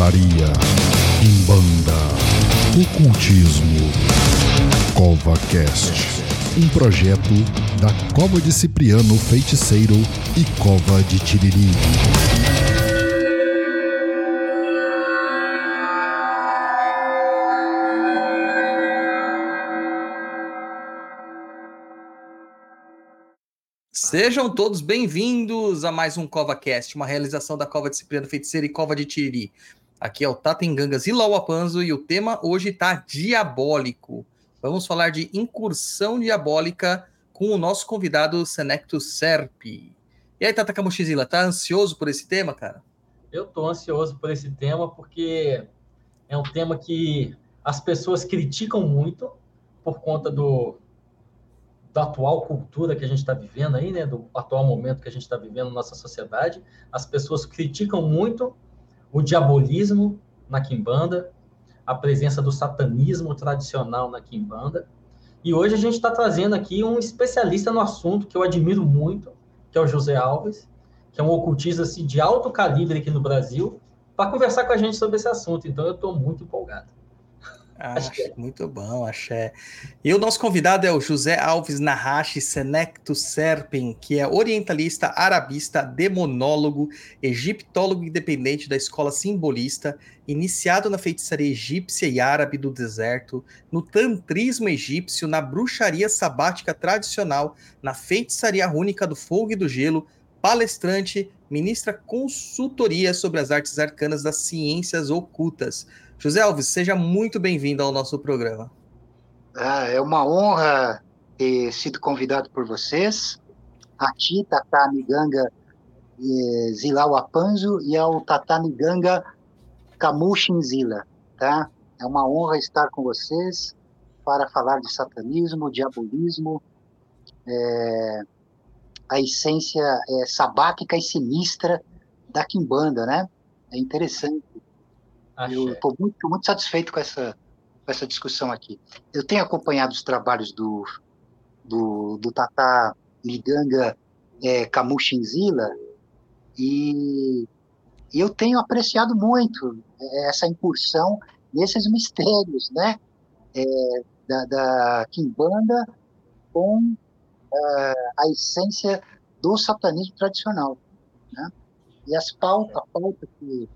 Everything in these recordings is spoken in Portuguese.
feitiçaria, Kimbanda, ocultismo, CovaCast, um projeto da Cova de Cipriano Feiticeiro e Cova de Tiriri. Sejam todos bem-vindos a mais um CovaCast, uma realização da Cova de Cipriano Feiticeiro e Cova de Tiriri. Aqui é o Tatengangas e Lauapanzo e o tema hoje tá diabólico. Vamos falar de incursão diabólica com o nosso convidado Senecto Serp. E aí, Tata Kamushizila, tá ansioso por esse tema, cara? Eu tô ansioso por esse tema porque é um tema que as pessoas criticam muito por conta do, da atual cultura que a gente está vivendo aí, né, do atual momento que a gente está vivendo na nossa sociedade. As pessoas criticam muito o diabolismo na quimbanda, a presença do satanismo tradicional na quimbanda. E hoje a gente está trazendo aqui um especialista no assunto que eu admiro muito, que é o José Alves, que é um ocultista assim, de alto calibre aqui no Brasil, para conversar com a gente sobre esse assunto. Então eu estou muito empolgado. Ah, muito bom, axé. E o nosso convidado é o José Alves Nahashi Senecto Serpen, que é orientalista, arabista, demonólogo, egiptólogo independente da escola simbolista, iniciado na feitiçaria egípcia e árabe do deserto, no tantrismo egípcio, na bruxaria sabática tradicional, na feitiçaria rúnica do fogo e do gelo, palestrante, ministra consultoria sobre as artes arcanas das ciências ocultas José Alves, seja muito bem-vindo ao nosso programa. Ah, é uma honra ter sido convidado por vocês. Aqui, Tata Miganga eh, Zilau Apanzo e ao Tata Miganga Kamushinzila, tá? É uma honra estar com vocês para falar de satanismo, diabolismo, é, a essência é, sabática e sinistra da Kimbanda, né? É interessante eu estou muito, muito satisfeito com essa, com essa discussão aqui. Eu tenho acompanhado os trabalhos do, do, do Tata Liganga é, Kamushinzila e, e eu tenho apreciado muito é, essa incursão nesses mistérios, né? É, da, da Kimbanda com uh, a essência do satanismo tradicional, né? E as pautas, a pauta que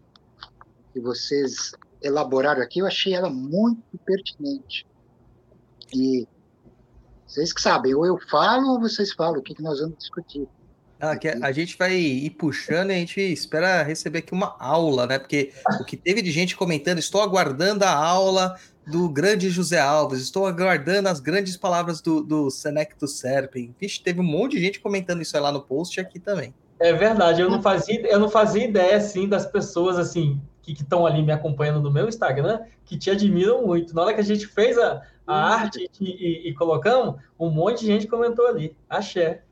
que vocês elaboraram aqui, eu achei ela muito pertinente. E vocês que sabem, ou eu falo ou vocês falam, o que, que nós vamos discutir. Ah, a gente vai ir puxando e a gente espera receber aqui uma aula, né? Porque o que teve de gente comentando, estou aguardando a aula do grande José Alves, estou aguardando as grandes palavras do, do Senecto Serpem. Vixe, teve um monte de gente comentando isso lá no post aqui também. É verdade, eu não fazia, eu não fazia ideia assim das pessoas assim que estão ali me acompanhando no meu Instagram, que te admiram muito. Na hora que a gente fez a, a arte e, e, e, colocamos, um monte de gente comentou ali. Axé.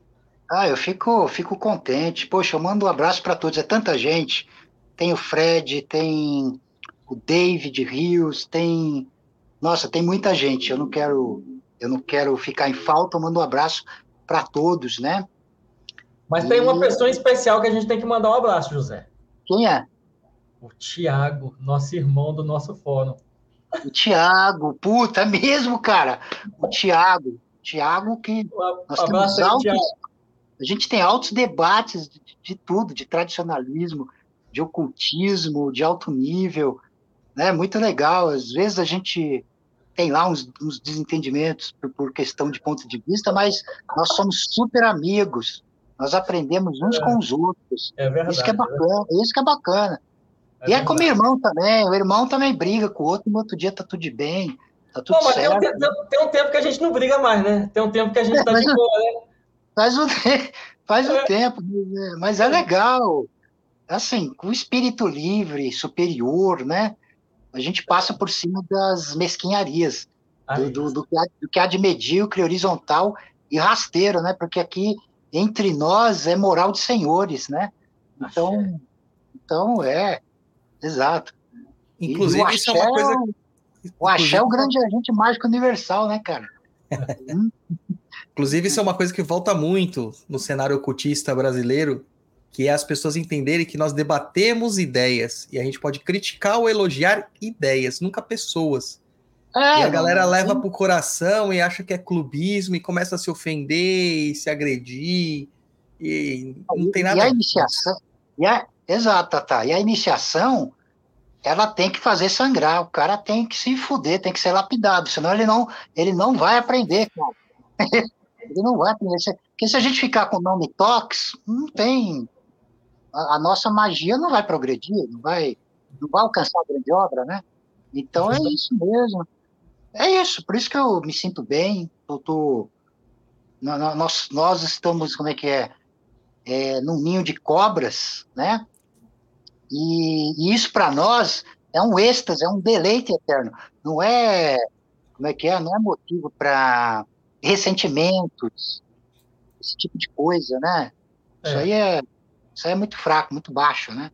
Ah, eu fico, fico contente. Poxa, eu mando um abraço para todos. É tanta gente. Tem o Fred, tem o David Rios, tem. Nossa, tem muita gente. Eu não quero, eu não quero ficar em falta. Eu mando um abraço para todos, né? Mas e... tem uma pessoa especial que a gente tem que mandar um abraço, José. Quem é? O Tiago, nosso irmão do nosso fórum. O Tiago, puta, é mesmo, cara. O Tiago. Tiago que nós temos altos, a gente tem altos debates de, de, tudo, de tradicionalismo, de ocultismo, de alto nível, né? Muito legal. Às vezes a gente tem lá uns, uns desentendimentos por, por, questão de ponto de vista, mas nós somos super amigos. Nós aprendemos uns é, com os outros. É verdade. Isso que é bacana. É isso que é bacana. É e é como irmão também. O irmão também briga com o outro, no outro dia tá tudo de bem. Tá tudo Pô, certo. Tem um, tem um, tempo que a gente não briga mais, né? Tem um tempo que a gente é, tá de boa, né? Faz um, faz um é. tempo, mas é legal. Assim, com o espírito livre, superior, né? A gente passa por cima das mesquinharias, do, do, do, que há, do que há de medíocre, horizontal e rasteiro, né? Porque aqui, entre nós, é moral de senhores, né? Então, então é Exato. Inclusive, isso é uma coisa. O Axé é o grande agente mágico universal, né, cara? Inclusive, isso é uma coisa que volta muito no cenário ocultista brasileiro, que é as pessoas entenderem que nós debatemos ideias e a gente pode criticar ou elogiar ideias, nunca pessoas. É, e a galera leva pro coração e acha que é clubismo e começa a se ofender e se agredir. E não tem nada. E a iniciação. E a, exato, tá. E a iniciação, ela tem que fazer sangrar. O cara tem que se fuder, tem que ser lapidado, senão ele não, ele não vai aprender, cara. ele não vai aprender. Porque se a gente ficar com nome Tox, não tem a, a, nossa magia não vai progredir, não vai, não vai alcançar a grande obra, né? Então é isso mesmo. É isso, por isso que eu me sinto bem. Eu tô, nós, nós estamos, como é que é? é num ninho de cobras, né? E, e isso para nós é um êxtase, é um deleite eterno. Não é, como é que é? Não é motivo para ressentimentos, esse tipo de coisa, né? É. Isso aí é isso aí é muito fraco, muito baixo, né?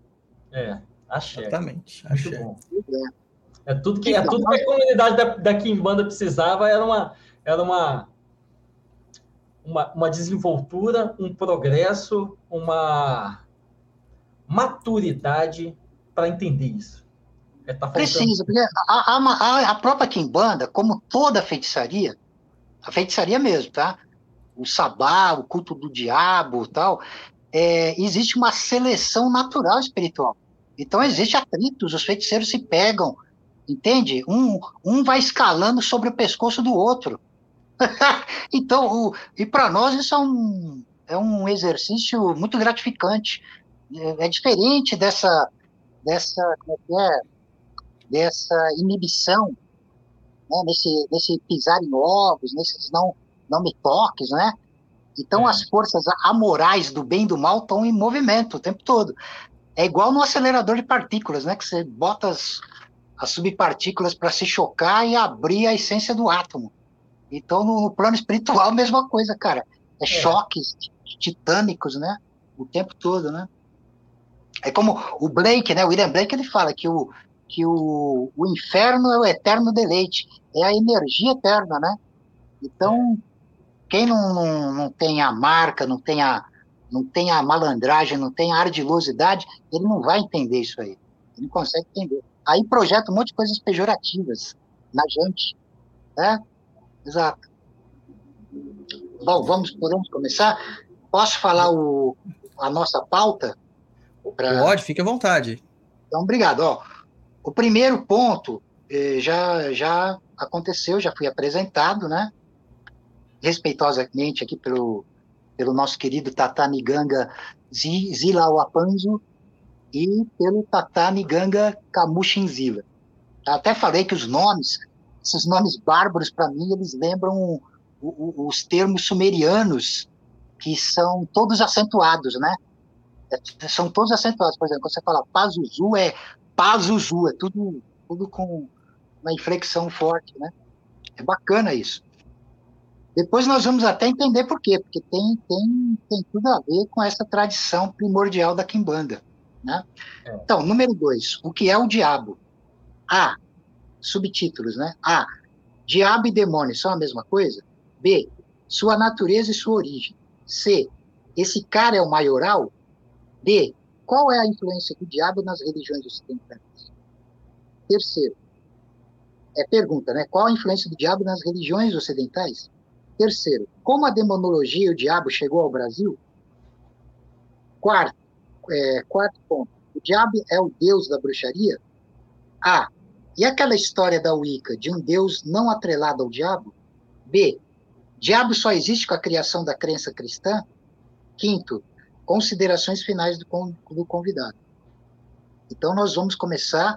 É, achei. Exatamente. Achei. Muito bom. É tudo que, é tudo que a comunidade da, da Kimbanda precisava era uma, era uma, uma, uma desenvoltura, um progresso, uma maturidade para entender isso. É, tá Precisa, a, a, a própria Kimbanda, como toda feitiçaria, a feitiçaria mesmo, tá? O sabá, o culto do diabo tal, é, existe uma seleção natural espiritual. Então, existe atritos, os feiticeiros se pegam, entende? Um, um vai escalando sobre o pescoço do outro. então, o, e para nós isso é um, é um exercício muito gratificante. É, é diferente dessa, dessa, como é, é? dessa inibição, né? nesse, nesse pisar em ovos, nesses não, não me toques, né? Então, é. as forças amorais do bem e do mal estão em movimento o tempo todo. É igual no acelerador de partículas, né? Que você bota as, as subpartículas para se chocar e abrir a essência do átomo. Então, no, no plano espiritual, a mesma coisa, cara. É, é. choques titânicos, né? O tempo todo, né? É como o Blake, né? O William Blake, ele fala que o, que o, o inferno é o eterno deleite, é a energia eterna, né? Então, quem não, não, não tem a marca, não tem a, não tem a malandragem, não tem a ardilosidade, ele não vai entender isso aí. Ele não consegue entender. Aí projeta um monte de coisas pejorativas na gente. Né? Exato. Bom, vamos, podemos começar? Posso falar o, a nossa pauta? Pra... Pode, fique à vontade. Então, obrigado. Ó, o primeiro ponto eh, já, já aconteceu, já foi apresentado, né? respeitosamente aqui pelo, pelo nosso querido Tatami Ganga Zilauapanzo e pelo Tatami Ganga Kamushinzila. Até falei que os nomes, esses nomes bárbaros, para mim, eles lembram os termos sumerianos, que são todos acentuados, né? São todos acentuados. Por exemplo, quando você fala Pazuzu, é Pazuzu, é tudo, tudo com uma inflexão forte, né? É bacana isso. Depois nós vamos até entender por quê, porque tem, tem, tem tudo a ver com essa tradição primordial da Kimbanda. Né? É. Então, número dois, o que é o diabo? A, subtítulos, né? A, diabo e demônio são a mesma coisa? B, sua natureza e sua origem. C, esse cara é o maioral? D, qual é a influência do diabo nas religiões ocidentais? Terceiro, é pergunta, né? Qual a influência do diabo nas religiões ocidentais? Terceiro, como a demonologia e o diabo chegou ao Brasil? Quarto, é, quarto ponto, o diabo é o deus da bruxaria? A. E aquela história da Wicca de um deus não atrelado ao diabo? B. Diabo só existe com a criação da crença cristã? Quinto, considerações finais do, do convidado. Então, nós vamos começar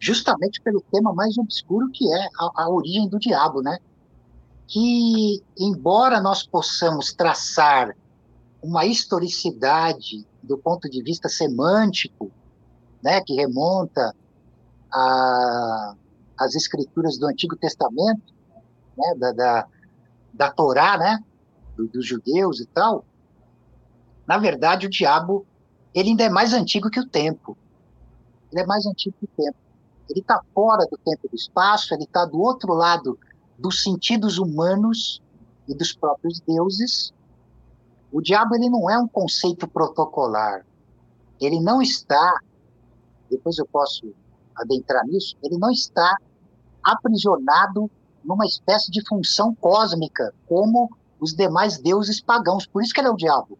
justamente pelo tema mais obscuro, que é a, a origem do diabo, né? que, embora nós possamos traçar uma historicidade do ponto de vista semântico, né, que remonta às escrituras do Antigo Testamento, né, da, da, da Torá, né, do, dos judeus e tal, na verdade o diabo ele ainda é mais antigo que o tempo. Ele é mais antigo que o tempo. Ele está fora do tempo e do espaço, ele está do outro lado dos sentidos humanos e dos próprios deuses, o diabo ele não é um conceito protocolar. Ele não está, depois eu posso adentrar nisso, ele não está aprisionado numa espécie de função cósmica, como os demais deuses pagãos. Por isso que ele é o diabo.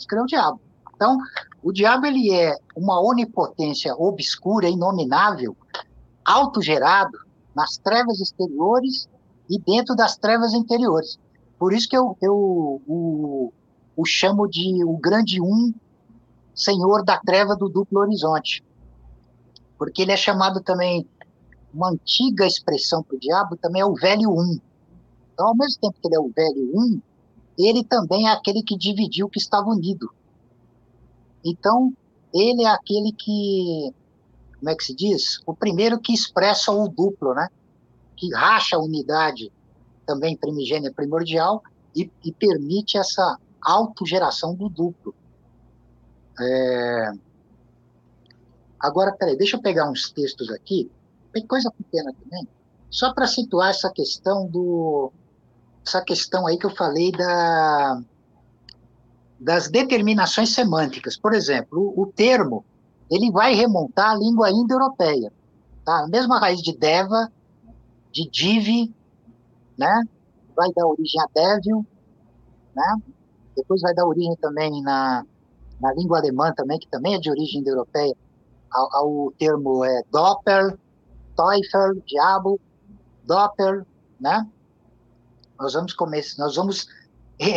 Isso que é o diabo. Então, o diabo ele é uma onipotência obscura, inominável, autogerado nas trevas exteriores e dentro das trevas interiores. Por isso que eu, eu o, o chamo de o grande um, senhor da treva do duplo horizonte. Porque ele é chamado também, uma antiga expressão para o diabo também é o velho um. Então, ao mesmo tempo que ele é o velho um, ele também é aquele que dividiu o que estava unido. Então, ele é aquele que, como é que se diz? O primeiro que expressa o duplo, né? Que racha a unidade também primigênia primordial e, e permite essa autogeração do duplo. É... Agora, peraí, deixa eu pegar uns textos aqui, tem coisa pequena também, só para situar essa questão do essa questão aí que eu falei da das determinações semânticas. Por exemplo, o, o termo ele vai remontar à língua indo-europeia, tá? A mesma raiz de deva, de divi, né? Vai dar origem a devil, né? Depois vai dar origem também na, na língua alemã também, que também é de origem indo-europeia, ao, ao, termo é Doppel, Teufel, diabo, Doppel, né? Nós vamos começar, nós vamos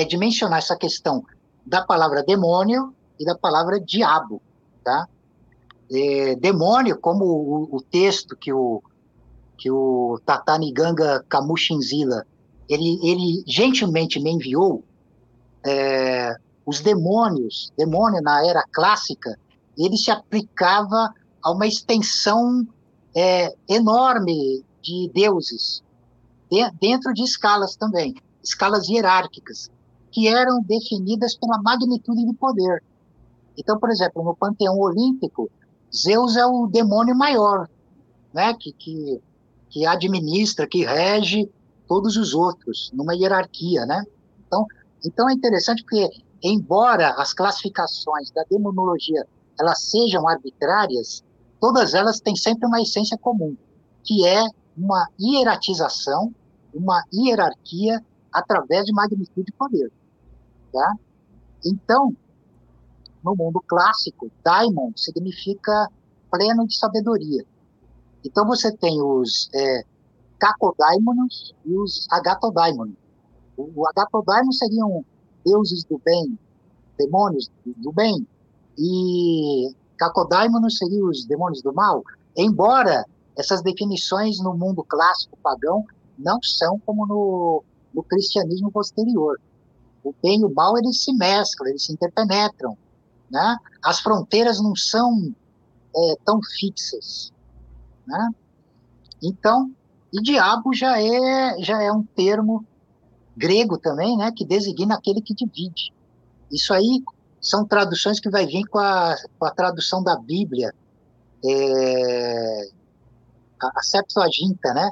dimensionar essa questão da palavra demônio e da palavra diabo, tá? É, demônio, como o, o, texto que o que o Tatani Ganga Kamushinzila ele, ele gentilmente me enviou, é, os demônios, demônio na era clássica, ele se aplicava a uma extensão é, enorme de deuses, de, dentro de escalas também, escalas hierárquicas que eram definidas pela magnitude de poder. Então, por exemplo, no panteão olímpico, Zeus é o demônio maior, né, que, que, que administra, que rege todos os outros, numa hierarquia, né? Então, então é interessante porque, embora as classificações da demonologia elas sejam arbitrárias, todas elas têm sempre uma essência comum, que é uma hierarquização, uma hierarquia através de magnitude e poder. Tá? Então, no mundo clássico, daimon significa pleno de sabedoria. Então você tem os é, cacodaimonos e os agatodaimonos. O, o agatodaimon seriam deuses do bem, demônios do bem, e cacodaimonos seriam os demônios do mal. Embora essas definições no mundo clássico pagão não são como no, no cristianismo posterior o bem e o mal eles se mesclam, eles se interpenetram, né? As fronteiras não são é, tão fixas, né? Então, e diabo já é já é um termo grego também, né? Que designa aquele que divide. Isso aí são traduções que vai vir com a, com a tradução da Bíblia, é, a, Septuaginta, né?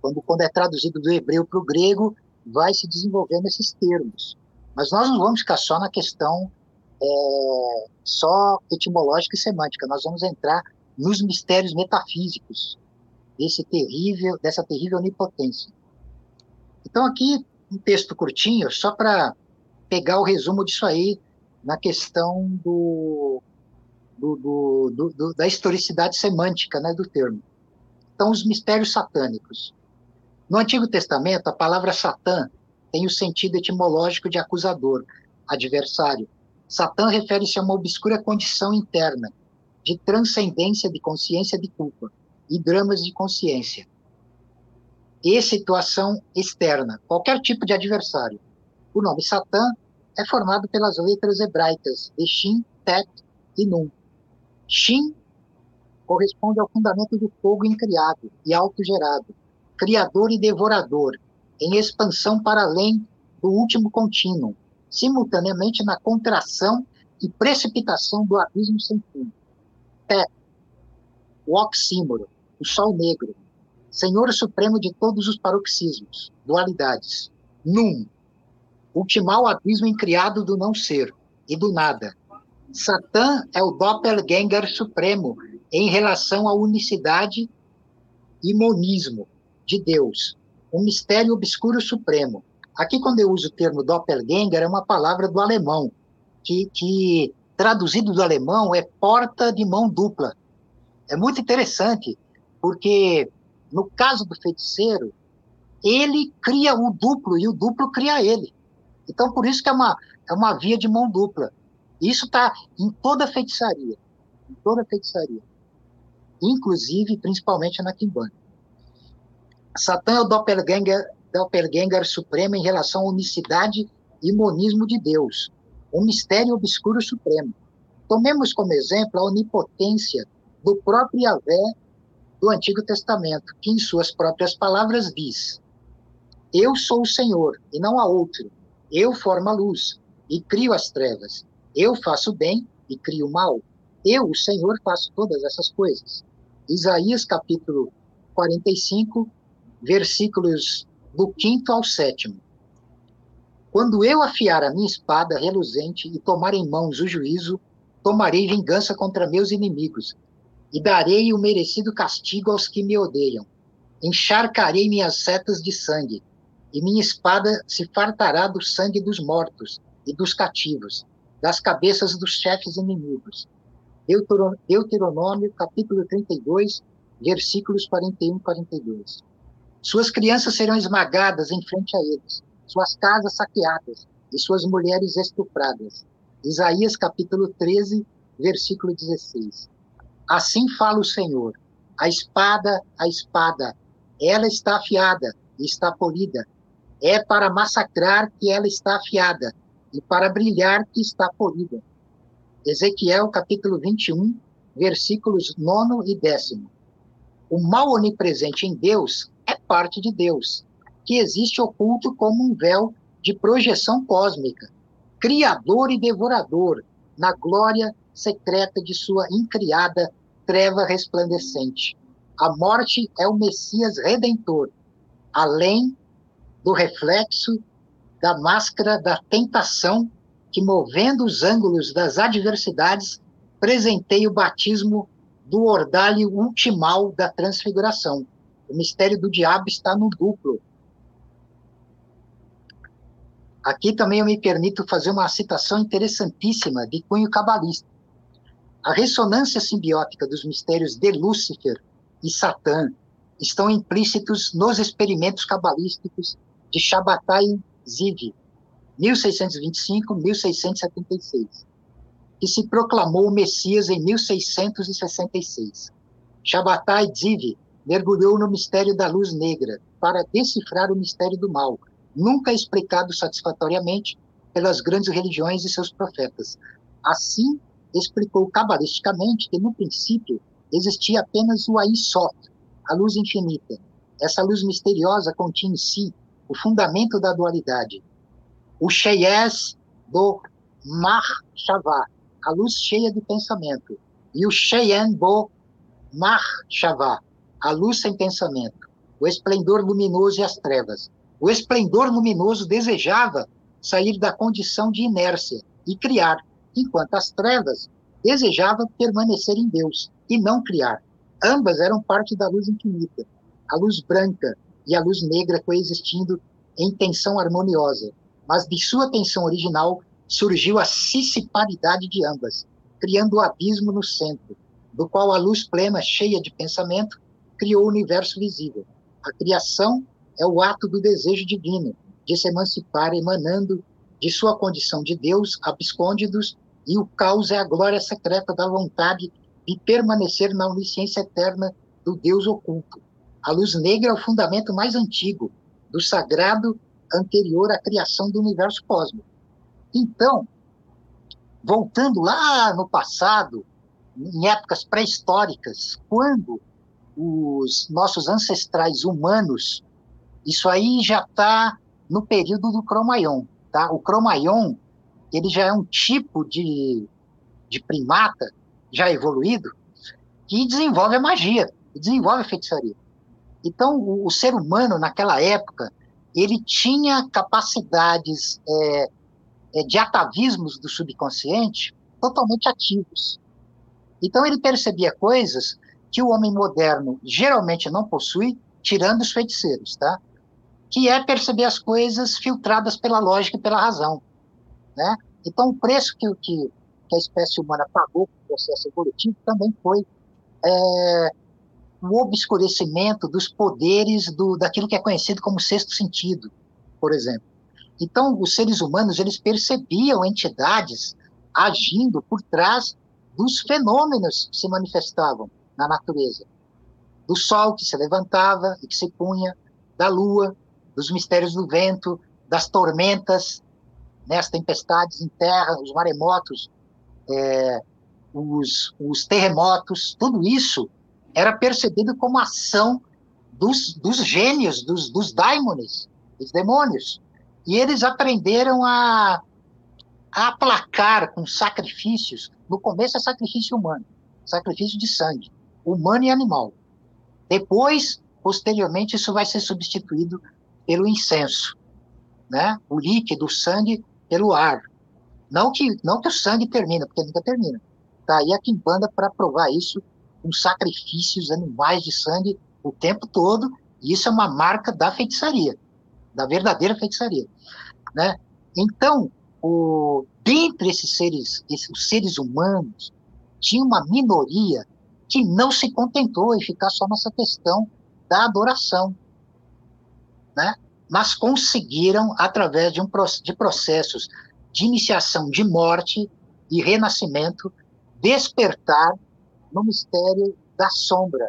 Quando, quando é traduzido do hebreu para o grego, vai se desenvolvendo esses termos. Mas nós não vamos ficar só na questão é, só etimológica e semântica, nós vamos entrar nos mistérios metafísicos desse terrível, dessa terrível onipotência. Então aqui um texto curtinho, só para pegar o resumo disso aí na questão do, do, do, do, da historicidade semântica né, do termo. Então, os mistérios satânicos. No Antigo Testamento, a palavra Satã tem o sentido etimológico de acusador, adversário. Satã refere-se a uma obscura condição interna, de transcendência de consciência de culpa e dramas de consciência. E situação externa, qualquer tipo de adversário. O nome Satã é formado pelas letras hebraicas de Shin, Tet e Nun. Shin corresponde ao fundamento do fogo incriado e autogerado, criador e devorador, em expansão para além do último contínuo, simultaneamente na contração e precipitação do abismo sem fim. Pé, o oxímoro, o sol negro, Senhor supremo de todos os paroxismos, dualidades. Num, ultimal abismo incriado do não ser e do nada. Satã é o doppelganger supremo em relação à unicidade e monismo de Deus, um mistério obscuro supremo. Aqui, quando eu uso o termo doppelganger, é uma palavra do alemão, que, que traduzido do alemão é porta de mão dupla. É muito interessante, porque no caso do feiticeiro, ele cria o duplo e o duplo cria ele. Então, por isso que é uma, é uma via de mão dupla. Isso está em toda feitiçaria. Em toda feitiçaria. Inclusive, principalmente na Kimbanda. Satã é o doppelganger, doppelganger supremo em relação à unicidade e monismo de Deus. Um mistério obscuro supremo. Tomemos como exemplo a onipotência do próprio Yahvé do Antigo Testamento, que em suas próprias palavras diz: Eu sou o Senhor e não há outro. Eu formo a luz e crio as trevas. Eu faço o bem e crio o mal. Eu, o Senhor, faço todas essas coisas. Isaías capítulo 45, versículos do quinto ao sétimo. Quando eu afiar a minha espada reluzente e tomar em mãos o juízo, tomarei vingança contra meus inimigos e darei o merecido castigo aos que me odeiam. Encharcarei minhas setas de sangue e minha espada se fartará do sangue dos mortos e dos cativos, das cabeças dos chefes inimigos. Deuteronômio, capítulo 32, versículos 41 e 42. Suas crianças serão esmagadas em frente a eles, suas casas saqueadas e suas mulheres estupradas. Isaías, capítulo 13, versículo 16. Assim fala o Senhor: a espada, a espada, ela está afiada e está polida, é para massacrar que ela está afiada, e para brilhar que está polida. Ezequiel capítulo 21, versículos 9 e 10. O mal onipresente em Deus é parte de Deus, que existe oculto como um véu de projeção cósmica, criador e devorador, na glória secreta de sua incriada treva resplandecente. A morte é o Messias redentor, além do reflexo da máscara da tentação que, movendo os ângulos das adversidades, presenteia o batismo do ordalho ultimal da transfiguração. O mistério do diabo está no duplo. Aqui também eu me permito fazer uma citação interessantíssima de cunho cabalista. A ressonância simbiótica dos mistérios de Lúcifer e Satã estão implícitos nos experimentos cabalísticos de Shabbatai Ziv, 1625-1676, que se proclamou o Messias em 1666. Shabbatai Ziv mergulhou no mistério da luz negra para decifrar o mistério do mal, nunca explicado satisfatoriamente pelas grandes religiões e seus profetas. Assim, explicou cabalisticamente que, no princípio, existia apenas o Aí Só, a luz infinita. Essa luz misteriosa continha em si o fundamento da dualidade. O Sheyes do Mahshavá, a luz cheia de pensamento. E o Sheyen Bo Mahshavá, a luz sem pensamento. O esplendor luminoso e as trevas. O esplendor luminoso desejava sair da condição de inércia e criar, enquanto as trevas desejavam permanecer em Deus e não criar. Ambas eram parte da luz infinita. A luz branca, e a luz negra coexistindo em tensão harmoniosa, mas de sua tensão original surgiu a cissiparidade de ambas, criando o abismo no centro, do qual a luz plena, cheia de pensamento, criou o universo visível. A criação é o ato do desejo divino de se emancipar, emanando de sua condição de Deus, abscôndidos, e o caos é a glória secreta da vontade de permanecer na onisciência eterna do Deus oculto. A luz negra é o fundamento mais antigo do sagrado anterior à criação do universo cósmico. Então, voltando lá no passado, em épocas pré-históricas, quando os nossos ancestrais humanos, isso aí já está no período do Cromaion, tá? O Cromaion, ele já é um tipo de, de primata já evoluído que desenvolve a magia, desenvolve a feitiçaria. Então, o, o ser humano, naquela época, ele tinha capacidades é, é, de atavismos do subconsciente totalmente ativos. Então ele percebia coisas que o homem moderno geralmente não possui, tirando os feiticeiros, tá? Que é perceber as coisas filtradas pela lógica e pela razão, né? Então o preço que, que, que a espécie humana pagou para o processo evolutivo também foi é, o obscurecimento dos poderes do, daquilo que é conhecido como sexto sentido, por exemplo. Então, os seres humanos eles percebiam entidades agindo por trás dos fenômenos que se manifestavam na natureza. Do sol que se levantava e que se punha, da lua, dos mistérios do vento, das tormentas, né, as tempestades em terra, os maremotos, é, os, os terremotos, tudo isso era percebido como ação dos, dos gênios, dos, dos daimones, dos demônios. E eles aprenderam a, a aplacar com sacrifícios. No começo é sacrifício humano, sacrifício de sangue, humano e animal. Depois, posteriormente, isso vai ser substituído pelo incenso, né? O líquido, o sangue, pelo ar. Não que, não que o sangue termina, porque nunca termina. Tá aí a Kimbanda para provar isso com sacrifícios animais de sangue o tempo todo, e isso é uma marca da feitiçaria, da verdadeira feitiçaria, né? Então, o, dentre esses seres, esses, os seres humanos, tinha uma minoria que não se contentou em ficar só nessa questão da adoração, né? Mas conseguiram, através de, um, de processos de iniciação de morte e renascimento, despertar no mistério da sombra,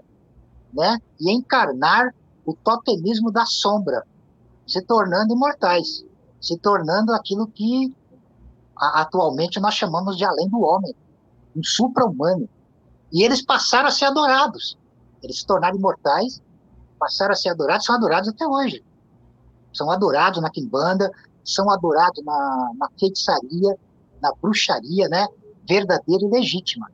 né? E encarnar o totemismo da sombra, se tornando imortais, se tornando aquilo que atualmente nós chamamos de além do homem, um supra-humano. E eles passaram a ser adorados. Eles se tornaram imortais, passaram a ser adorados, são adorados até hoje. São adorados na quimbanda, são adorados na, na feitiçaria, na bruxaria, né? Verdadeira e legítima.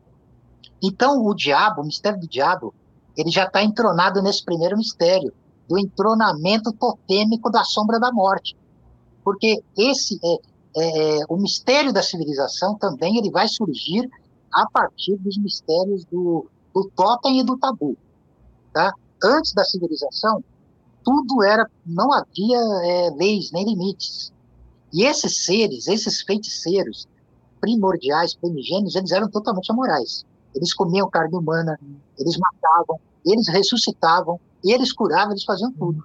Então, o diabo, o mistério do diabo, ele já está entronado nesse primeiro mistério, do entronamento totêmico da sombra da morte. Porque esse é, é, o mistério da civilização também ele vai surgir a partir dos mistérios do, do totem e do tabu. Tá? Antes da civilização, tudo era, não havia é, leis nem limites. E esses seres, esses feiticeiros primordiais, primigênios, eles eram totalmente amorais. Eles comiam carne humana, eles matavam, eles ressuscitavam, eles curavam, eles faziam tudo.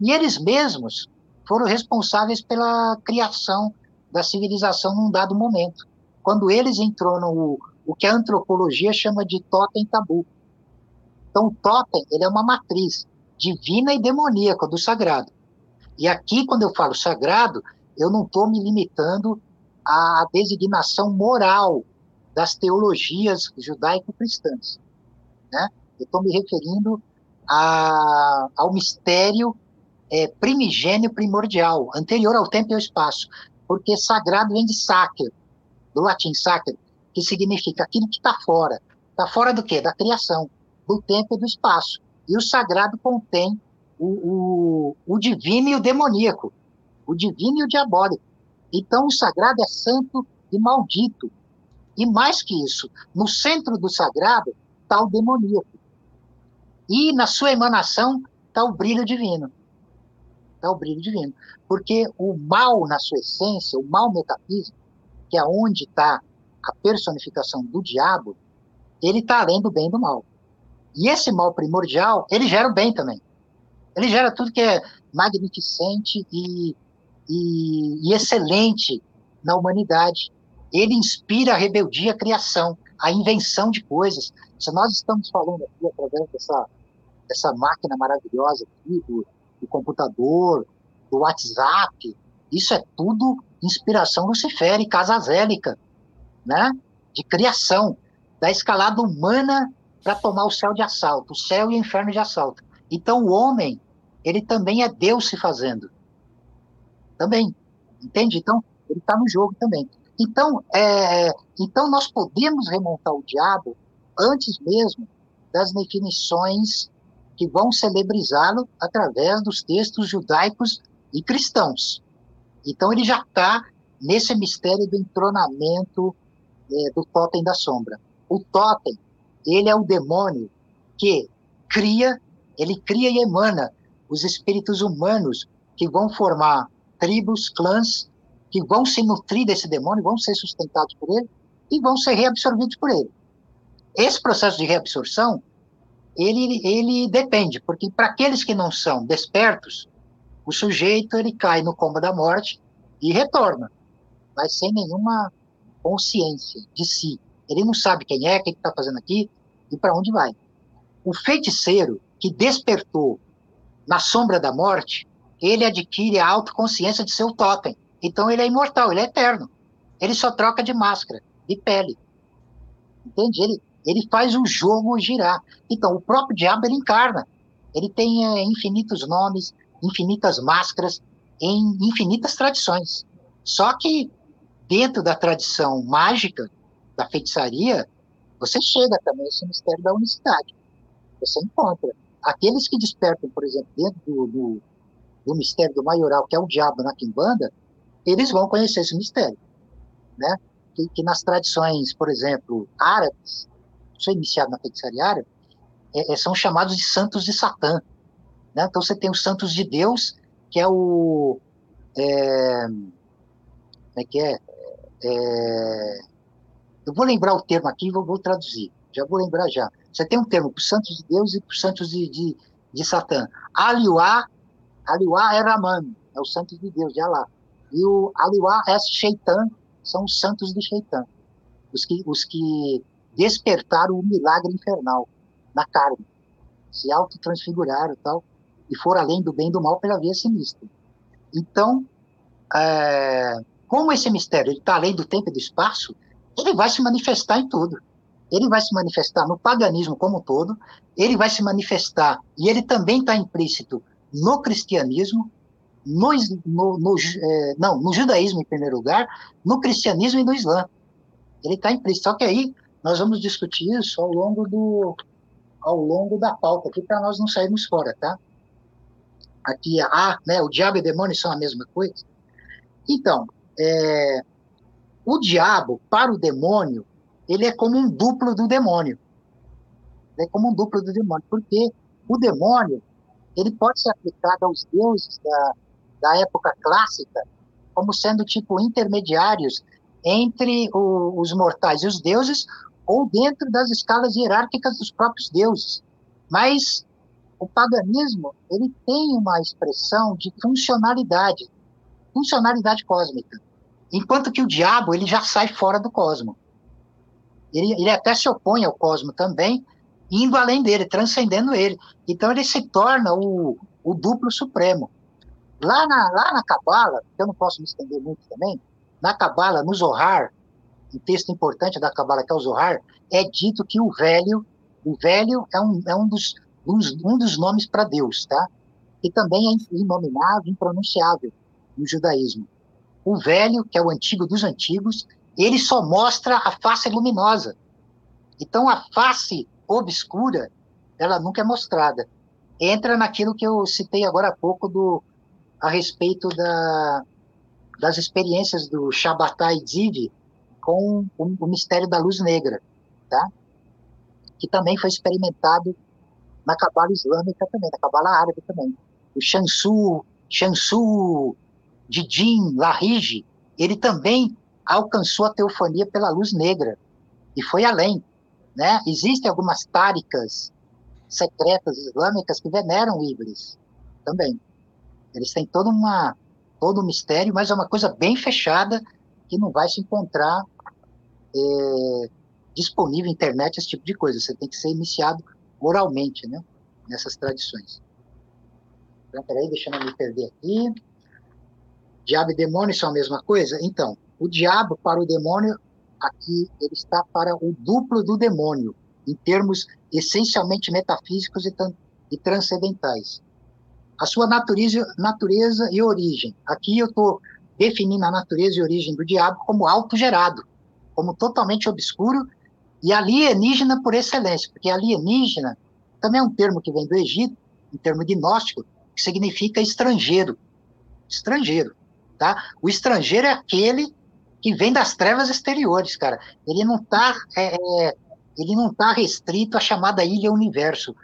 E eles mesmos foram responsáveis pela criação da civilização num dado momento. Quando eles entronam o, o que a antropologia chama de totem tabu. Então, o totem ele é uma matriz divina e demoníaca do sagrado. E aqui, quando eu falo sagrado, eu não estou me limitando à designação moral das teologias judaico-cristãs. Né? Eu estou me referindo a, ao mistério é, primigênio primordial, anterior ao tempo e ao espaço, porque sagrado vem de sacer, do latim sacer, que significa aquilo que está fora. Está fora do quê? Da criação, do tempo e do espaço. E o sagrado contém o, o, o divino e o demoníaco, o divino e o diabólico. Então, o sagrado é santo e maldito, e mais que isso, no centro do sagrado está o demoníaco. E na sua emanação está o brilho divino. Está o brilho divino. Porque o mal, na sua essência, o mal metafísico, que é onde está a personificação do diabo, ele está além do bem e do mal. E esse mal primordial, ele gera o bem também. Ele gera tudo que é magnificente e, e, e excelente na humanidade ele inspira a rebeldia, a criação, a invenção de coisas. Se nós estamos falando aqui através dessa, dessa máquina maravilhosa aqui, do, do computador, do WhatsApp, isso é tudo inspiração luciférica, casazélica, né? de criação, da escalada humana para tomar o céu de assalto, o céu e o inferno de assalto. Então o homem, ele também é Deus se fazendo. Também, entende? Então, ele está no jogo também. Então, é, então nós podemos remontar o diabo antes mesmo das definições que vão celebrizá-lo através dos textos judaicos e cristãos. Então ele já está nesse mistério do entronamento é, do totem da sombra. O totem, ele é o demônio que cria, ele cria e emana os espíritos humanos que vão formar tribos, clãs, que vão se nutrir desse demônio, vão ser sustentados por ele e vão ser reabsorvidos por ele. Esse processo de reabsorção, ele, ele depende, porque para aqueles que não são despertos, o sujeito ele cai no coma da morte e retorna, mas sem nenhuma consciência de si. Ele não sabe quem é, o que está fazendo aqui e para onde vai. O feiticeiro que despertou na sombra da morte, ele adquire a autoconsciência de seu totem. Então ele é imortal, ele é eterno. Ele só troca de máscara, de pele. Entende? Ele, ele faz o jogo girar. Então, o próprio diabo ele encarna. Ele tem é, infinitos nomes, infinitas máscaras, em infinitas tradições. Só que dentro da tradição mágica, da feitiçaria, você chega também a esse mistério da unicidade. Você encontra. Aqueles que despertam, por exemplo, dentro do, do, do mistério do maioral, que é o diabo na quimbanda, eles vão conhecer esse mistério. Né? Que, que nas tradições, por exemplo, árabes, sou iniciado na feitiçaria árabe, é, é, são chamados de santos de Satã. Né? Então você tem os santos de Deus, que é o. É, como é que é? É? Eu vou lembrar o termo aqui e vou, vou, traduzir. Já vou lembrar já. Você tem um termo para os santos de Deus e para os santos de, de, de Satã. Aliuá, Aliuá é Raman, é o santo de Deus, de Alá. E o Aliuá é Sheitan, são os santos de Sheitan. Os que, os que despertaram o milagre infernal na carne. Se autotransfiguraram e tal e for além do bem e do mal pela via sinistra. Então, é, como esse mistério está além do tempo e do espaço, ele vai se manifestar em tudo. Ele vai se manifestar no paganismo como um todo, ele vai se manifestar, e ele também está implícito no cristianismo, no, no, no é, não, no judaísmo em primeiro lugar, no cristianismo e no islã. Ele está implícito. Só que aí nós vamos discutir isso ao longo do ao longo da pauta aqui para nós não sairmos fora, tá? aqui a, né, o diabo e o demônio são a mesma coisa. Então, é, o diabo, para o demônio, ele é como um duplo do demônio. Ele é como um duplo do demônio, porque o demônio, ele pode ser aplicado aos deuses da, da época clássica como sendo, tipo, intermediários entre o, os mortais e os deuses, ou dentro das escalas hierárquicas dos próprios deuses. Mas o paganismo ele tem uma expressão de funcionalidade, funcionalidade cósmica, enquanto que o diabo ele já sai fora do cosmo. Ele, ele até se opõe ao cosmo também, indo além dele, transcendendo ele. Então ele se torna o, o duplo supremo. Lá na, lá na Cabala, eu não posso me estender muito também, na Cabala, no Zohar, um texto importante da Cabala, que é o Zohar, é dito que o velho, o velho é um, é um dos um, dos nomes para Deus, tá? E também é inominável, impronunciável no judaísmo. O velho, que é o antigo dos antigos, ele só mostra a face luminosa. Então, a face obscura, ela nunca é mostrada. Entra naquilo que eu citei agora há pouco do, a respeito da, das experiências do Shabbatai Ziv com o, o mistério da luz negra, tá? que também foi experimentado na cabala islâmica também, na cabala árabe também. O Shamsu, Shamsu Didin Lahiji, ele também alcançou a teofania pela luz negra e foi além. Né? Existem algumas táricas secretas islâmicas que veneram Iblis também. Eles têm todo, uma, todo um mistério, mas é uma coisa bem fechada que não vai se encontrar é, disponível na internet, esse tipo de coisa. Você tem que ser iniciado oralmente, né? Nessas tradições. Então, peraí, deixa eu me perder aqui. Diabo e demônio são a mesma coisa? Então, o diabo para o demônio, aqui ele está para o duplo do demônio, em termos essencialmente metafísicos e, e transcendentais. A sua natureza, natureza e origem. Aqui eu estou definindo a natureza e origem do diabo como autogerado, como totalmente obscuro e alienígena por excelência, porque alienígena também é um termo que vem do Egito, um termo gnóstico, que significa estrangeiro. estrangeiro, tá? O estrangeiro é aquele que vem das trevas exteriores, cara. Ele não está é, é, ele não tá restrito à chamada ilha universo,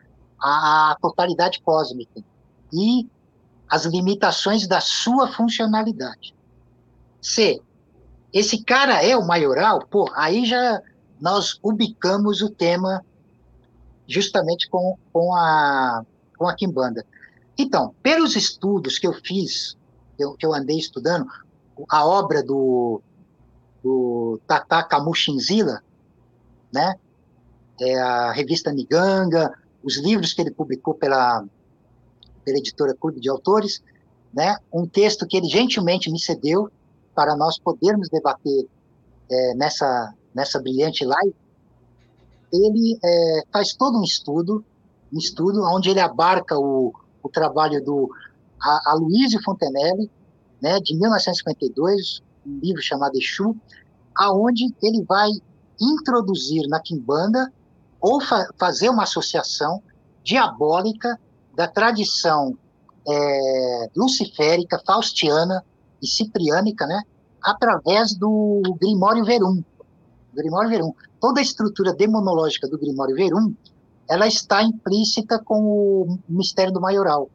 à, totalidade cósmica e as limitações da sua funcionalidade. C. Esse cara é o maioral, pô, aí já nós ubicamos o tema justamente com, com, a, com a Kimbanda. Então, pelos estudos que eu fiz, que eu andei estudando, a obra do, do Tata Kamushinzila, né? É a revista Niganga, os livros que ele publicou pela, pela editora Clube de Autores, né? Um texto que ele gentilmente me cedeu para nós podermos debater é, nessa, nessa brilhante live. Ele é, faz todo um estudo, um estudo onde ele abarca o, o trabalho do Aloysio Fontenelle, né, de 1952, um livro chamado Exu, aonde ele vai introduzir na Kimbanda ou fa fazer uma associação diabólica da tradição é, luciférica, faustiana e cipriânica, né, através do Grimório Verum. Grimório Verum. Toda a estrutura demonológica do Grimório Verum, ela está implícita com o mistério do maioral,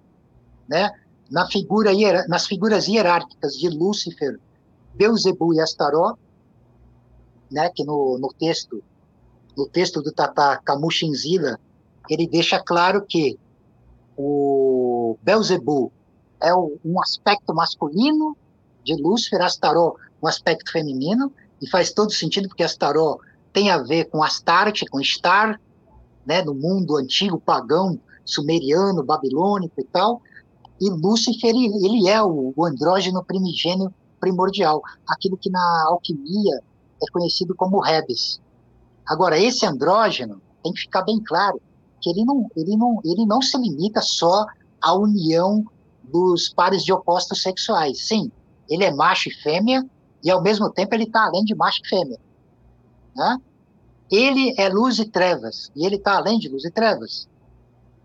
né? Na figura, nas figuras hierárquicas de Lúcifer, Beuzebu e Astaró, né, que no, no texto no texto do Tata Kamushinzila, ele deixa claro que o Belzebu é um aspecto masculino de Lúcifer, Astaró um aspecto feminino, e faz todo sentido porque Astaró tem a ver com Astarte, com Star, né, no mundo antigo, pagão, sumeriano, babilônico e tal, e Lúcifer, ele, ele é o, o andrógeno primigênio primordial, aquilo que na alquimia é conhecido como Rebes. Agora, esse andrógeno, tem que ficar bem claro, que ele não, ele não, ele não se limita só à união dos pares de opostos sexuais. Sim, ele é macho e fêmea, e ao mesmo tempo ele está além de macho e fêmea. Né? Ele é luz e trevas, e ele está além de luz e trevas.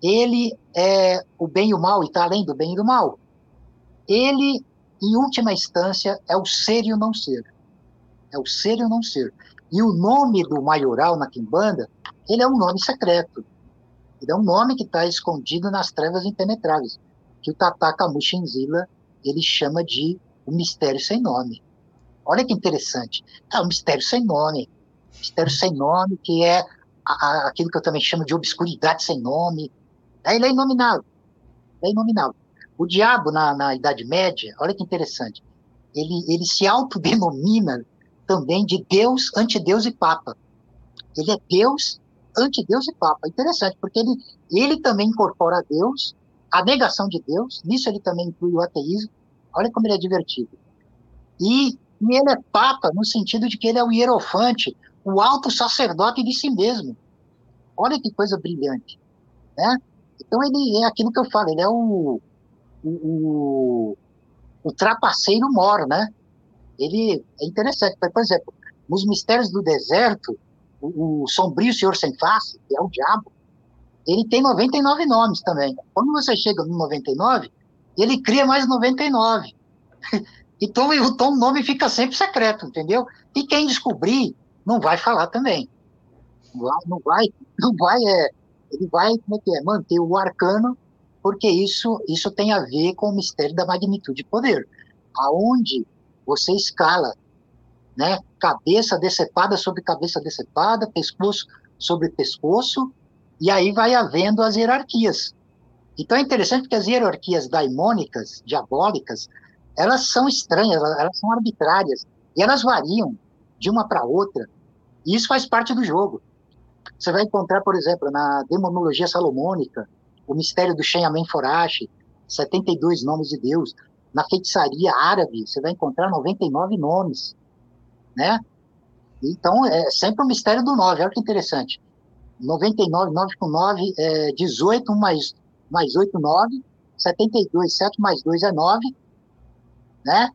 Ele é o bem e o mal, e está além do bem e do mal. Ele, em última instância, é o ser e o não ser. É o ser e o não ser. E o nome do maioral na Quimbanda, ele é um nome secreto. Ele é um nome que está escondido nas trevas impenetráveis, que o Tataka Mushinzila ele chama de o mistério sem nome. Olha que interessante. É um mistério sem nome. Mistério sem nome, que é aquilo que eu também chamo de obscuridade sem nome. Aí ele é inominável. É inominável. O diabo, na, na Idade Média, olha que interessante, ele, ele se autodenomina também de Deus, antideus e Papa. Ele é Deus, antideus e Papa. Interessante, porque ele, ele também incorpora Deus, a negação de Deus, nisso ele também inclui o ateísmo. Olha como ele é divertido. E, e ele é Papa no sentido de que ele é o hierofante, o alto sacerdote de si mesmo. Olha que coisa brilhante. Né? Então ele é aquilo que eu falo, ele é o, o, o, trapaceiro mor, né? ele é interessante. Por exemplo, nos mistérios do deserto, o, o sombrio senhor sem face, que é o diabo, ele tem 99 nomes também. Quando você chega no 99, ele cria mais 99. então, então o nome fica sempre secreto, entendeu? E quem descobrir não vai falar também. Não vai, não vai, é, ele vai, como é que é, manter o arcano, porque isso, isso tem a ver com o mistério da magnitude de poder. Aonde você escala, né? Cabeça decepada sobre cabeça decepada, pescoço sobre pescoço, e aí vai havendo as hierarquias. Então é interessante que as hierarquias daimônicas, diabólicas, elas são estranhas, elas são arbitrárias, e elas variam de uma para outra, e isso faz parte do jogo. Você vai encontrar, por exemplo, na demonologia salomônica, o mistério do Shem Amen Forashi, 72 nomes de Deus. Na feitiçaria árabe, você vai encontrar 99 nomes, né? Então, é sempre o mistério do 9, olha que interessante. 99, 9 com 9, é 18, 1 mais, mais 8, 9. 72, 7 mais 2 é 9, né?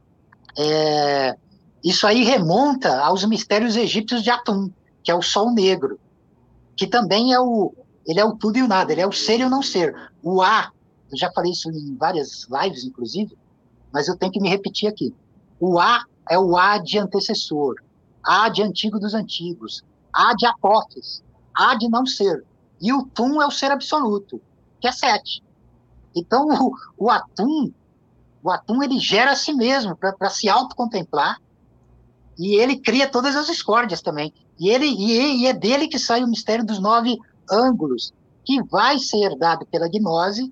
É, isso aí remonta aos mistérios egípcios de Atum, que é o Sol Negro, que também é o, ele é o tudo e o nada, ele é o ser e o não ser. O A, eu já falei isso em várias lives, inclusive, mas eu tenho que me repetir aqui. O A é o A de antecessor, A de antigo dos antigos, A de apófis, A de não ser. E o Tum é o ser absoluto, que é sete. Então, o, o Atum, o Atum, ele gera a si mesmo para se autocontemplar e ele cria todas as discórdias também. E, ele, e, e é dele que sai o mistério dos nove ângulos, que vai ser herdado pela gnose,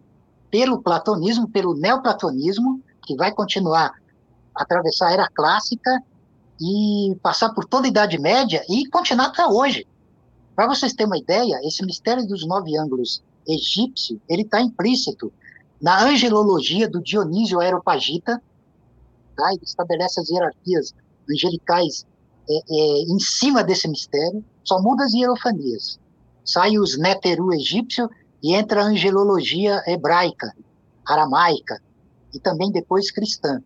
pelo platonismo, pelo neoplatonismo, que vai continuar a atravessar a era clássica e passar por toda a Idade Média e continuar até hoje. Para vocês terem uma ideia, esse mistério dos nove ângulos egípcio, ele está implícito na angelologia do Dionísio Aeropagita, tá? ele estabelece as hierarquias angelicais é, é, em cima desse mistério, só muda as hierofanias. Sai os Neteru egípcio e entra a angelologia hebraica, aramaica, e também depois cristã.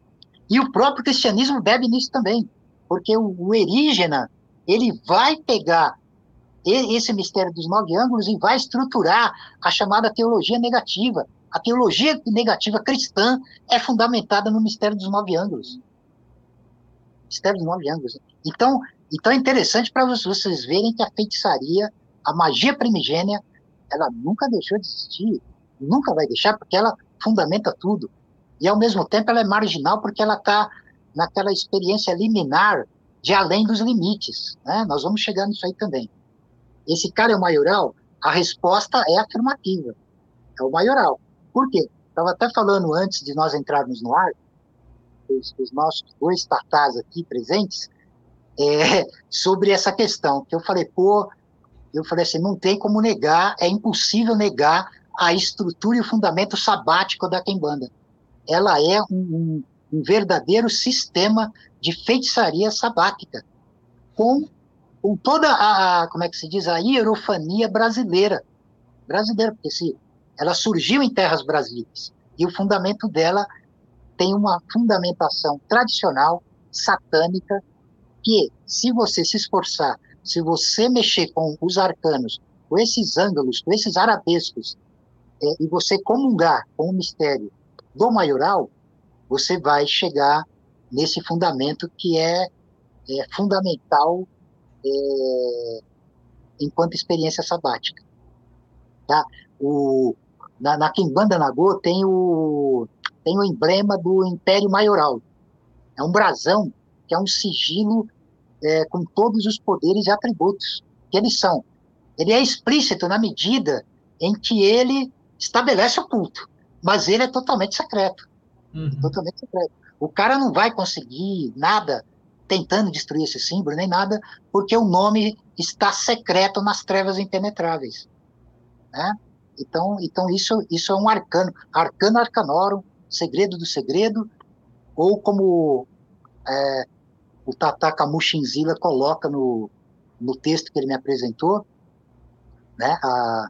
E o próprio cristianismo bebe nisso também, porque o, o Erígena, ele vai pegar esse mistério dos nove ângulos e vai estruturar a chamada teologia negativa. A teologia negativa cristã é fundamentada no mistério dos nove ângulos. Mistério dos nove ângulos. Então, então é interessante para vocês verem que a feitiçaria, a magia primigênia, ela nunca deixou de existir, nunca vai deixar, porque ela fundamenta tudo. E, ao mesmo tempo, ela é marginal porque ela está naquela experiência liminar de além dos limites. Né? Nós vamos chegar nisso aí também. Esse cara é o maioral? A resposta é afirmativa. É o maioral. Por quê? Estava até falando antes de nós entrarmos no ar, os, os nossos dois tatás aqui presentes, é, sobre essa questão, que eu falei, pô, eu falei assim, não tem como negar, é impossível negar a estrutura e o fundamento sabático da Quembanda. Ela é um, um, um verdadeiro sistema de feitiçaria sabática, com, com toda a, como é que se diz, a hierofania brasileira. Brasileira, porque se ela surgiu em terras brasileiras, e o fundamento dela tem uma fundamentação tradicional, satânica, que se você se esforçar se você mexer com os arcanos, com esses ângulos, com esses arabescos, é, e você comungar com o mistério do maioral, você vai chegar nesse fundamento que é, é fundamental é, enquanto experiência sabática. Tá? O, na, na Kimbanda Nagô tem o, tem o emblema do Império Maioral. É um brasão que é um sigilo é, com todos os poderes e atributos que eles são. Ele é explícito na medida em que ele estabelece o culto, mas ele é totalmente secreto. Uhum. Totalmente secreto. O cara não vai conseguir nada tentando destruir esse símbolo, nem nada, porque o nome está secreto nas trevas impenetráveis. Né? Então, então isso, isso é um arcano, arcano arcanorum, segredo do segredo, ou como é, o Tata Kamushinzila coloca no, no texto que ele me apresentou, né, a,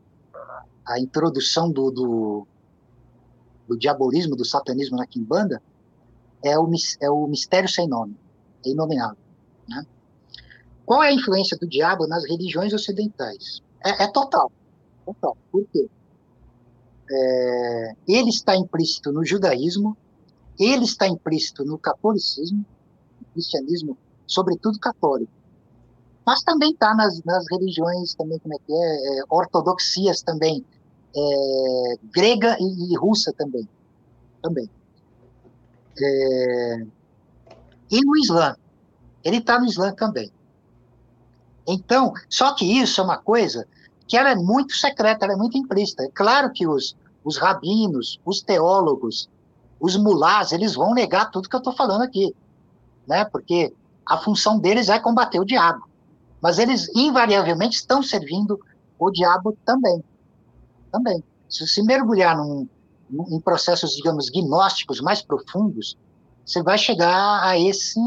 a introdução do, do, do diabolismo, do satanismo na Kimbanda, é o, é o mistério sem nome, é inominável. Né? Qual é a influência do diabo nas religiões ocidentais? É, é total, total. Por quê? É, ele está implícito no judaísmo, ele está implícito no catolicismo, cristianismo, sobretudo católico. Mas também está nas, nas religiões, também, como é que é, é ortodoxias também, é, grega e, e, russa também. também. É, e no Islã. Ele está no Islã também. Então, só que isso é uma coisa que ela é muito secreta, ela é muito implícita. É claro que os, os rabinos, os teólogos, os mulás, eles vão negar tudo que eu estou falando aqui né? Porque a função deles é combater o diabo. Mas eles invariavelmente estão servindo o diabo também. Também. Se você mergulhar num, num, em processos, digamos, gnósticos mais profundos, você vai chegar a esse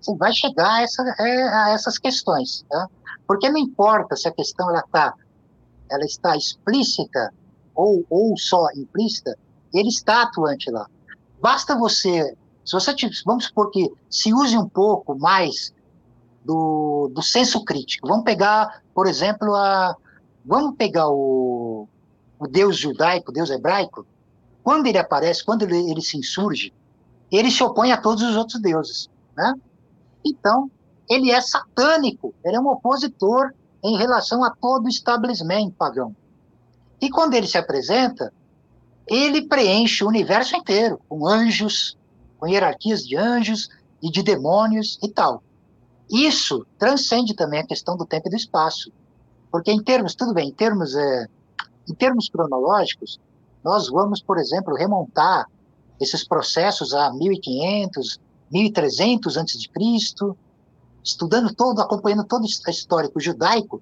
você vai chegar a, essa, é, a essas questões, tá? Porque não importa se a questão ela tá ela está explícita ou, ou só implícita, ele está atuante lá. Basta você se você, vamos supor que se use um pouco mais do, do senso crítico. Vamos pegar, por exemplo, a, vamos pegar o, o Deus judaico, o Deus hebraico. Quando ele aparece, quando ele, ele se insurge, ele se opõe a todos os outros deuses, né? Então, ele é satânico, ele é um opositor em relação a todo o establishment pagão. E quando ele se apresenta, ele preenche o universo inteiro, com anjos, com hierarquias de anjos e de demônios e tal. Isso transcende também a questão do tempo e do espaço. Porque em termos, tudo bem, em termos, é, em termos cronológicos, nós vamos, por exemplo, remontar esses processos a 1500, 1300 antes de Cristo, estudando todo, acompanhando todo o histórico judaico,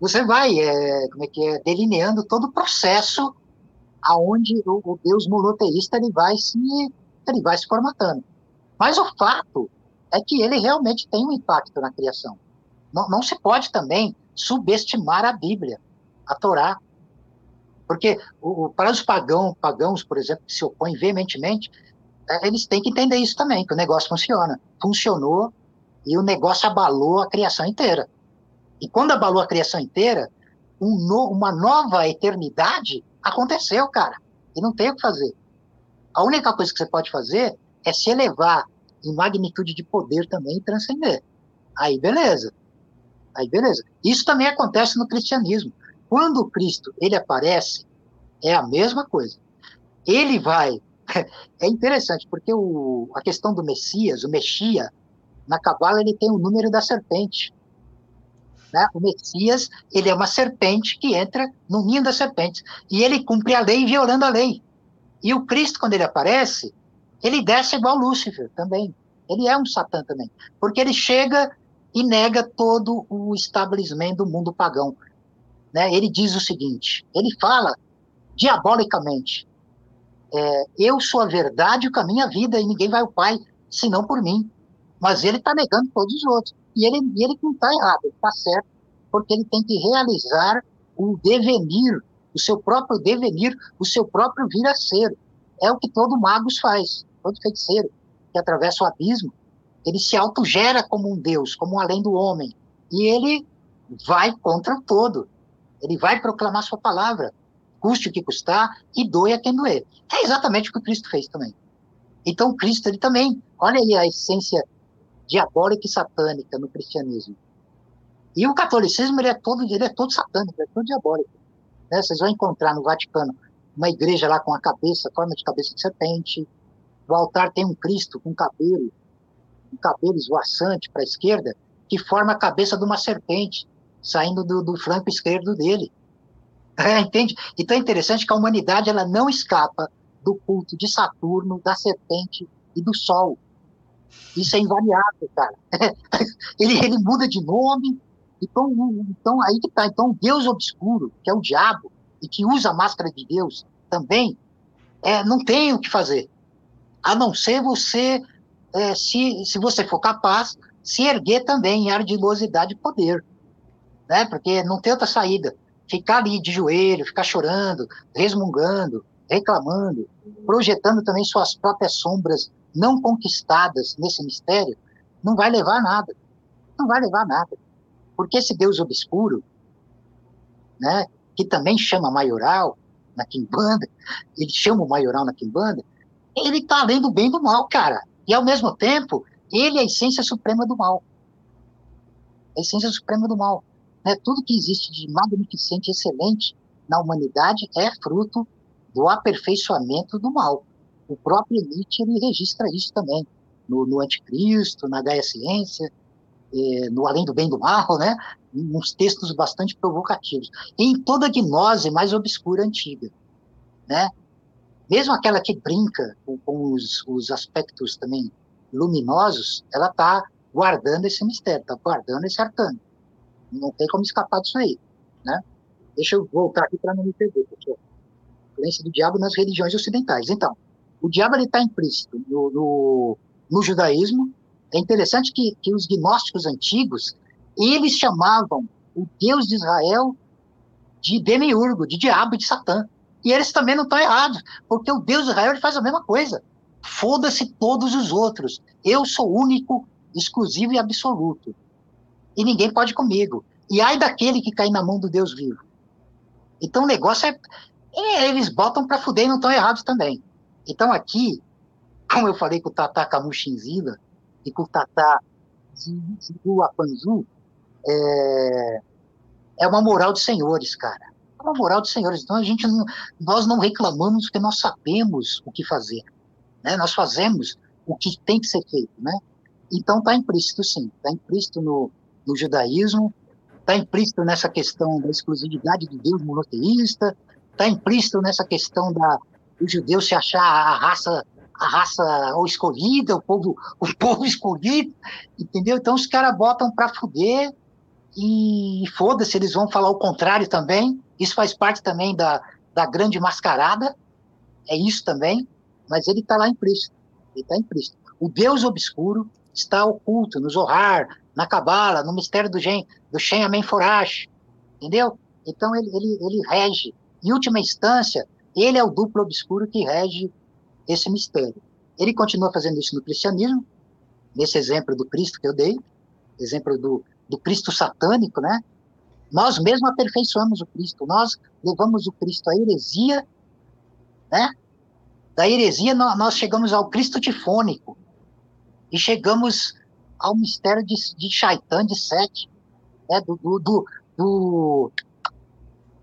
você vai, é, como é que é, delineando todo o processo aonde o, o, Deus monoteísta ele vai se ele vai se formatando. Mas o fato é que ele realmente tem um impacto na criação. Não, não se pode também subestimar a Bíblia, a Torá, porque o, para os pagão, pagãos, por exemplo, que se opõem veementemente, é, eles têm que entender isso também, que o negócio funciona. Funcionou e o negócio abalou a criação inteira. E quando abalou a criação inteira, um no, uma nova eternidade aconteceu, cara. E não tem o que fazer. A única coisa que você pode fazer é se elevar em magnitude de poder também e transcender. Aí beleza. Aí beleza. Isso também acontece no cristianismo. Quando Cristo ele aparece, é a mesma coisa. Ele vai. É interessante, porque o, a questão do Messias, o Mexia, na Cabala ele tem o número da serpente. Né? O Messias, ele é uma serpente que entra no ninho das serpentes. E ele cumpre a lei violando a lei. E o Cristo, quando ele aparece, ele desce igual Lúcifer também. Ele é um Satã também. Porque ele chega e nega todo o estabelecimento do mundo pagão. Né? Ele diz o seguinte: ele fala diabolicamente: é, Eu sou a verdade, o caminho, a vida, e ninguém vai ao Pai senão por mim. Mas ele está negando todos os outros. E ele, ele não está errado, ele está certo, porque ele tem que realizar o devenir, o seu próprio devenir, o seu próprio vir a ser. É o que todo mago faz, todo feiticeiro que atravessa o abismo, ele se autogera como um Deus, como um além do homem. E ele vai contra todo. Ele vai proclamar sua palavra, custe o que custar e doe a quem doer. É exatamente o que Cristo fez também. Então, Cristo, ele também, olha aí a essência diabólica e satânica no cristianismo. E o catolicismo ele é todo, ele é todo satânico, é todo diabólico. Né? Vocês vão encontrar no Vaticano uma igreja lá com a cabeça, forma de cabeça de serpente. O altar tem um Cristo com cabelo, um cabelo esvoaçante para a esquerda, que forma a cabeça de uma serpente saindo do, do flanco esquerdo dele. É, entende? Então é interessante que a humanidade ela não escapa do culto de Saturno, da serpente e do Sol. Isso é invariável, cara. ele, ele muda de nome. Então, então, aí que tá. Então, Deus obscuro, que é o diabo, e que usa a máscara de Deus também, é, não tem o que fazer. A não ser você, é, se, se você for capaz, se erguer também em ardilosidade e poder. Né? Porque não tem outra saída. Ficar ali de joelho, ficar chorando, resmungando, reclamando, projetando também suas próprias sombras não conquistadas nesse mistério, não vai levar a nada. Não vai levar a nada. Porque esse Deus obscuro, né, que também chama maioral na Kimbanda, ele chama o maioral na Kimbanda, ele está além do bem e do mal, cara. E ao mesmo tempo, ele é a essência suprema do mal. A essência suprema do mal. Né? Tudo que existe de magnificente e excelente na humanidade é fruto do aperfeiçoamento do mal o próprio Nietzsche ele registra isso também, no, no Anticristo, na Gaia Ciência, eh, no Além do Bem do Mal, né? uns textos bastante provocativos. Em toda a gnose mais obscura antiga. Né? Mesmo aquela que brinca com, com os, os aspectos também luminosos, ela está guardando esse mistério, está guardando esse arcano. Não tem como escapar disso aí. Né? Deixa eu voltar aqui para não me perder, pessoal. Influência do diabo nas religiões ocidentais. Então, o diabo está implícito no, no, no, judaísmo. É interessante que, que os gnósticos antigos, eles chamavam o Deus de Israel de demiurgo, de diabo de satã. E eles também não estão errados, porque o Deus de Israel faz a mesma coisa. Foda-se todos os outros. Eu sou único, exclusivo e absoluto. E ninguém pode comigo. E ai daquele que cai na mão do Deus vivo. Então o negócio é. é eles botam para fuder e não estão errados também. Então, aqui, como eu falei com o Tata Kamushinzila e com o Tata Apanzu, é, é uma moral de senhores, cara. É uma moral de senhores. Então a gente não, nós não reclamamos porque nós sabemos o que fazer. Né? Nós fazemos o que tem que ser feito, né? Então está implícito, sim. Está implícito no, no judaísmo, está implícito nessa questão da exclusividade do Deus monoteísta, está implícito nessa questão da o judeu se achar a raça a raça ou escolhida, o povo o povo escolhido, entendeu? Então os caras botam para fuder e foda-se, eles vão falar o contrário também. Isso faz parte também da, da grande mascarada, é isso também, mas ele está lá implícito. Ele está implícito. O Deus obscuro está oculto no Zohar, na Cabala, no mistério do Shem, do Shem Amen Forash, entendeu? Então ele, ele, ele rege. Em última instância, ele é o duplo obscuro que rege esse mistério. Ele continua fazendo isso no cristianismo, nesse exemplo do Cristo que eu dei, exemplo do, do Cristo satânico, né? Nós mesmos aperfeiçoamos o Cristo, nós levamos o Cristo à heresia, né? Da heresia nós chegamos ao Cristo tifônico e chegamos ao mistério de, de Shaitan de Sete, né? do, do, do, do,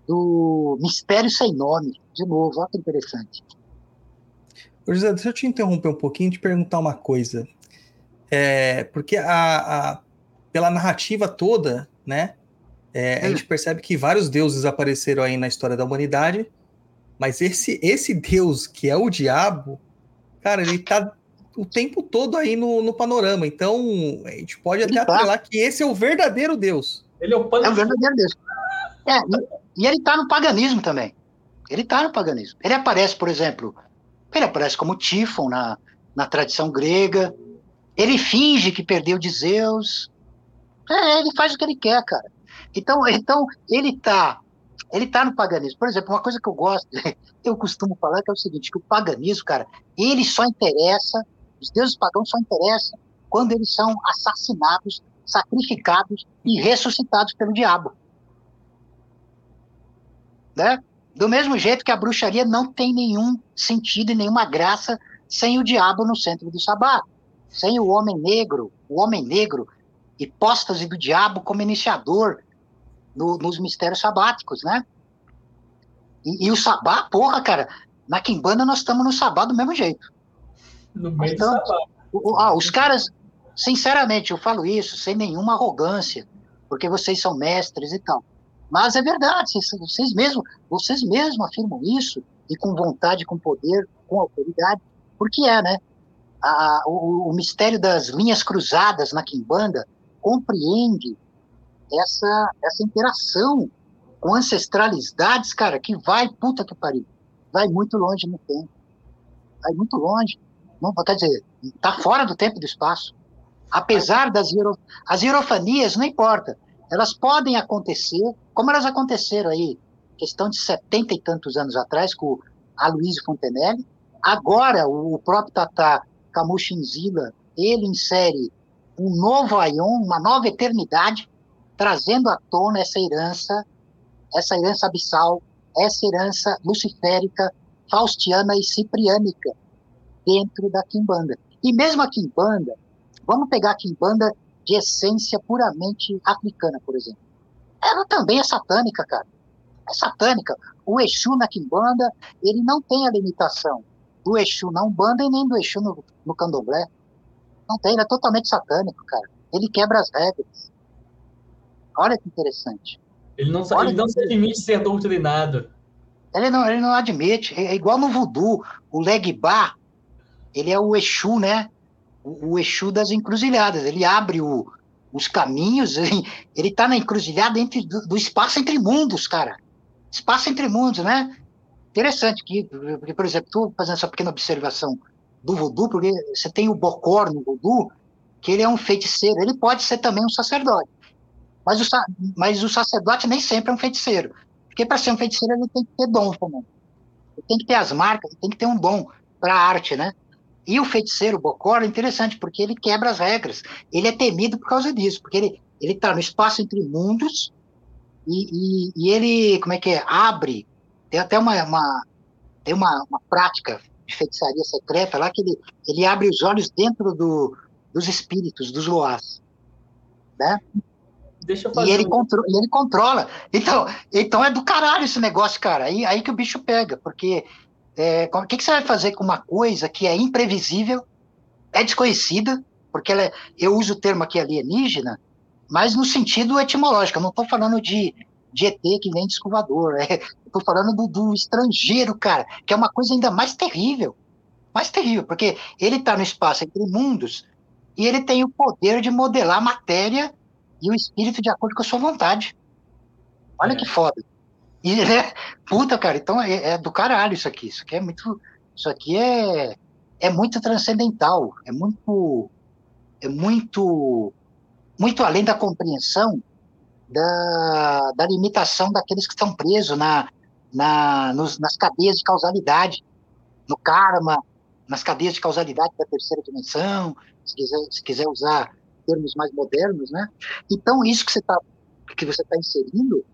do mistério sem nome, de novo, olha que interessante. José, deixa eu te interromper um pouquinho e te perguntar uma coisa. É, porque a, a, pela narrativa toda, né, é, a hum. gente percebe que vários deuses apareceram aí na história da humanidade, mas esse, esse deus que é o diabo, cara, ele tá o tempo todo aí no, no panorama. Então, a gente pode ele até tá. atrelar que esse é o verdadeiro deus. Ele é o, é o verdadeiro deus. É, e, e ele tá no paganismo também. Ele tá no paganismo. Ele aparece, por exemplo, ele aparece como Tifon na, na tradição grega. Ele finge que perdeu de Zeus. É, ele faz o que ele quer, cara. Então, então ele tá, ele tá no paganismo. Por exemplo, uma coisa que eu gosto, eu costumo falar que é o seguinte, que o paganismo, cara, ele só interessa, os deuses pagãos só interessam quando eles são assassinados, sacrificados e ressuscitados pelo diabo. Né? Do mesmo jeito que a bruxaria não tem nenhum sentido e nenhuma graça sem o diabo no centro do sabá, sem o homem negro, o homem negro, hipóstase do diabo como iniciador no, nos mistérios sabáticos, né? E, e, o sabá, porra, cara, na Quimbanda nós estamos no sabá do mesmo jeito. No meio então, do sabá. O, ah, os caras, sinceramente, eu falo isso sem nenhuma arrogância, porque vocês são mestres e tal. Mas é verdade, vocês, vocês mesmos, vocês mesmos afirmam isso, e com vontade, com poder, com autoridade, porque é, né? A, o, o, mistério das linhas cruzadas na Quimbanda compreende essa, essa interação com ancestralidades, cara, que vai, puta que pariu, vai muito longe no tempo. Vai muito longe. Não, quer dizer, está fora do tempo e do espaço. Apesar das hiero, as hierofanias, não importa elas podem acontecer, como elas aconteceram aí, questão de setenta e tantos anos atrás, com a Luiz Fontenelle. Agora, o próprio Tata Kamushinzila, ele insere um novo Aion, uma nova eternidade, trazendo à tona essa herança, essa herança abissal, essa herança luciférica, faustiana e cipriânica dentro da Kimbanda. E mesmo a Kimbanda, vamos pegar a Kimbanda de essência puramente africana, por exemplo. Ela também é satânica, cara. É satânica. O Exu na Kimbanda, ele não tem a limitação do Exu na Umbanda e nem do Exu no, no Candomblé. Não tem, ele é totalmente satânico, cara. Ele quebra as regras. Olha que interessante. Ele não, ele não se admite ser doutrinado. Ele não, ele não admite. É, é igual no voodoo. O Legba, ele é o Exu, né? O, o Exu das encruzilhadas. Ele abre o, os caminhos, ele está na encruzilhada entre, do, do, espaço entre mundos, cara. Espaço entre mundos, né? Interessante que, por exemplo, estou fazendo essa pequena observação do voodoo, porque você tem o Bocor no voodoo, que ele é um feiticeiro, ele pode ser também um sacerdote. Mas o, mas o sacerdote nem sempre é um feiticeiro. Porque para ser um feiticeiro ele tem que ter dom também. Ele tem que ter as marcas, tem que ter um dom para a arte, né? E o feiticeiro Bocor é interessante, porque ele quebra as regras. Ele é temido por causa disso, porque ele ele está no espaço entre mundos e, e, e, ele, como é que é, abre, tem até uma, uma tem uma, uma prática de feitiçaria secreta lá, que ele, ele abre os olhos dentro do, dos espíritos, dos loás. Né? Deixa eu fazer E ele, contro e ele controla. Então, então é do caralho esse negócio, cara. Aí, aí que o bicho pega, porque é, o que, que você vai fazer com uma coisa que é imprevisível, é desconhecida, porque é- eu uso o termo aqui alienígena, mas no sentido etimológico. Eu não estou falando de, de ET que vem de escovador. É, estou falando do, do estrangeiro, cara, que é uma coisa ainda mais terrível. Mais terrível, porque ele está no espaço entre mundos e ele tem o poder de modelar a matéria e o espírito de acordo com a sua vontade. Olha É. que foda. E, né, puta, cara, então é, é do caralho isso aqui. Isso aqui é muito. Isso aqui é, é muito transcendental. É muito. É muito. Muito além da compreensão da, da limitação daqueles que estão presos na, na, nos- nas cadeias de causalidade, no karma, nas cadeias de causalidade da terceira dimensão, se quiser, se quiser usar termos mais modernos, né? Então, isso que você está que você tá inserindo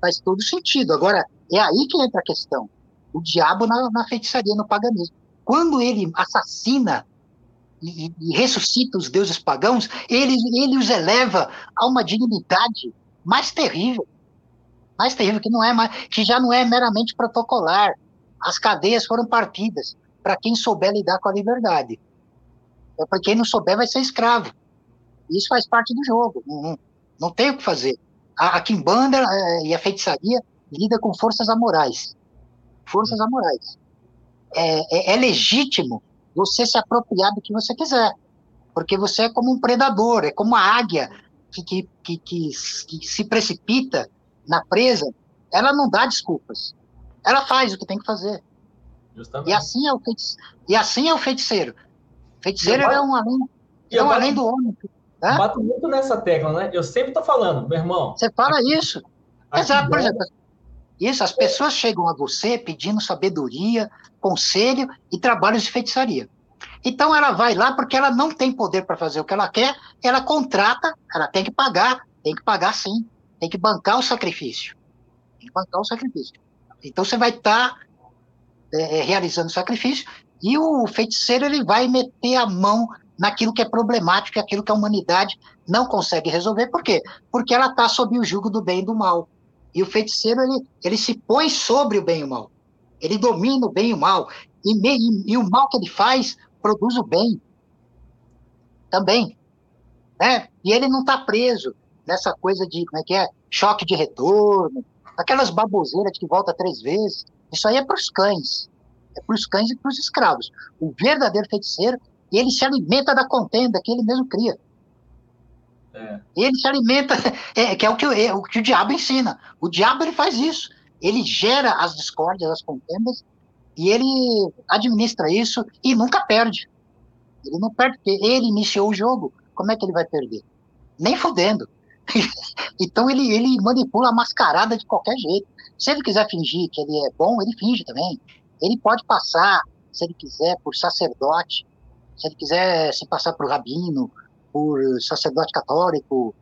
faz todo sentido. Agora, é aí que entra a questão. O diabo na, na feitiçaria, no paganismo. Quando ele assassina e, e- ressuscita os deuses pagãos, ele, ele os eleva a uma dignidade mais terrível. Mais terrível, que, não é mais, que já não é meramente protocolar. As cadeias foram partidas para quem souber lidar com a liberdade. É para quem não souber vai ser escravo. Isso faz parte do jogo. Não, não tem o que fazer. A, a Kimbanda eh, e a feitiçaria lida com forças amorais. Forças amorais. É, é, é legítimo você se apropriar do que você quiser. Porque você é como um predador, é como a águia que, que, que, que, que se precipita na presa. Ela não dá desculpas. Ela faz o que tem que fazer. Justamente. E assim é o, feitice... e assim é o feiticeiro. Feiticeiro Eu é um além, é um além do homem. Hã? bato muito nessa tecla, né? Eu sempre tô falando, meu irmão. Você fala isso. Exato, por exemplo. Isso, as pessoas chegam a você pedindo sabedoria, conselho e trabalhos de feitiçaria. Então ela vai lá porque ela não tem poder para fazer o que ela quer, ela contrata, ela tem que pagar, tem que pagar sim, tem que bancar o sacrifício. Tem que bancar o sacrifício. Então você vai estar realizando o sacrifício e o feiticeiro ele vai meter a mão naquilo que é problemático, aquilo que a humanidade não consegue resolver. Por quê? Porque ela está sob o jugo do bem e do mal. E o feiticeiro, ele, ele se põe sobre o bem e o mal. Ele domina o bem e o mal. E, e, e o mal que ele faz produz o bem também. Né? E ele não está preso nessa coisa de, como é que é? Choque de retorno, aquelas baboseiras que volta três vezes. Isso aí é para os cães. É para os cães e para os escravos. O verdadeiro feiticeiro, ele se alimenta da contenda que ele mesmo cria. É. Ele se alimenta, é, que é o que, é o que o diabo ensina. O diabo ele faz isso. Ele gera as discórdias, as contendas, e ele administra isso e nunca perde. Ele não perde, porque ele iniciou o jogo. Como é que ele vai perder? Nem fudendo. então ele, ele manipula a mascarada de qualquer jeito. Se ele quiser fingir que ele é bom, ele finge também. Ele pode passar, se ele quiser, por sacerdote, se ele quiser se passar por rabino, por sacerdote católico,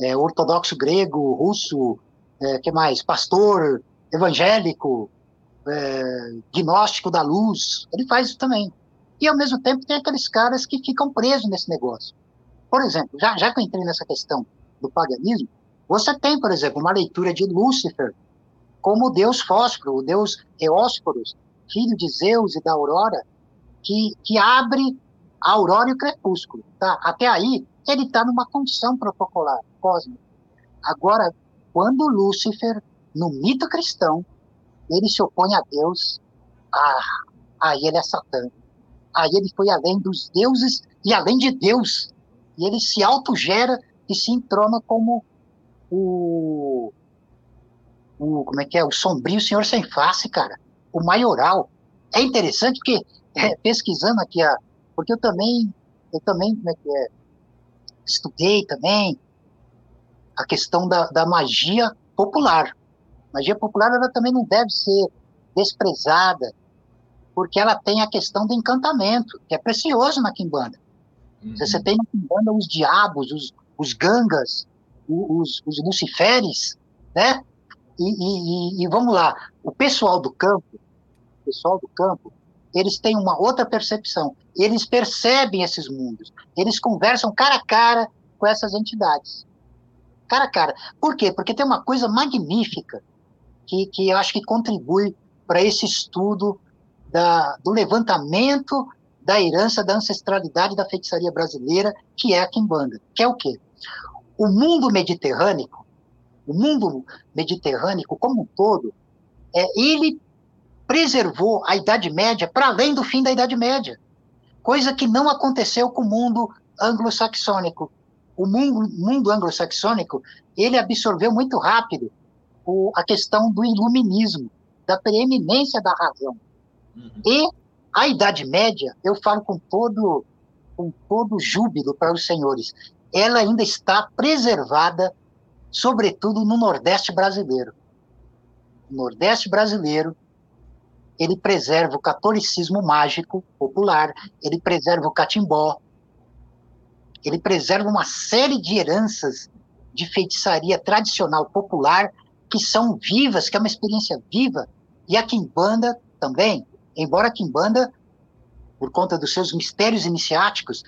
é, ortodoxo grego, russo, é, que mais? Pastor, evangélico, é, gnóstico da luz. Ele faz isso também. E ao mesmo tempo tem aqueles caras que ficam presos nesse negócio. Por exemplo, já, já que eu entrei nessa questão do paganismo, você tem, por exemplo, uma leitura de Lúcifer como o deus Fósforo, o deus Eósforos, filho de Zeus e da Aurora, que, que abre aurora e o crepúsculo. Tá? Até aí, ele está numa condição protocolar, cósmica. Agora, quando Lúcifer, no mito cristão, ele se opõe a Deus, ah, aí ele é Satã. Aí ele foi além dos deuses e além de Deus. E ele se autogera e se entrona como o, o. Como é que é? O sombrio senhor sem face, cara. O maioral. É interessante porque, é, pesquisando aqui, a, porque eu também. Eu também, como é que é? Estudei também a questão da, da magia popular. Magia popular, ela também não deve ser desprezada, porque ela tem a questão do encantamento, que é precioso na Kimbanda. Uhum. Você tem na Kimbanda os diabos, os, os gangas, os, os luciferes, né? E, e, e, vamos lá, o pessoal do campo, o pessoal do campo, eles têm uma outra percepção. Eles percebem esses mundos. Eles conversam cara a cara com essas entidades. Cara a cara. Por quê? Porque tem uma coisa magnífica que, que eu acho que contribui para esse estudo da, do levantamento da herança da ancestralidade da feitiçaria brasileira, que é a quimbanda. Que é o quê? O mundo mediterrâneo, o mundo mediterrâneo como um todo, é, ele preservou a Idade Média para além do fim da Idade Média, coisa que não aconteceu com o mundo anglo-saxônico. O mundo, mundo anglo-saxônico ele absorveu muito rápido o, a questão do iluminismo, da preeminência da razão. Uhum. E a Idade Média, eu falo com todo, com todo júbilo para os senhores, ela ainda está preservada, sobretudo no Nordeste brasileiro. O Nordeste brasileiro, ele preserva o catolicismo mágico popular, ele preserva o catimbó, ele preserva uma série de heranças de feitiçaria tradicional popular que são vivas, que é uma experiência viva, e a quimbanda também, embora a quimbanda, por conta dos seus mistérios iniciáticos,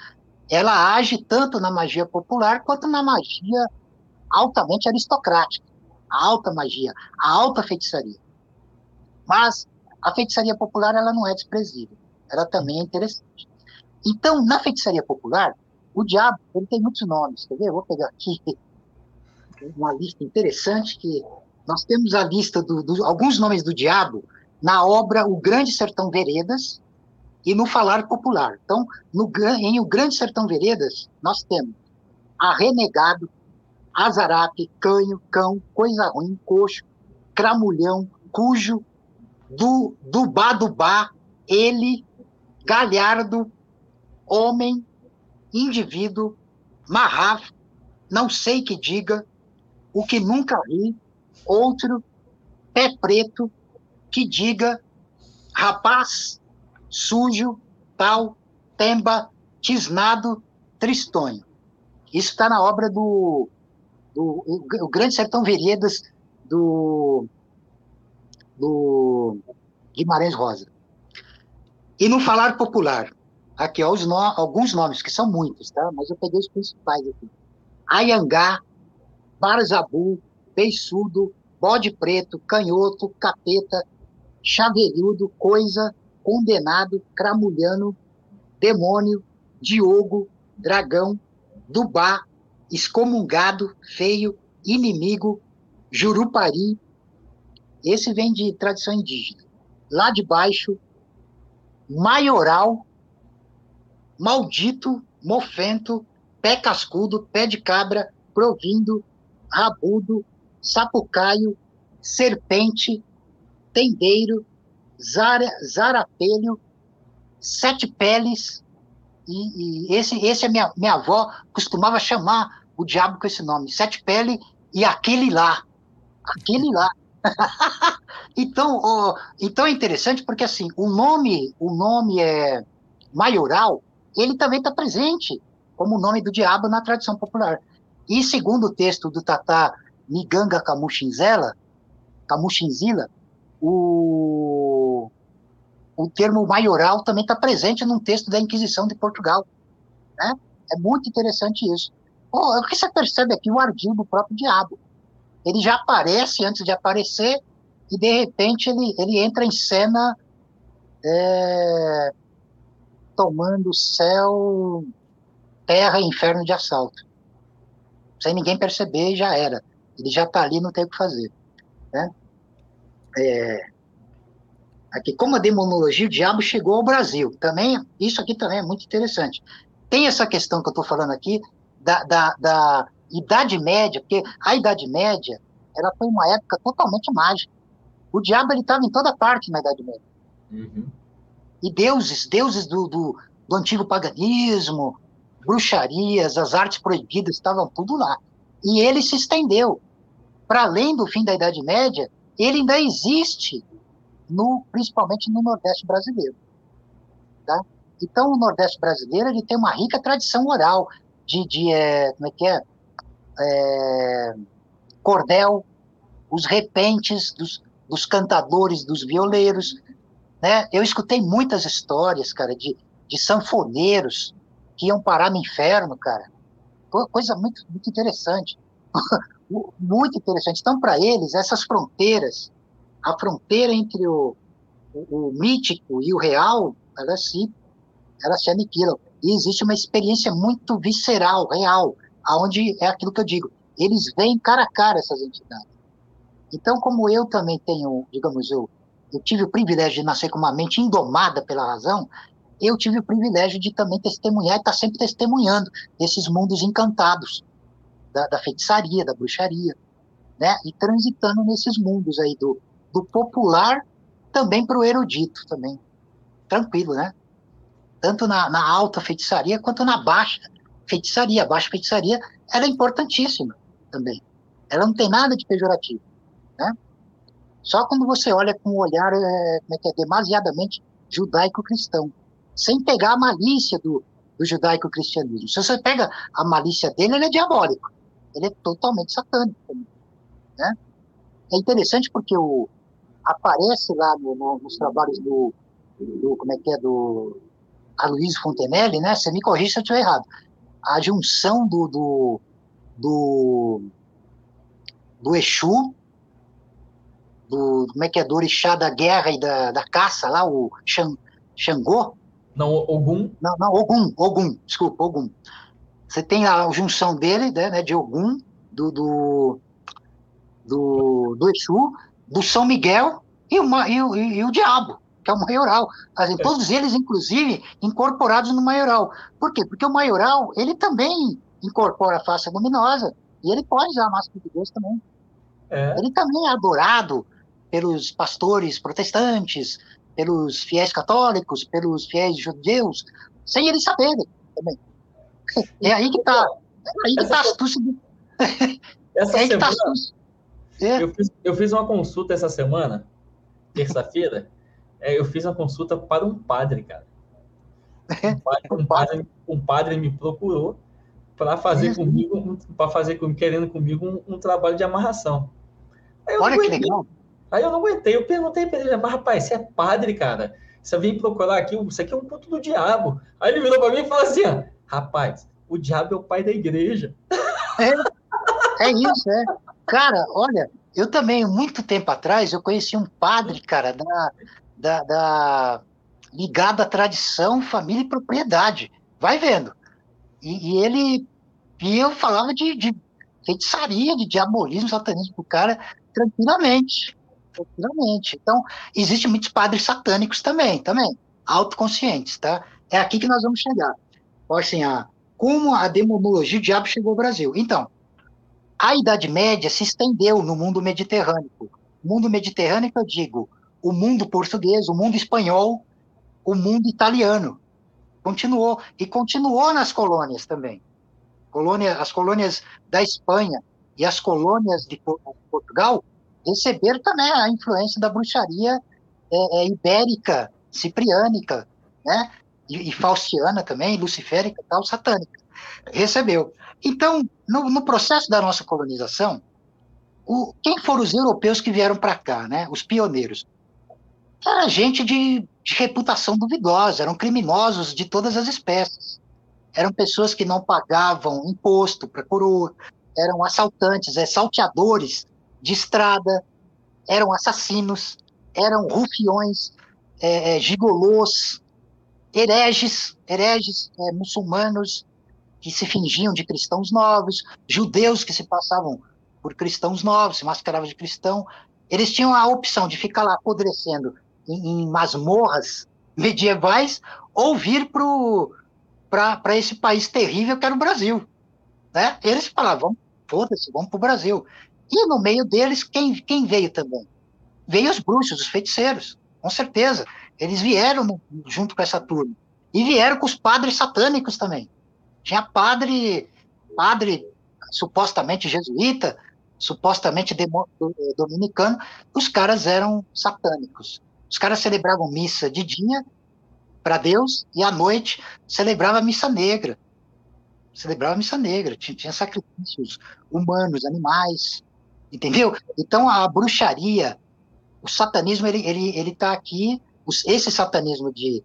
ela age tanto na magia popular quanto na magia altamente aristocrática, a alta magia, a alta feitiçaria. Mas a feitiçaria popular ela não é desprezível, ela também é interessante. Então, na feitiçaria popular, o diabo ele tem muitos nomes, quer ver? Vou pegar aqui uma lista interessante que nós temos a lista de do, alguns nomes do diabo na obra O Grande Sertão Veredas e no Falar Popular. Então, no, em O Grande Sertão Veredas, nós temos a Renegado, Azarape, Canho, Cão, Coisa Ruim, Coxo, Cramulhão, Cujo, do Dubá Dubá, Ele, Galhardo, Homem, Indivíduo, Marraf, Não Sei Que Diga, O Que Nunca Vi, Outro, Pé Preto, Que Diga, Rapaz, Sujo, Tal, Temba, Tisnado, Tristonho. Isso está na obra do, do o Grande Sertão Veredas do, do Guimarães Rosa. E no falar popular, aqui ó, no, alguns nomes, que são muitos, tá? mas eu peguei os principais aqui. Ayangá, Barzabu, Beiçudo, Bode Preto, Canhoto, Capeta, Chavelhudo, Coisa, Condenado, Cramulhano, Demônio, Diogo, Dragão, Dubá, Excomungado, Feio, Inimigo, Jurupari. Esse vem de tradição indígena. Lá de baixo, Maioral, Maldito, Mofento, Pé Cascudo, Pé de Cabra, Provindo, Rabudo, Sapucaio, Serpente, Tendeiro, Zara, Zarapelho, Sete Peles, e, e, esse, esse a minha, minha avó costumava chamar o diabo com esse nome, Sete Pele e aquele lá. Aquele lá. então, então é interessante porque assim, o nome, o nome é maioral, ele também está presente como o nome do diabo na tradição popular. E segundo o texto do Tatá Niganga Camuchinzela, Camuchinzila, o, o termo maioral também está presente num texto da Inquisição de Portugal. Né? É muito interessante isso. O que você percebe aqui? O ardil do próprio diabo. Ele já aparece antes de aparecer e, de repente, ele, ele entra em cena é, tomando céu, terra e inferno de assalto sem ninguém perceber, já era. Ele já está ali, não tem o que fazer. Né? É, aqui, como a demonologia, o diabo chegou ao Brasil. Também, isso aqui também é muito interessante. Tem essa questão que eu estou falando aqui da, da, da, Idade Média, porque a Idade Média ela foi uma época totalmente mágica. O diabo ele estava em toda parte na Idade Média. Uhum. E deuses, deuses do, do, do antigo paganismo, bruxarias, as artes proibidas, estavam tudo lá. E ele se estendeu. Para além do fim da Idade Média, ele ainda existe, no, principalmente no Nordeste brasileiro. Tá? Então, o Nordeste brasileiro ele tem uma rica tradição oral de, de é, como é que é? É? cordel, os repentes dos, dos cantadores, dos violeiros, né? Eu escutei muitas histórias, cara, de, de sanfoneiros que iam parar no inferno, cara. Coisa muito, muito interessante. muito interessante. Então, para eles, essas fronteiras, a fronteira entre o, o, o mítico e o real, elas se, elas se aniquilam. E existe uma experiência muito visceral, real, aonde é aquilo que eu digo. Eles veem cara a cara essas entidades. Então, como eu também tenho, digamos, eu, eu tive o privilégio de nascer com uma mente indomada pela razão, eu tive o privilégio de também testemunhar e estar tá sempre testemunhando esses mundos encantados da, da feitiçaria, da bruxaria, né? E transitando nesses mundos aí do, do popular também para o erudito também. Tranquilo, né? Tanto na, na, alta feitiçaria quanto na baixa feitiçaria. Baixa feitiçaria ela é importantíssima também. Ela não tem nada de pejorativo, né? Só quando você olha com um olhar é, como é que é, demasiadamente judaico-cristão, sem pegar a malícia do, do judaico-cristianismo. Se você pega a malícia dele, ele é diabólico ele é totalmente satânico. Né? É interessante porque o, aparece lá no, no, nos trabalhos do, do, como é que é, do Aloysio Fontenelle, né? Você me corrige se eu estiver errado. A junção do, do, do, do Exu, do, como é que é, do orixá da guerra e da, da caça lá, o Xangô. Não, Ogum. Não, não, Ogum, Ogum, desculpa, Ogum. Você tem a junção dele, né, né, de Ogum, do, do, do, do Exu, do São Miguel e o, e o, e o Diabo, que é o maioral. Assim, todos eles, inclusive, incorporados no maioral. Por quê? Porque o maioral, ele também incorpora a face luminosa e ele pode usar a máscara de Deus também. É. Ele também é adorado pelos pastores protestantes, pelos fiéis católicos, pelos fiéis judeus, sem eles saberem também. É aí que tá. É aí que tá a astúcia do... Essa é semana, tá é. eu, fiz, eu fiz uma consulta essa semana, terça-feira. É, eu fiz uma consulta para um padre, cara. É. Um padre, um padre, um padre me procurou para fazer é. comigo, para fazer comigo, querendo comigo um, um trabalho de amarração. Olha que legal. Aí eu não aguentei, eu perguntei para ele, mas rapaz, você é padre, cara? Você vem procurar aqui, isso aqui é um ponto do diabo. Aí ele virou para mim e falou assim: Rapaz, o diabo é o pai da igreja. É, é isso, é. Cara, olha, eu também, muito tempo atrás, eu conheci um padre, cara, da, da, da ligado à tradição, família e propriedade. Vai vendo. E, e ele. E eu falava de, de feitiçaria, de diabolismo, satanismo pro cara, tranquilamente. Tranquilamente. Então, existem muitos padres satânicos também, também, autoconscientes, tá? É aqui que nós vamos chegar assim, a, como a demonologia, o diabo chegou ao Brasil. Então, a Idade Média se estendeu no mundo mediterrâneo. O mundo mediterrâneo, eu digo, o mundo português, o mundo espanhol, o mundo italiano. Continuou, e continuou nas colônias também. Colônia, as colônias da Espanha e as colônias de Portugal receberam também a influência da bruxaria é, é, ibérica, cipriânica, né? e, e faustiana também, luciférica tal, satânica. Recebeu. Então, no, no processo da nossa colonização, o, quem foram os europeus que vieram para cá, né? Os pioneiros. Era gente de, de reputação duvidosa, eram criminosos de todas as espécies. Eram pessoas que não pagavam imposto para coroa, eram assaltantes, é, salteadores de estrada, eram assassinos, eram rufiões, é, é, gigolôs, hereges, hereges é, muçulmanos que se fingiam de cristãos novos, judeus que se passavam por cristãos novos, se mascaravam de cristão. Eles tinham a opção de ficar lá apodrecendo em, em masmorras medievais ou vir para esse país terrível que era o Brasil. Né? Eles falavam, foda-se, vamos para o Brasil. E no meio deles, quem, quem veio também? Veio os bruxos, os feiticeiros, com certeza. Eles vieram junto com essa turma. E vieram com os padres satânicos também. Tinha padre, padre supostamente jesuíta, supostamente dominicano, os caras eram satânicos. Os caras celebravam missa de dia para Deus e à noite celebrava missa negra. Celebrava missa negra, tinha, tinha sacrifícios humanos, animais, entendeu? Então a bruxaria, o satanismo, ele, ele, ele tá aqui esse satanismo de,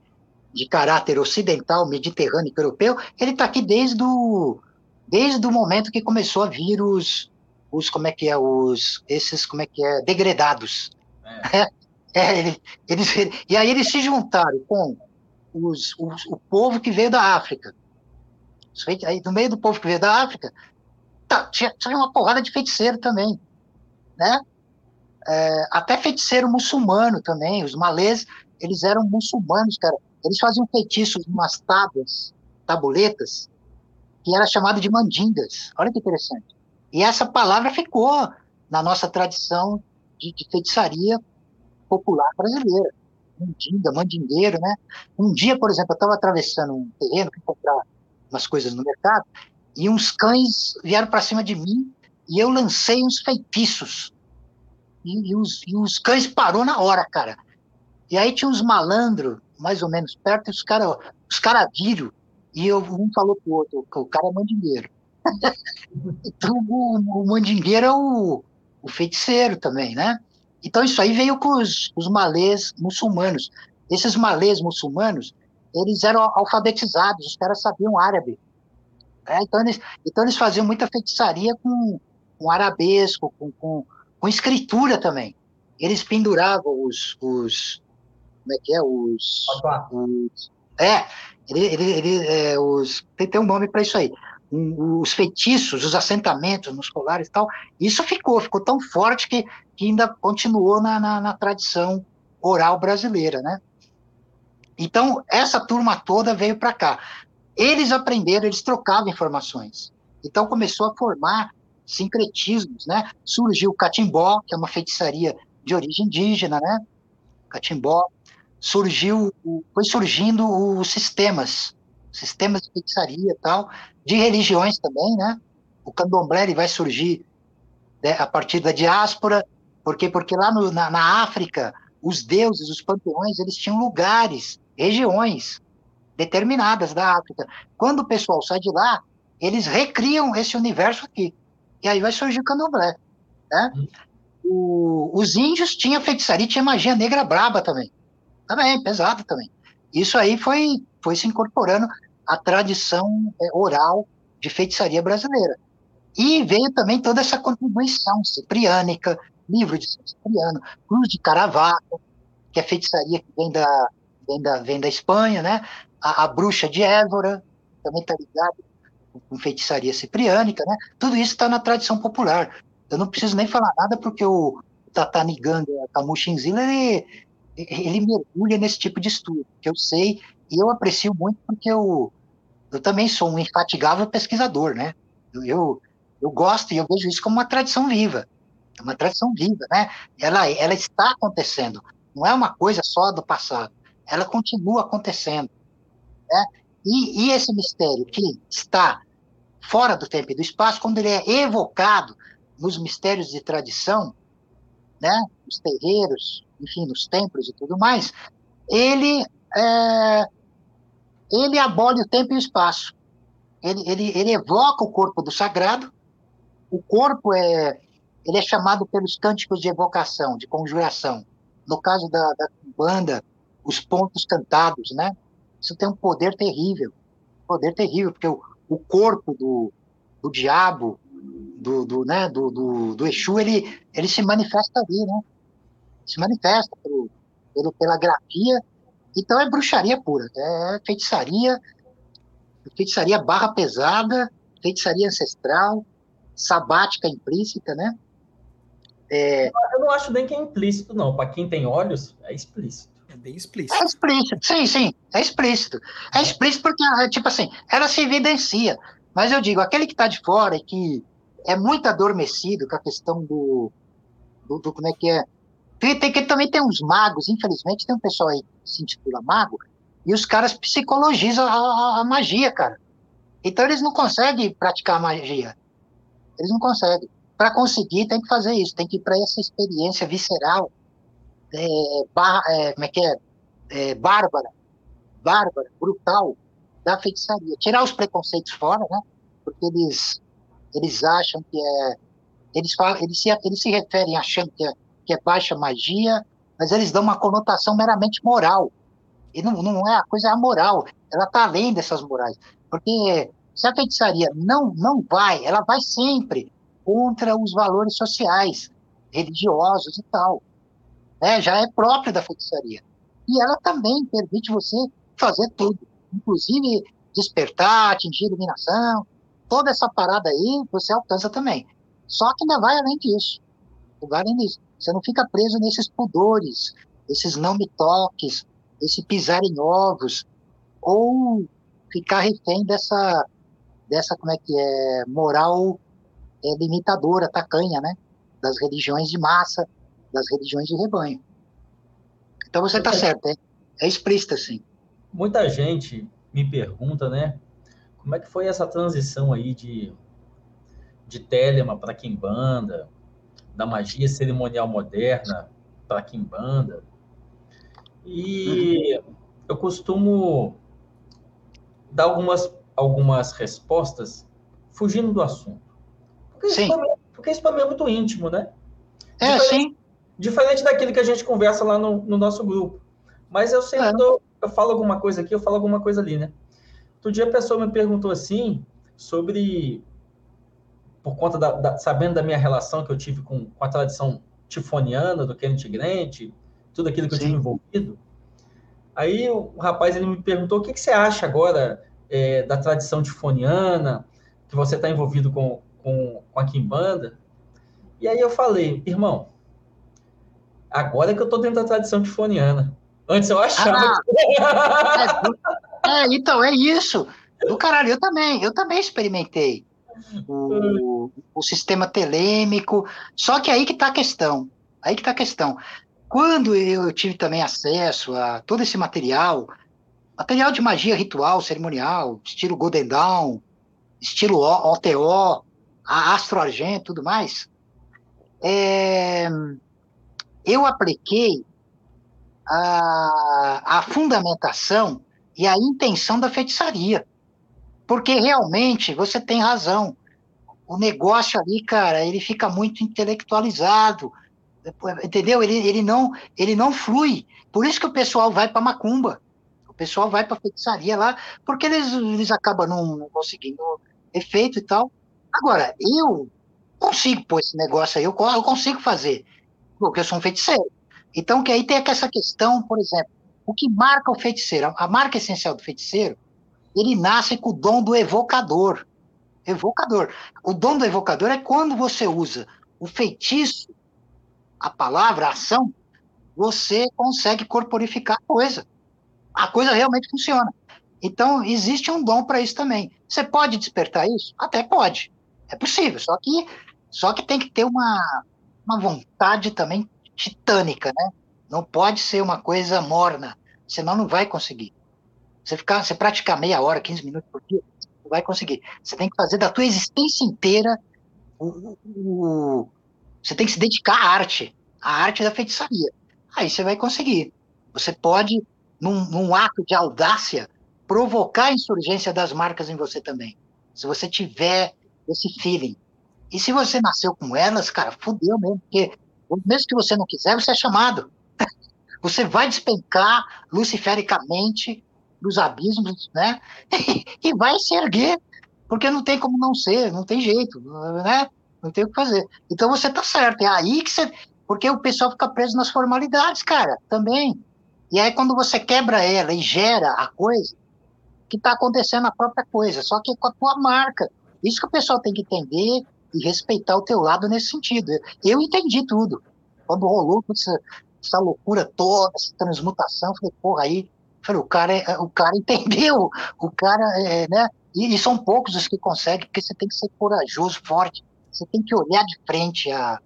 de caráter ocidental, mediterrâneo, europeu, ele está aqui desde o, desde o momento que começou a vir os, os como é que é, os, esses, como é que é, degredados. É. É, eles, e aí eles se juntaram com os, os, o povo que veio da África. Aí, no meio do povo que veio da África, tá, tinha, tinha uma porrada de feiticeiro também, né? É, até feiticeiro muçulmano também, os malês, eles eram muçulmanos, cara. Eles faziam feitiços em umas tábuas, tabuletas, que era chamado de mandingas. Olha que interessante. E essa palavra ficou na nossa tradição de, de feitiçaria popular brasileira. Mandinga, mandingueiro, né? Um dia, por exemplo, eu estava atravessando um terreno, fui comprar umas coisas no mercado, e uns cães vieram para cima de mim e eu lancei uns feitiços. E, e, os, e os cães parou na hora, cara. E aí tinha uns malandros, mais ou menos perto, e os caras os cara viram, e eu, um falou pro outro, o cara é mandingueiro. então o, o mandingueiro é o, o feiticeiro também, né? Então isso aí veio com os, os malês muçulmanos. Esses malês muçulmanos, eles eram alfabetizados, os caras sabiam árabe. É, então, eles, então eles faziam muita feitiçaria com, com arabesco, com, com, com escritura também. Eles penduravam os, os como é que é, os, os é, ele, ele, ele, é, os, tem, tem um nome para isso aí. Um, os feitiços, os assentamentos nos colares e tal, isso ficou, ficou tão forte que, que ainda continuou na, na, na tradição oral brasileira, né? Então, essa turma toda veio para cá. Eles aprenderam, eles trocavam informações. Então, começou a formar sincretismos, né? Surgiu o catimbó, que é uma feitiçaria de origem indígena, né? Catimbó. Surgiu, foi surgindo os sistemas, sistemas de feitiçaria e tal, de religiões também, né? O candomblé ele vai surgir né, a partir da diáspora, porque porque lá no, na, na África os deuses, os panteões, eles tinham lugares, regiões determinadas da África. Quando o pessoal sai de lá, eles recriam esse universo aqui. E aí vai surgir o candomblé. Né? O, os índios tinham feitiçaria, tinha magia negra braba também. Também, pesada também. Isso aí foi, foi se incorporando à tradição é, oral de feitiçaria brasileira. E veio também toda essa contribuição cipriânica, livro de Cipriano, Cruz de Caravaggio, que é feitiçaria que vem da, vem da, vem da Espanha, né? A, a bruxa de Évora, também está ligado com feitiçaria cipriânica, né? Tudo isso está na tradição popular. Eu não preciso nem falar nada porque o Tataniganga Kamushinzila, ele, ele mergulha nesse tipo de estudo, que eu sei e eu aprecio muito porque eu, eu também sou um infatigável pesquisador, né? Eu, eu, eu gosto e eu vejo isso como uma tradição viva, é uma tradição viva, né? Ela, ela está acontecendo, não é uma coisa só do passado, ela continua acontecendo, né? E, e esse mistério que está fora do tempo e do espaço, quando ele é evocado nos mistérios de tradição, né, nos terreiros, enfim, nos templos e tudo mais, ele é, ele abole o tempo e o espaço. Ele, ele, ele evoca o corpo do sagrado. O corpo é ele é chamado pelos cânticos de evocação, de conjuração. No caso da, da banda, os pontos cantados, né? Isso tem um poder terrível, poder terrível, porque o, o corpo do, do diabo, do, do, né, do, do, do Exu, ele, ele se manifesta ali, né? Se manifesta pelo, pelo, pela grafia. Então é bruxaria pura, é feitiçaria, feitiçaria barra pesada, feitiçaria ancestral, sabática implícita, né? É... Eu não acho nem que é implícito, não. Para quem tem olhos, é explícito. É bem explícito. É explícito, sim, sim, é explícito. É explícito porque, é, tipo assim, ela se evidencia. Mas eu digo, aquele que está de fora e que é muito adormecido com a questão do, do, do como é que é. Tem, tem, que também tem uns magos, infelizmente, tem um pessoal aí se intitula mago, e os caras psicologizam a, a, magia, cara. Então eles não conseguem praticar magia. Eles não conseguem. Para conseguir, tem que fazer isso, tem que ir para essa experiência visceral é, bar, é, como é que é? é? bárbara, bárbara, brutal da feitiçaria. Tirar os preconceitos fora, né? Porque eles, eles acham que é. Eles, falam, eles, se, eles se referem achando que é, que é baixa magia, mas eles dão uma conotação meramente moral. E não, não é a coisa moral, ela está além dessas morais. Porque se a feitiçaria não, não vai, ela vai sempre contra os valores sociais, religiosos e tal. Né? Já é próprio da feitiçaria. E ela também permite você fazer tudo, inclusive despertar, atingir iluminação, toda essa parada aí você alcança também. Só que ainda vai além disso. Além disso. Você não fica preso nesses pudores, esses não me toques, esse pisar em ovos, ou ficar refém dessa, dessa como é que é, moral é, limitadora, tacanha, né? Das religiões de massa, das religiões de rebanho. Então você está certo, é, é explícito assim. Muita gente me pergunta, né? Como é que foi essa transição aí de, de Telema para Kimbanda, da magia cerimonial moderna para Kimbanda? E eu costumo dar algumas, algumas respostas fugindo do assunto. Porque sim. Isso, para mim é muito íntimo, né? É, diferente, sim. Diferente daquilo que a gente conversa lá no, no nosso grupo. Mas eu sempre é. dou, eu falo alguma coisa aqui, eu falo alguma coisa ali, né? Outro dia a pessoa me perguntou assim sobre por conta da, da, sabendo da minha relação que eu tive com, com a tradição tifoniana do Kenneth Grant, tudo aquilo que Sim. eu tive envolvido. Aí o rapaz ele me perguntou o que, que você acha agora é, da tradição tifoniana, que você está envolvido com, com, com a Kimbanda. E aí eu falei, irmão, agora que eu estou dentro da tradição tifoniana. Antes eu achava. Ah, é, é, então, é isso. Do caralho, eu também, eu também experimentei o, o sistema telêmico. Só que aí que está a questão. Aí que está a questão. Quando eu tive também acesso a todo esse material, material de magia ritual, cerimonial, estilo Golden Dawn, estilo OTO, Astro Argento tudo mais, é, eu apliquei a, a fundamentação e a intenção da feitiçaria. Porque realmente você tem razão. O negócio ali, cara, ele fica muito intelectualizado, entendeu? Ele, ele, não, ele não flui. Por isso que o pessoal vai para macumba. O pessoal vai para feitiçaria lá, porque eles, eles acabam não, não conseguindo efeito e tal. Agora, eu consigo pôr esse negócio aí, eu, eu consigo fazer, porque eu sou um feiticeiro. Então, que aí tem essa questão, por exemplo, o que marca o feiticeiro? A marca essencial do feiticeiro ele nasce com o dom do evocador. Evocador. O dom do evocador é quando você usa o feitiço, a palavra, a ação, você consegue corporificar a coisa. A coisa realmente funciona. Então, existe um dom para isso também. Você pode despertar isso? Até pode. É possível, só que, só que tem que ter uma, uma vontade também titânica, né? Não pode ser uma coisa morna, senão não vai conseguir. Você ficar, você praticar meia hora, 15 minutos por dia, não vai conseguir. Você tem que fazer da tua existência inteira o, o, você tem que se dedicar à arte, à arte da feitiçaria. Aí você vai conseguir. Você pode, num, num ato de audácia, provocar a insurgência das marcas em você também. Se você tiver esse feeling. E se você nasceu com elas, cara, fudeu mesmo, porque mesmo que você não quiser, você é chamado. Você vai despencar lucifericamente dos abismos, né? e vai se erguer, porque não tem como não ser, não tem jeito, né? Não tem o que fazer. Então você tá certo, é aí que você. Porque o pessoal fica preso nas formalidades, cara, também. E aí quando você quebra ela e gera a coisa, que está acontecendo a própria coisa, só que com a tua marca. Isso que o pessoal tem que entender e respeitar o teu lado nesse sentido. Eu entendi tudo. Quando rolou essa, essa loucura toda, essa transmutação, falei, porra, aí Falei, o cara, é, o cara entendeu, o cara, é, né? E, e, são poucos os que conseguem, porque você tem que ser corajoso, forte, você tem que olhar de frente a,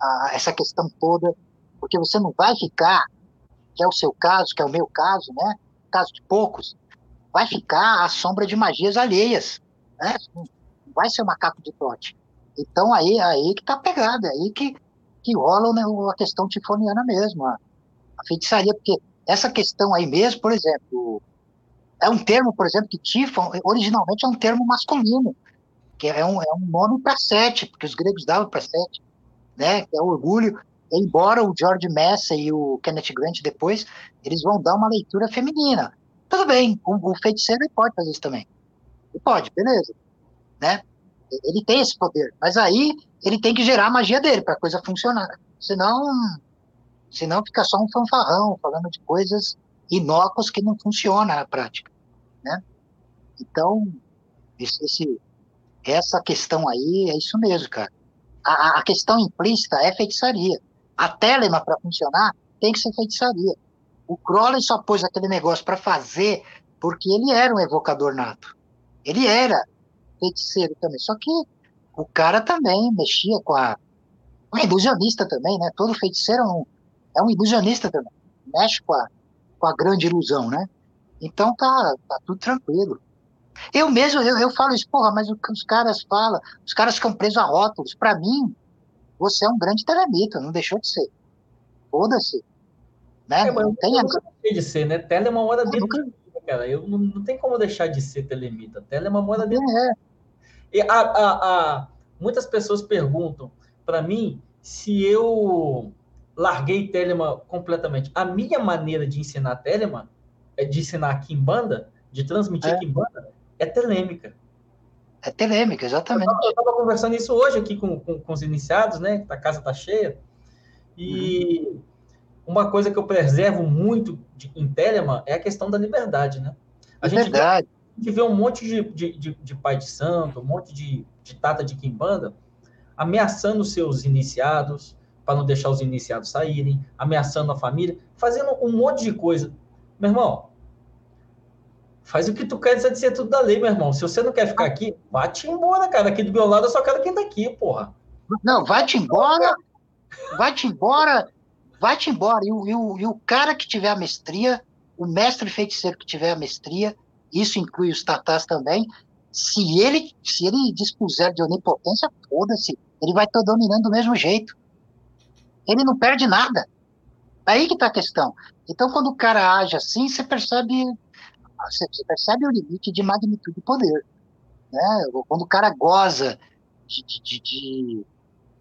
a essa questão toda, porque você não vai ficar, que é o seu caso, que é o meu caso, né? Caso de poucos, vai ficar à sombra de magias alheias, né? Não vai ser macaco de trote. Então aí, aí que tá pegada, aí que, que rola né, a questão tifoniana mesmo, a, a feitiçaria, porque essa questão aí mesmo, por exemplo, é um termo, por exemplo, que tifon, originalmente é um termo masculino, que é um, é um nome para sete, porque os gregos davam para sete, né, que é orgulho, embora o George Massey e o Kenneth Grant depois, eles vão dar uma leitura feminina. Tudo bem, o, o feiticeiro pode fazer isso também. Ele pode, beleza. Né? Ele tem esse poder, mas aí ele tem que gerar a magia dele para a coisa funcionar. Senão, senão fica só um fanfarrão falando de coisas inócuas que não funcionam na prática. Né? Então, esse, essa questão aí é isso mesmo, cara. A, a questão implícita é feitiçaria. A Telema, para funcionar, tem que ser feitiçaria. O Crowley só pôs aquele negócio para fazer porque ele era um evocador nato. Ele era feiticeiro também. Só que o cara também mexia com a. Um ilusionista também, né? Todo feiticeiro é um, é um ilusionista também. Mexe com a, com a grande ilusão, né? Então tá, tá tudo tranquilo. Eu mesmo, eu, eu falo isso, porra, mas o que os caras falam, os caras ficam presos a rótulos. Para mim, você é um grande telemita, não deixou de ser. Foda-se. Né? É, não tem nunca deixei de ser, né? Tele é uma moda dentro nunca... cara. Eu, não, não tem como deixar de ser telemita. Tele é uma moda dentro é. E a, a, a, muitas pessoas perguntam para mim se eu larguei Telema completamente. A minha maneira de ensinar Telema, é de ensinar Kimbanda, de transmitir é. Kimbanda, é telêmica. É telêmica, exatamente. Eu estava conversando isso hoje aqui com, com, com, os iniciados, né? A casa está cheia. E uhum. uma coisa que eu preservo muito de, em Telema é a questão da liberdade, né? A gente, vê, a gente vê um monte de, de, de, de pai de santo, um monte de, de tata de quimbanda ameaçando seus iniciados para não deixar os iniciados saírem, ameaçando a família, fazendo um monte de coisa. Meu irmão, Faz o que tu quer de ser tudo da lei, meu irmão. Se você não quer ficar aqui, vai-te embora, cara. Aqui do meu lado eu só quero quem tá aqui, porra. Não, vai-te embora, vai-te embora, vai-te embora. E o, e, o, e o cara que tiver a mestria, o mestre feiticeiro que tiver a mestria, isso inclui os tatás também, se ele, se ele dispuser de onipotência, foda-se, ele vai estar dominando do mesmo jeito. Ele não perde nada. Aí que tá a questão. Então, quando o cara age assim, você percebe você, percebe o limite de magnitude e poder. Né? Quando o cara goza de, de, de,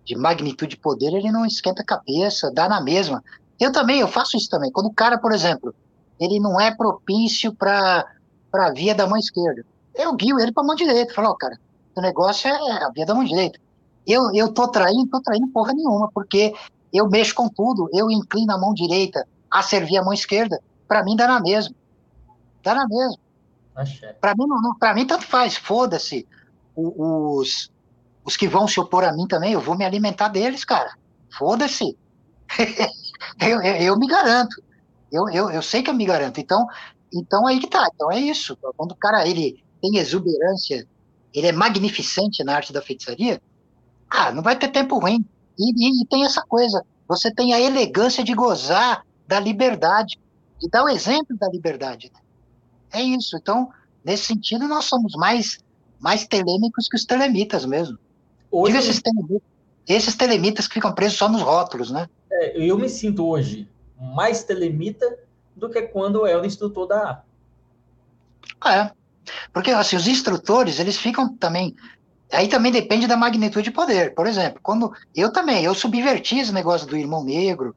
de magnitude e poder, ele não esquenta a cabeça, dá na mesma. Eu também, eu faço isso também. Quando o cara, por exemplo, ele não é propício para a via da mão esquerda, eu guio ele para a mão direita. Falo, oh, cara, o negócio é a via da mão direita. Eu, eu tô traindo, tô traindo porra nenhuma, porque eu mexo com tudo, eu inclino a mão direita a servir a mão esquerda, para mim dá na mesma. Tá na mesma. Para mim, não, não, mim, tanto faz, foda-se. Os, os que vão se opor a mim também, eu vou me alimentar deles, cara. Foda-se. eu, eu, eu, me garanto. Eu, eu, eu sei que eu me garanto. Então, então aí que tá. Então é isso. Quando o cara ele tem exuberância, ele é magnificente na arte da feitiçaria, ah, não vai ter tempo ruim. E, e, e tem essa coisa. Você tem a elegância de gozar da liberdade, de dar o exemplo da liberdade. Né? É isso. Então, nesse sentido, nós somos mais, mais telêmicos que os telemitas mesmo. Hoje... Diga esses telemitas, esses telemitas que ficam presos só nos rótulos, né? É, eu me sinto hoje mais telemita do que quando eu era instrutor da A. É. Porque assim, os instrutores, eles ficam também. Aí também depende da magnitude de poder. Por exemplo, quando eu também, eu subverti esse negócio do irmão negro,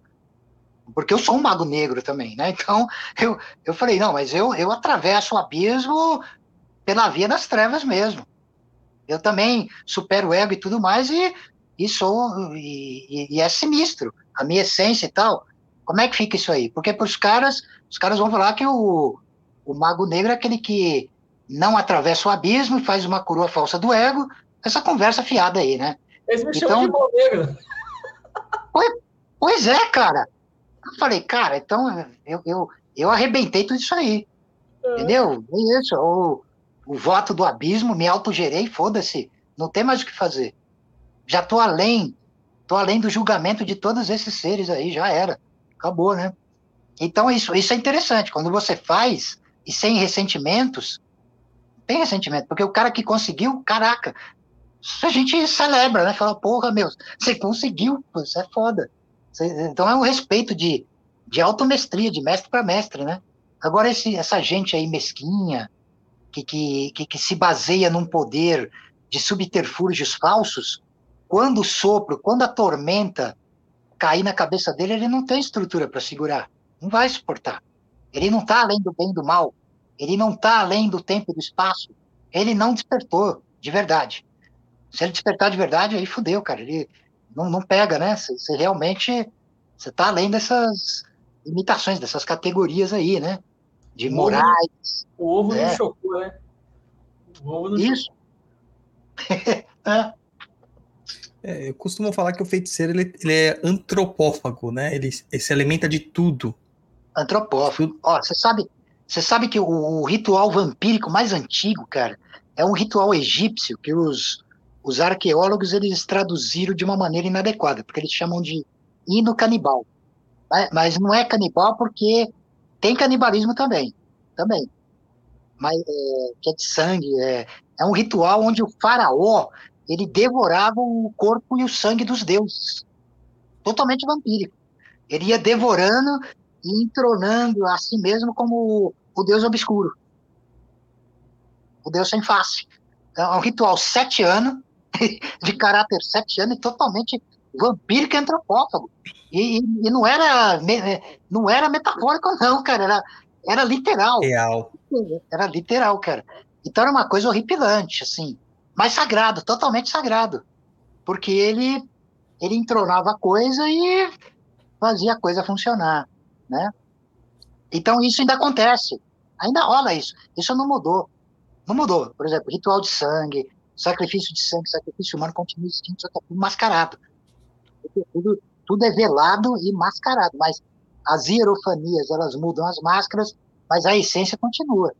porque eu sou um mago negro também, né? Então eu, eu falei, não, mas eu, eu atravesso o abismo pela via das trevas mesmo. Eu também supero o ego e tudo mais e, e sou e, e é sinistro a minha essência e tal. Como é que fica isso aí? Porque para os caras, os caras vão falar que o, o mago negro é aquele que não atravessa o abismo e faz uma coroa falsa do ego. Essa conversa fiada aí, né? Eles me então, chamam de negro. Pois, pois é, cara. Eu falei, cara, então eu, eu, eu arrebentei tudo isso aí. É. Entendeu? É isso. O, o voto do abismo, me autogerei, foda-se. Não tem mais o que fazer. Já tô além, tô além do julgamento de todos esses seres aí, já era. Acabou, né? Então isso, isso é interessante. Quando você faz e sem ressentimentos, tem ressentimento, porque o cara que conseguiu, caraca, a gente celebra, né? Fala, porra, meu, você conseguiu, isso é foda. Então é um respeito de, de automestria, de mestre para mestre, né? Agora, esse, essa gente aí mesquinha, que, que, que, que se baseia num poder de subterfúgios falsos, quando o sopro, quando a tormenta cair na cabeça dele, ele não tem estrutura para segurar. Não vai suportar. Ele não está além do bem e do mal. Ele não está além do tempo e do espaço. Ele não despertou de verdade. Se ele despertar de verdade, aí fudeu, cara. Ele não, não pega, né? Você realmente você está além dessas limitações, dessas categorias aí, né? De morais. O ovo é. não chocou, né? O ovo não Isso. é. É, eu costumo falar que o feiticeiro ele, ele é antropófago, né? Ele, ele, se alimenta de tudo. Antropófago. Ó, você sabe, você sabe que o, o, ritual vampírico mais antigo, cara, é um ritual egípcio que os, os arqueólogos eles traduziram de uma maneira inadequada, porque eles chamam de hino canibal. Mas não é canibal porque tem canibalismo também, também. Mas é, que é de sangue, é, é um ritual onde o faraó ele devorava o corpo e o sangue dos deuses. Totalmente vampírico. Ele ia devorando e entronando a si mesmo como o deus obscuro. O deus sem face. É um ritual sete anos, de caráter sete anos, e totalmente vampírico e antropófago. E, e, não era não era metafórico, não, cara. Era, era literal. Real. Era literal, cara. Então era uma coisa horripilante, assim mas sagrado, totalmente sagrado. Porque ele, ele entronava a coisa e fazia a coisa funcionar, né? Então isso ainda acontece, ainda rola isso. Isso não mudou, não mudou. Por exemplo, ritual de sangue, sacrifício de sangue, sacrifício humano continua existindo, só que é tudo mascarado. Tudo, tudo é velado e mascarado, mas as hierofanias elas mudam as máscaras, mas a essência continua.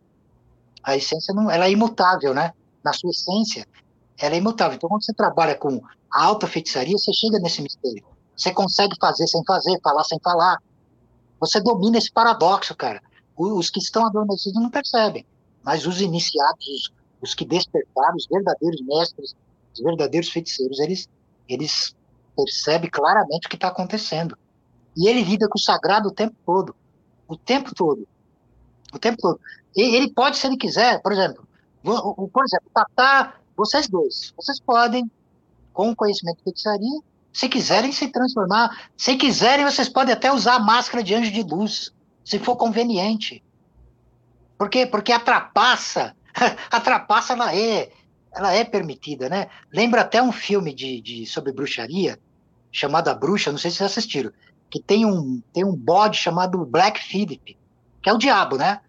A essência não, ela é imutável, né? na sua essência, ela é imutável. Então, quando você trabalha com alta feitiçaria, você chega nesse mistério. Você consegue fazer sem fazer, falar sem falar. Você domina esse paradoxo, cara. Os que estão adormecidos não percebem, mas os iniciados, os, que despertaram, os verdadeiros mestres, os verdadeiros feiticeiros, eles, eles percebem claramente o que está acontecendo. E ele lida com o sagrado o tempo todo. O tempo todo. O tempo todo. Ele pode, se ele quiser, por exemplo, por exemplo, Tatá, vocês dois, vocês podem, com conhecimento de feitiçaria, se quiserem se transformar, se quiserem, vocês podem até usar a máscara de anjo de luz, se for conveniente. Por quê? Porque a trapaça, a trapaça, ela é, ela é permitida, né? Lembra até um filme de, de sobre bruxaria, chamado A Bruxa, não sei se vocês assistiram, que tem um, tem um bode chamado Black Phillip, que é o diabo, né?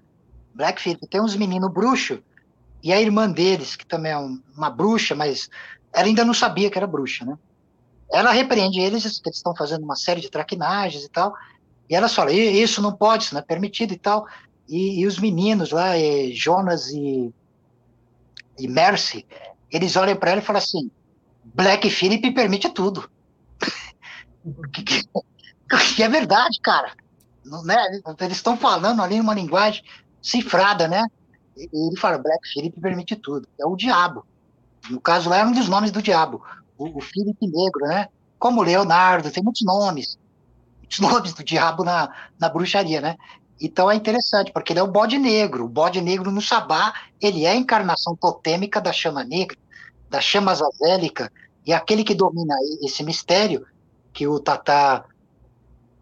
Black Phillip. Tem uns meninos bruxos e a irmã deles, que também é uma bruxa, mas ela ainda não sabia que era bruxa, né? Ela repreende eles, que eles estão fazendo uma série de traquinagens e tal, e ela fala, isso não pode, isso não é permitido e tal. E, e os meninos lá, Jonas e, e Mercy, eles olham para ela e falam assim, Black Philip permite tudo. que, é verdade, cara. Né? Eles estão falando ali uma linguagem cifrada, né? ele fala, Black Philip permite tudo. É o diabo. No caso lá é um dos nomes do diabo. O, o Felipe Negro, né? Como Leonardo, tem muitos nomes. Muitos nomes do diabo na, na bruxaria, né? Então é interessante, porque ele é o bode negro. O bode negro no sabá, ele é a encarnação totêmica da chama negra, da chama azazélica, e aquele que domina esse mistério, que o Tata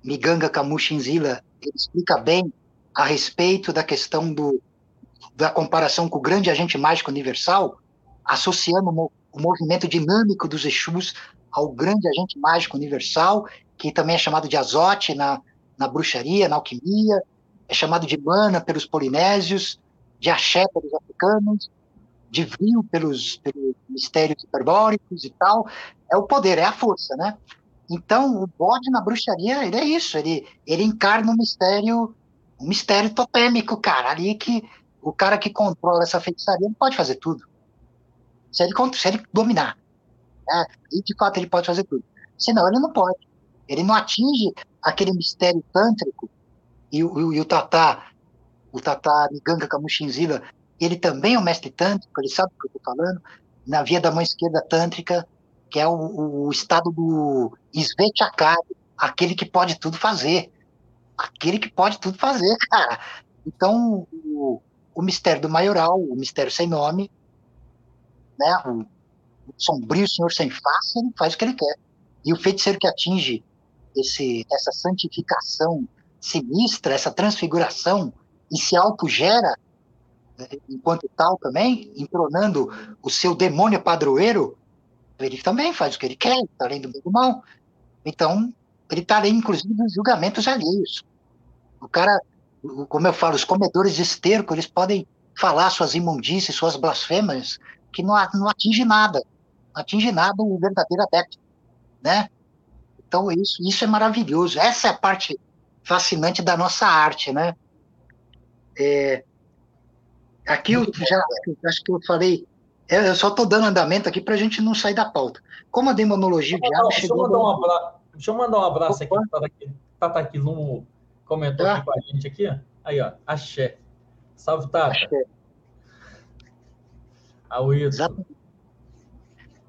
Miganga Kamushinzila explica bem a respeito da questão do, da comparação com o grande agente mágico universal, associando o movimento dinâmico dos Exus ao grande agente mágico universal, que também é chamado de azote na, na bruxaria, na alquimia, é chamado de mana pelos polinésios, de axé pelos africanos, de vril pelos, pelos mistérios hiperbóricos e tal. É o poder, é a força, né? Então, o bode na bruxaria, ele é isso, ele, ele encarna um mistério, um mistério totêmico, cara, ali que o cara que controla essa feitiçaria não pode fazer tudo. Se ele, se ele dominar. Né? E de fato ele pode fazer tudo. Senão ele não pode. Ele não atinge aquele mistério tântrico. E, o, e o Tatá, o Tatá Miganga Kamushinzila, ele também é um mestre tântrico, ele sabe o que eu estou falando. Na via da mão esquerda tântrica, que é o, o estado do Svetchakari, aquele que pode tudo fazer. Aquele que pode tudo fazer, cara. Então, o, o mistério do maioral, o mistério sem nome, né? O, o sombrio senhor sem face, ele faz o que ele quer. E o feiticeiro que atinge esse, essa santificação sinistra, essa transfiguração, e se autogera né, enquanto tal também, entronando o seu demônio padroeiro, ele também faz o que ele quer, está além do bem do mal. Então, ele está além, inclusive, dos julgamentos alheios. O cara, como eu falo, os comedores de esterco, eles podem falar suas imundícias, suas blasfêmias, que não, não atinge nada, não atinge nada o verdadeiro adepto, né? Então, isso, isso é maravilhoso. Essa é a parte fascinante da nossa arte, né? É, aqui eu já acho que eu falei, eu só estou dando andamento aqui para a gente não sair da pauta. Como a demonologia deixa, eu chegou... mandar um abraço, deixa eu mandar um abraço aqui para Tata Quilum comentou ah. aqui com a gente aqui. Aí, ó, axé. Salve, Tata. Axé.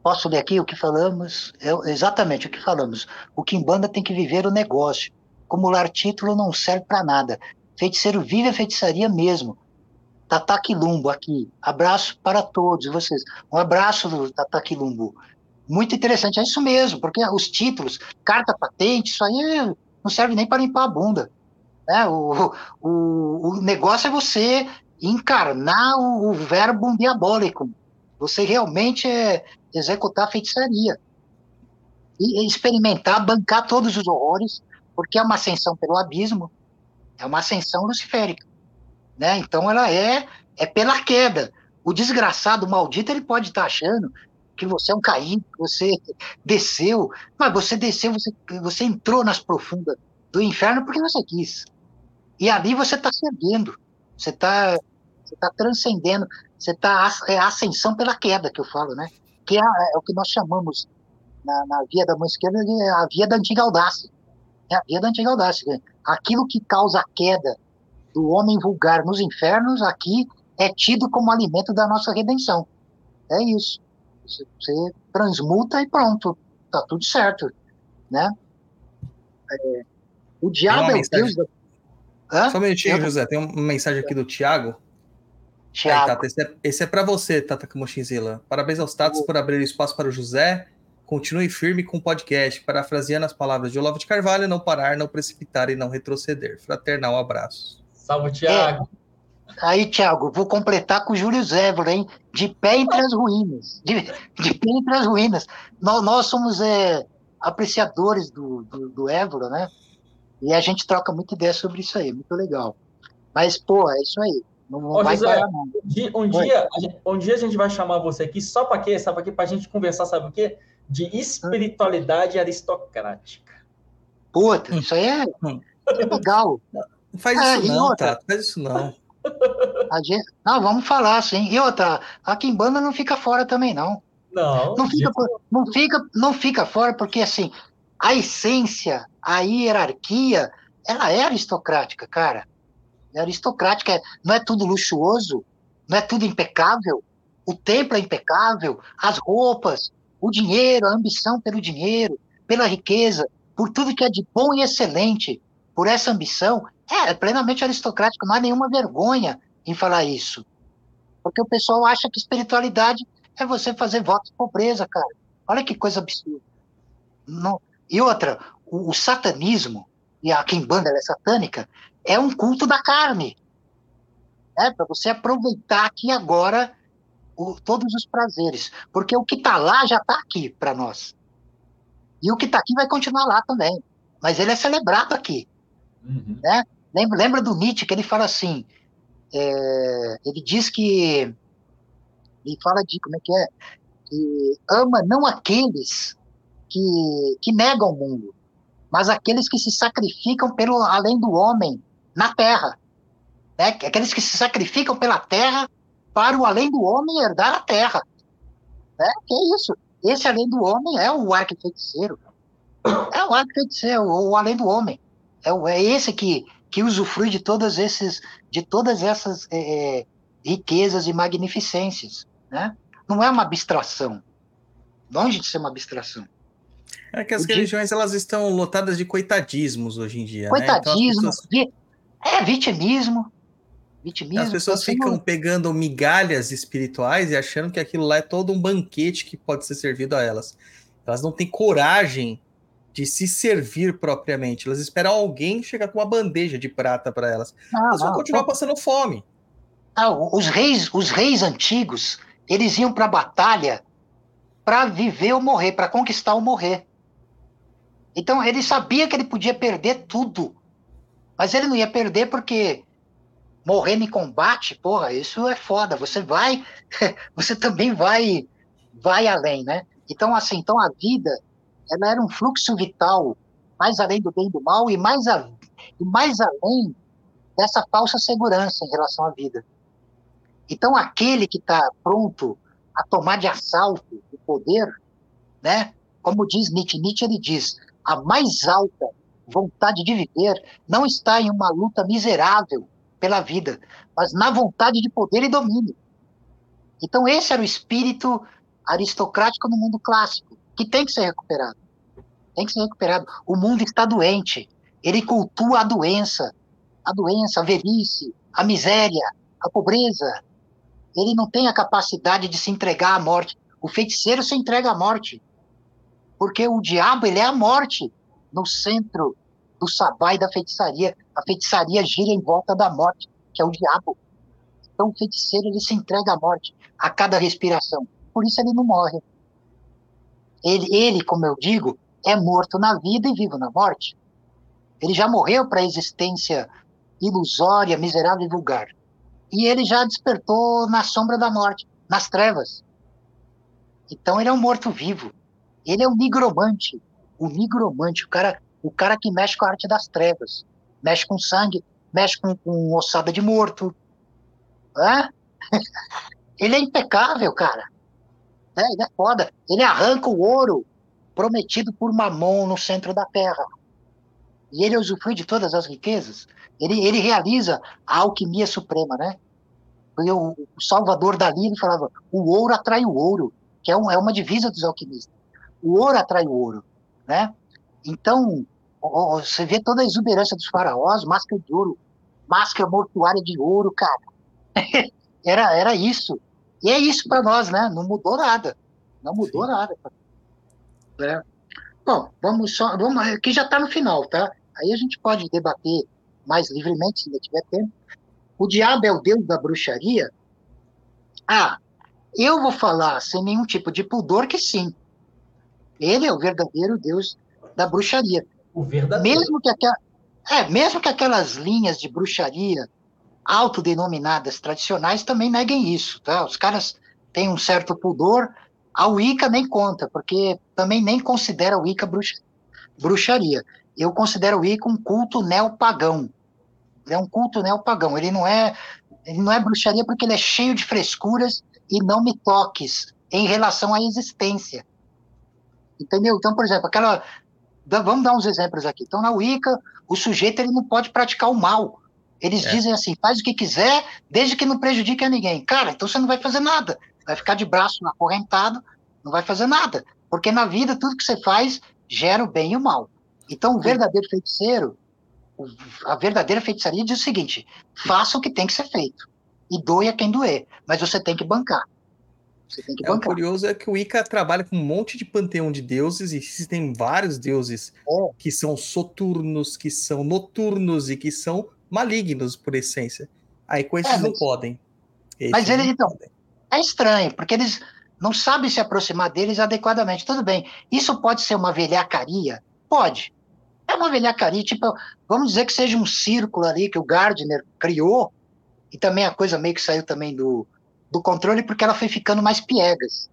Posso ler aqui o que falamos? exatamente o que falamos. O Kimbanda tem que viver o negócio. Acumular título não serve para nada. Feiticeiro vive a feitiçaria mesmo. Tata Quilumbo aqui. Abraço para todos vocês. Um abraço do Tata Quilumbo. Muito interessante, é isso mesmo, porque os títulos, carta patente, isso aí não serve nem para limpar a bunda. Né? O, o, o negócio é você encarnar o, o verbo diabólico. Você realmente é executar a feitiçaria. E experimentar, bancar todos os horrores, porque é uma ascensão pelo abismo, é uma ascensão luciférica. Né? Então ela é, é pela queda. O desgraçado, o maldito, ele pode estar achando que você é um caído, que você desceu, mas você desceu, você, você entrou nas profundas do inferno porque você quis. E ali você está se erguendo, você está você tá transcendendo, você está é ascensão pela queda que eu falo, né? Que é, é o que nós chamamos na, na, via da mão esquerda de a via da antiga audácia. É a via da antiga audácia. Né? Aquilo que causa a queda do homem vulgar nos infernos, aqui é tido como alimento da nossa redenção. É isso. Você, transmuta e pronto. Tá tudo certo. Né? É, o diabo é o Deus da... Hã? Só um minutinho, José. Tem uma mensagem aqui do Tiago. Tiago. Tata, esse é, esse é para você, Tata Kamoshinzila. Parabéns aos Tatos por abrir espaço para o José. Continue firme com o podcast, parafraseando as palavras de Olavo de Carvalho, não parar, não precipitar e não retroceder. Fraternal abraço. Salve, Tiago. É. Aí, Tiago, vou completar com o Júlio Zévolo, hein? De pé entre as ruínas. De, de pé entre as ruínas. Nós, nós somos é, apreciadores do, do, do Évora, né? E a gente troca muita ideia sobre isso aí, muito legal. Mas, pô, é isso aí. Não, não Ô, vai José, parar, não. Um dia, um dia, gente, um dia a gente vai chamar você aqui só para quê? Sabe para quê? Para a gente conversar, sabe o quê? De espiritualidade aristocrática. Puta, isso aí é, é legal. Não faz é, isso não, outra, tá? Faz isso não. Gente, não, vamos falar, sim. E outra, a Kimbanda não fica fora também, não. Não. Não fica, não fica, não fica fora, porque assim, a essência, a hierarquia, ela é aristocrática, cara. É aristocrática, não é tudo luxuoso, não é tudo impecável. O templo é impecável, as roupas, o dinheiro, a ambição pelo dinheiro, pela riqueza, por tudo que é de bom e excelente, por essa ambição, é, é plenamente aristocrático, não há nenhuma vergonha em falar isso. Porque o pessoal acha que espiritualidade é você fazer votos de pobreza, cara. Olha que coisa absurda. Não. E outra, o, o satanismo, e a Kimbanda é satânica, é um culto da carne. É para você aproveitar aqui agora o, todos os prazeres. Porque o que está lá já está aqui para nós. E o que está aqui vai continuar lá também. Mas ele é celebrado aqui. Uhum. Né? Lembra, lembra do Nietzsche que ele fala assim, é, ele diz que, ele fala de, como é que é, que ama não aqueles que, que negam o mundo, mas aqueles que se sacrificam pelo além do homem na terra. Né? Aqueles que se sacrificam pela terra para o além do homem herdar a terra. Né? Que é isso. Esse além do homem é o arquifeiticeiro. É o arquifeiticeiro, o, o além do homem. É, é esse que, que usufrui de todas, esses, de todas essas é, é, riquezas e magnificências. Né? Não é uma abstração. Longe de ser uma abstração. É que as o religiões elas estão lotadas de coitadismos hoje em dia. Coitadismo, né? então pessoas... é vitimismo. Vitimismo. As pessoas ficam pegando migalhas espirituais e achando que aquilo lá é todo um banquete que pode ser servido a elas. Elas não têm coragem de se servir propriamente. Elas esperam alguém chegar com uma bandeja de prata para elas. Não, elas vão continuar passando fome. Não, os reis, os reis antigos, eles iam para a batalha para viver ou morrer, para conquistar ou morrer. Então ele sabia que ele podia perder tudo, mas ele não ia perder porque morrendo em combate, porra, isso é foda. Você vai, você também vai, vai além, né? Então assim, então a vida ela era um fluxo vital mais além do bem e do mal e mais, a, e mais além dessa falsa segurança em relação à vida. Então, aquele que está pronto a tomar de assalto o poder, né? Como diz Nietzsche, Nietzsche ele diz: a mais alta vontade de viver não está em uma luta miserável pela vida, mas na vontade de poder e domínio. Então, esse era o espírito aristocrático no mundo clássico que tem que ser recuperado. Tem que ser recuperado. O mundo está doente. Ele cultua a doença, a doença, a velhice, a miséria, a pobreza. Ele não tem a capacidade de se entregar à morte. O feiticeiro se entrega à morte. Porque o diabo, ele é a morte no centro do sabá e da feitiçaria. A feitiçaria gira em volta da morte, que é o diabo. Então o feiticeiro, ele se entrega à morte a cada respiração. Por isso ele não morre. Ele, ele, como eu digo, é morto na vida e vivo na morte. Ele já morreu para a existência ilusória, miserável e vulgar. E ele já despertou na sombra da morte, nas trevas. Então ele é um morto-vivo. Ele é um nigromante. O nigromante, o cara, o cara que mexe com a arte das trevas. Mexe com sangue, mexe com, com ossada de morto. Ele é impecável, cara. É, ele é foda. Ele arranca o ouro prometido por Mamon no centro da terra. E ele usufrui de todas as riquezas. Ele, ele realiza a alquimia suprema, né? Porque o, o Salvador Dali ele falava: o ouro atrai o ouro, que é, um, é uma divisa dos alquimistas. O ouro atrai o ouro, né? Então, você vê toda a exuberância dos faraós, máscara de ouro, máscara mortuária de ouro, cara. era, era isso. E é isso para nós, né? Não mudou nada. Não mudou Sim. nada. Né? Bom, vamos só. Vamos, aqui já está no final, tá? Aí a gente pode debater mais livremente, se ainda tiver tempo. O diabo é o deus da bruxaria? Ah, eu vou falar sem nenhum tipo de pudor que sim. Ele é o verdadeiro deus da bruxaria. O verdadeiro. Mesmo que, aqua, é, mesmo que aquelas linhas de bruxaria autodenominadas tradicionais também neguem isso, tá? Os caras têm um certo pudor, a Wicca nem conta, porque também nem considera a Wicca bruxa, bruxaria. Eu considero o Wicca um culto neopagão. É um culto neopagão. Ele não é, ele não é bruxaria porque ele é cheio de frescuras e não me toques em relação à existência. Entendeu? Então, por exemplo, aquela vamos dar uns exemplos aqui. Então, na Wicca, o sujeito ele não pode praticar o mal. Eles é. dizem assim: faz o que quiser, desde que não prejudique a ninguém. Cara, então você não vai fazer nada. Vai ficar de braço acorrentado, não vai fazer nada. Porque na vida, tudo que você faz gera o bem e o mal. Então, o verdadeiro feiticeiro, a verdadeira feitiçaria diz o seguinte: faça o que tem que ser feito. E doe a quem doer. Mas você tem que bancar. Você tem que é, bancar. O curioso é que o Ica trabalha com um monte de panteão de deuses, e existem vários deuses é. que são soturnos, que são noturnos e que são malignos por essência. Aí com esses é, mas, não podem. Esses mas eles, então, podem. é estranho, porque eles não sabem se aproximar deles adequadamente. Tudo bem, isso pode ser uma velhacaria? Pode. É uma velhacaria, tipo, vamos dizer que seja um círculo ali que o Gardner criou, e também a coisa meio que saiu também do, do controle, porque ela foi ficando mais piegas.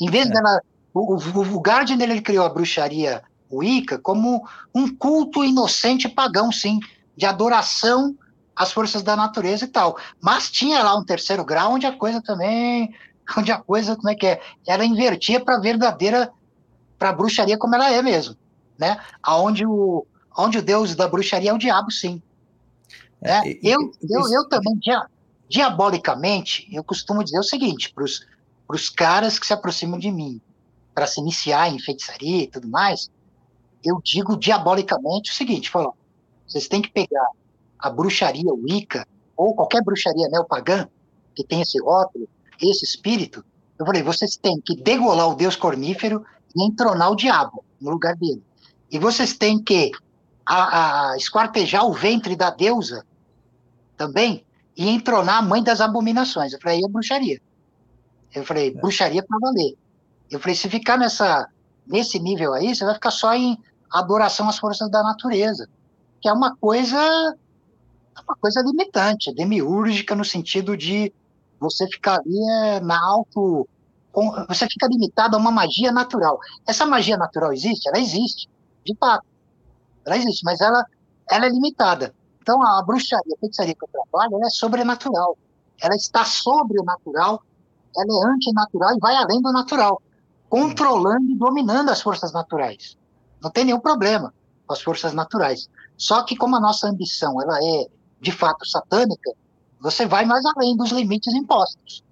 Em vez é. dela. O, o, o Gardner ele criou a bruxaria Wicca como um culto inocente pagão, sim de adoração às forças da natureza e tal. Mas tinha lá um terceiro grau onde a coisa também, onde a coisa, como é que é? Ela invertia para a verdadeira, para a bruxaria como ela é mesmo, né? Aonde o, onde o deus da bruxaria é o diabo, sim. É, né? eu, eu, eu também, dia, diabolicamente, eu costumo dizer o seguinte para os caras que se aproximam de mim para se iniciar em feitiçaria e tudo mais, eu digo diabolicamente o seguinte, falou, vocês têm que pegar a bruxaria Wicca, ou qualquer bruxaria neopagã, que tem esse rótulo, esse espírito. Eu falei, vocês têm que degolar o deus cornífero e entronar o diabo no lugar dele. e vocês têm que a, a esquartejar o ventre da deusa também e entronar a mãe das abominações. Eu falei, aí é bruxaria. Eu falei, é. bruxaria para valer. Eu falei, se ficar nessa, nesse nível aí, você vai ficar só em adoração às forças da natureza, que é uma coisa uma coisa limitante, demiúrgica no sentido de você ficar ali é, na alto você fica limitado a uma magia natural. Essa magia natural existe? Ela existe, de fato. Ela existe, mas ela, ela é limitada. Então, a bruxaria, a feitiçaria que eu trabalho, ela é sobrenatural. Ela está sobre o natural, ela é antinatural e vai além do natural, controlando e dominando as forças naturais. Não tem nenhum problema com as forças naturais. Só que como a nossa ambição ela é de fato satânica, você vai mais além dos limites impostos.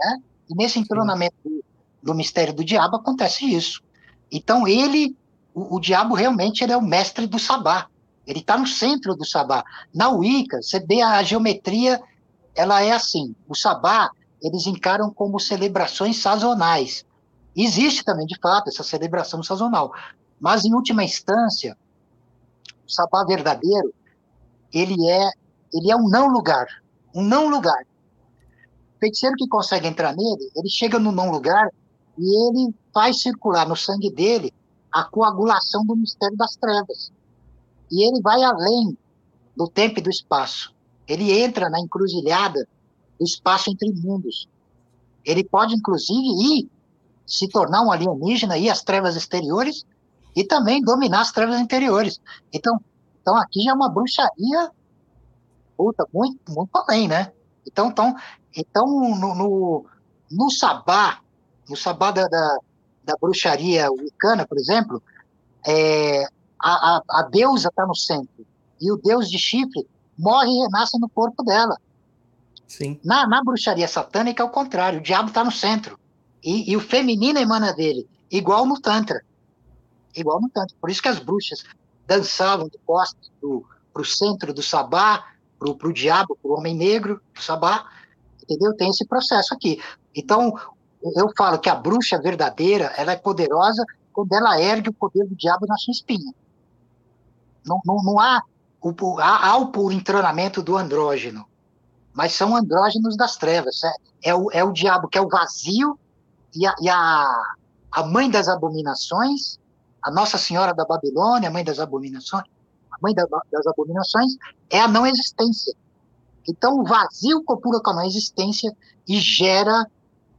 Né? E nesse entronamento do, mistério do diabo acontece isso. Então ele, o, o diabo realmente ele é o mestre do sabá. Ele está no centro do sabá. Na Wicca, você vê a geometria, ela é assim. O sabá, eles encaram como celebrações sazonais. Existe também, de fato, essa celebração sazonal. Mas, em última instância, o sabá verdadeiro, ele é, ele é um não lugar. Um não lugar feiticeiro que consegue entrar nele, ele chega no não lugar e ele faz circular no sangue dele a coagulação do mistério das trevas. E ele vai além do tempo e do espaço. Ele entra na encruzilhada do espaço entre mundos. Ele pode, inclusive, ir se tornar um alienígena, ir às trevas exteriores e também dominar as trevas interiores. Então, então aqui já é uma bruxaria puta, muito, muito além, né? Então, então, então no, no, no sabá, no sabá da, da, da bruxaria wicana, por exemplo, é, a, a, a deusa está no centro. E o deus de chifre morre e renasce no corpo dela. Sim. Na, na bruxaria satânica é o contrário, o diabo está no centro. E, e, o feminino emana dele, igual no Tantra. Igual no Tantra. Por isso que as bruxas dançavam de costas para o centro do sabá, para o diabo, para o homem negro, para o sabá, entendeu? Tem esse processo aqui. Então, eu falo que a bruxa verdadeira, ela é poderosa quando ela ergue o poder do diabo na sua espinha. Não, não, não há, o, há, há o puro entronamento do andrógeno, mas são andrógenos das trevas. É, é, o, é o diabo que é o vazio e a, e a, a mãe das abominações, a Nossa Senhora da Babilônia, a mãe das abominações, a mãe da, das abominações, é a não existência. Então, o vazio copula com a não existência e gera,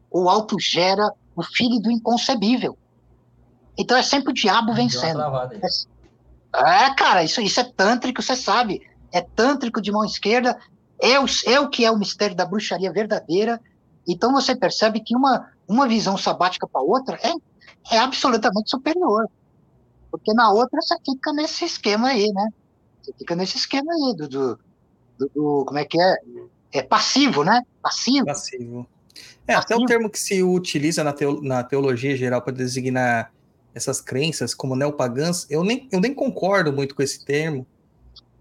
ou autogera, o filho do inconcebível. Então, é sempre o diabo vencendo. É, cara, isso, isso é tântrico, você sabe. É tântrico de mão esquerda, é o, é o que é o mistério da bruxaria verdadeira. Então, você percebe que uma, uma visão sabática para outra é, é absolutamente superior. Porque na outra você fica nesse esquema aí, né? Você fica nesse esquema aí do, do, do, do como é que é? É passivo, né? Passivo. Passivo. É, passivo. até o termo que se utiliza na, teo, na teologia geral para designar essas crenças como neopagãs, eu nem, eu nem concordo muito com esse termo,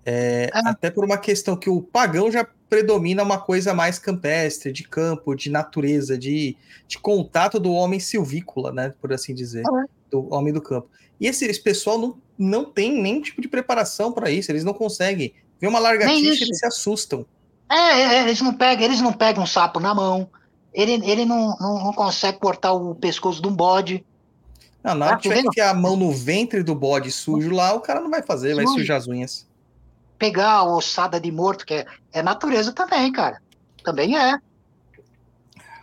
é, é. até por uma questão que o pagão já predomina uma coisa mais campestre, de campo, de natureza, de, de contato do homem silvícola, né, por assim dizer, é. do homem do campo. E esse, esse pessoal não, não tem nenhum tipo de preparação para isso, eles não conseguem ver uma largatixa eles se assustam. É, é, eles não pegam, eles não pegam um sapo na mão, ele, ele não, não, não consegue cortar o pescoço de um bode. Não, na hora que tiver a mão no ventre do bode sujo lá, o cara não vai fazer, vai sujar as unhas. Pegar a ossada de morto, que é, é natureza também, cara. Também é.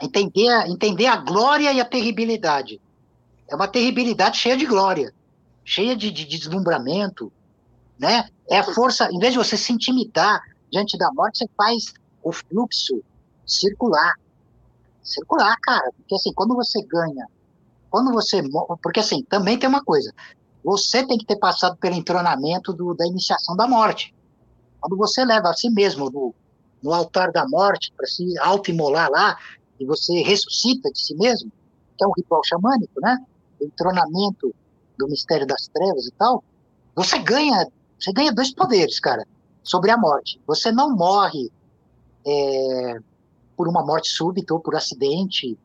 Entender, entender a glória e a terribilidade. É uma terribilidade cheia de glória cheia de, de deslumbramento, né? É a força, em vez de você se intimidar diante da morte, você faz o fluxo circular. Circular, cara, porque assim, quando você ganha, quando você. Porque assim, também tem uma coisa, você tem que ter passado pelo entronamento do, da iniciação da morte. Quando você leva a si mesmo no, no altar da morte para se auto-imolar lá, e você ressuscita de si mesmo, que é um ritual xamânico, né? O entronamento do mistério das trevas e tal, você ganha, você ganha dois poderes, cara, sobre a morte. Você não morre é, por uma morte súbita ou por acidente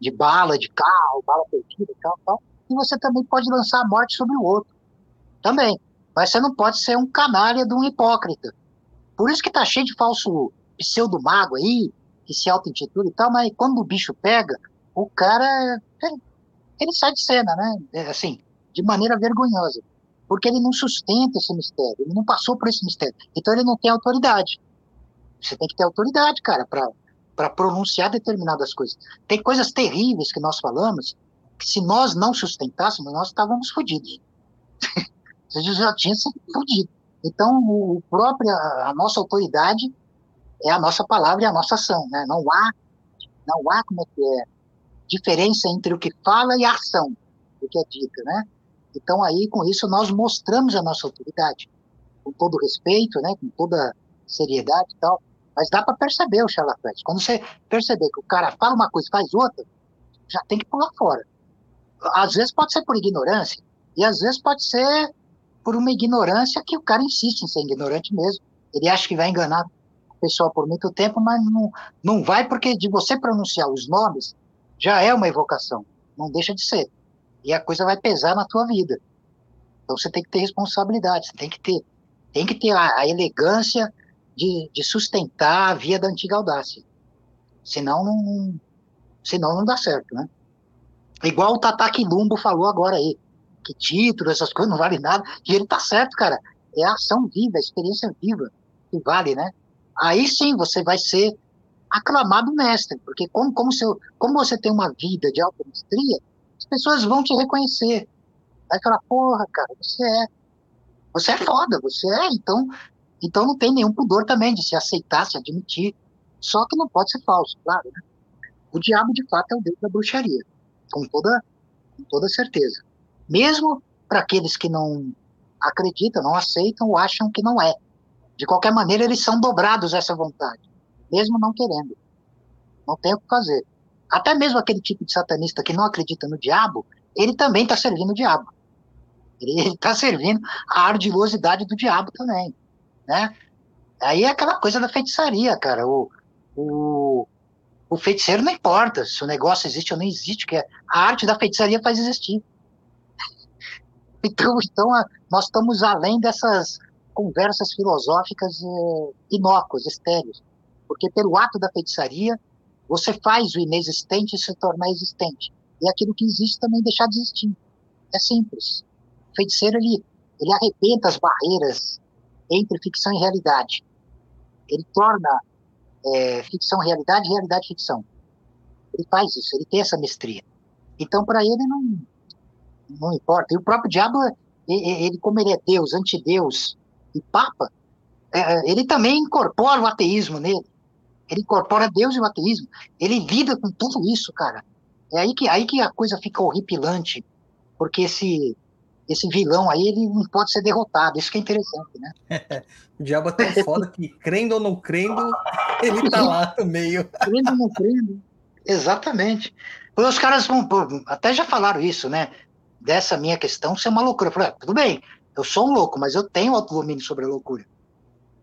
de bala, de carro, bala perdida e tal, tal. E você também pode lançar a morte sobre o outro. Também. Mas você não pode ser um canalha de um hipócrita. Por isso que tá cheio de falso pseudo-mago aí, que se auto-intitula e tal, mas quando o bicho pega, o cara, ele, ele sai de cena, né? É, assim, de maneira vergonhosa. Porque ele não sustenta esse mistério, ele não passou por esse mistério. Então ele não tem autoridade. Você tem que ter autoridade, cara, para pronunciar determinadas coisas. Tem coisas terríveis que nós falamos, que se nós não sustentássemos, nós estávamos fodidos. Você já tinha sido fodido. Então, o próprio, a nossa autoridade é a nossa palavra e a nossa ação, né? Não há, não há como é que é, diferença entre o que fala e a ação, o que é dita, né? Então, aí, com isso, nós mostramos a nossa autoridade, com todo respeito, né? Com toda seriedade e tal. Mas dá para perceber o charlatães. Quando você perceber que o cara fala uma coisa e faz outra, já tem que pular fora. Às vezes pode ser por ignorância, e às vezes pode ser por uma ignorância que o cara insiste em ser ignorante mesmo. Ele acha que vai enganar o pessoal por muito tempo, mas não, não vai, porque de você pronunciar os nomes já é uma evocação. Não deixa de ser. E a coisa vai pesar na tua vida. Então você tem que ter responsabilidade, você tem que ter, tem que ter a, a elegância de, de sustentar a via da antiga audácia. Senão não, senão não dá certo, né? Igual o Tataki Lumbo falou agora aí, que título, essas coisas não valem nada, e ele tá certo, cara. É a ação viva, a experiência viva que vale, né? Aí sim você vai ser aclamado mestre, porque como, como, seu, como você tem uma vida de alta mestria, as pessoas vão te reconhecer. Vai falar, porra, cara, você é. Você é foda, você é, então então não tem nenhum pudor também de se aceitar, se admitir. Só que não pode ser falso, claro. Né? O diabo, de fato, é o deus da bruxaria, com toda, com toda certeza. Mesmo para aqueles que não acreditam, não aceitam ou acham que não é. De qualquer maneira, eles são dobrados a essa vontade, mesmo não querendo. Não tem o que fazer. Até mesmo aquele tipo de satanista que não acredita no diabo, ele também está servindo o diabo. Ele está servindo a ardilosidade do diabo também né? Aí é aquela coisa da feitiçaria, cara. O, o, o feiticeiro não importa se o negócio existe ou não existe, que a arte da feitiçaria faz existir. Então, então nós estamos além dessas conversas filosóficas eh, inócuas, estéreis. Porque pelo ato da feitiçaria, você faz o inexistente se tornar existente. E aquilo que existe também deixar de existir. É simples. O feiticeiro, ele, ele arrebenta as barreiras entre ficção e realidade. Ele torna é, ficção realidade, realidade ficção. Ele faz isso, ele tem essa mestria. Então, para ele, não, não importa. E o próprio diabo, ele, como ele é Deus, antideus e Papa, é, ele também incorpora o ateísmo nele. Ele incorpora Deus e o ateísmo. Ele lida com tudo isso, cara. É aí que, aí que a coisa fica horripilante, porque esse, esse vilão aí, ele não pode ser derrotado. Isso que é interessante, né? o diabo é tão foda que, crendo ou não crendo, ele tá lá no meio. crendo ou não crendo. Exatamente. Os caras vão, até já falaram isso, né? Dessa minha questão ser uma loucura. Eu falei, ah, tudo bem, eu sou um louco, mas eu tenho autodomínio sobre a loucura.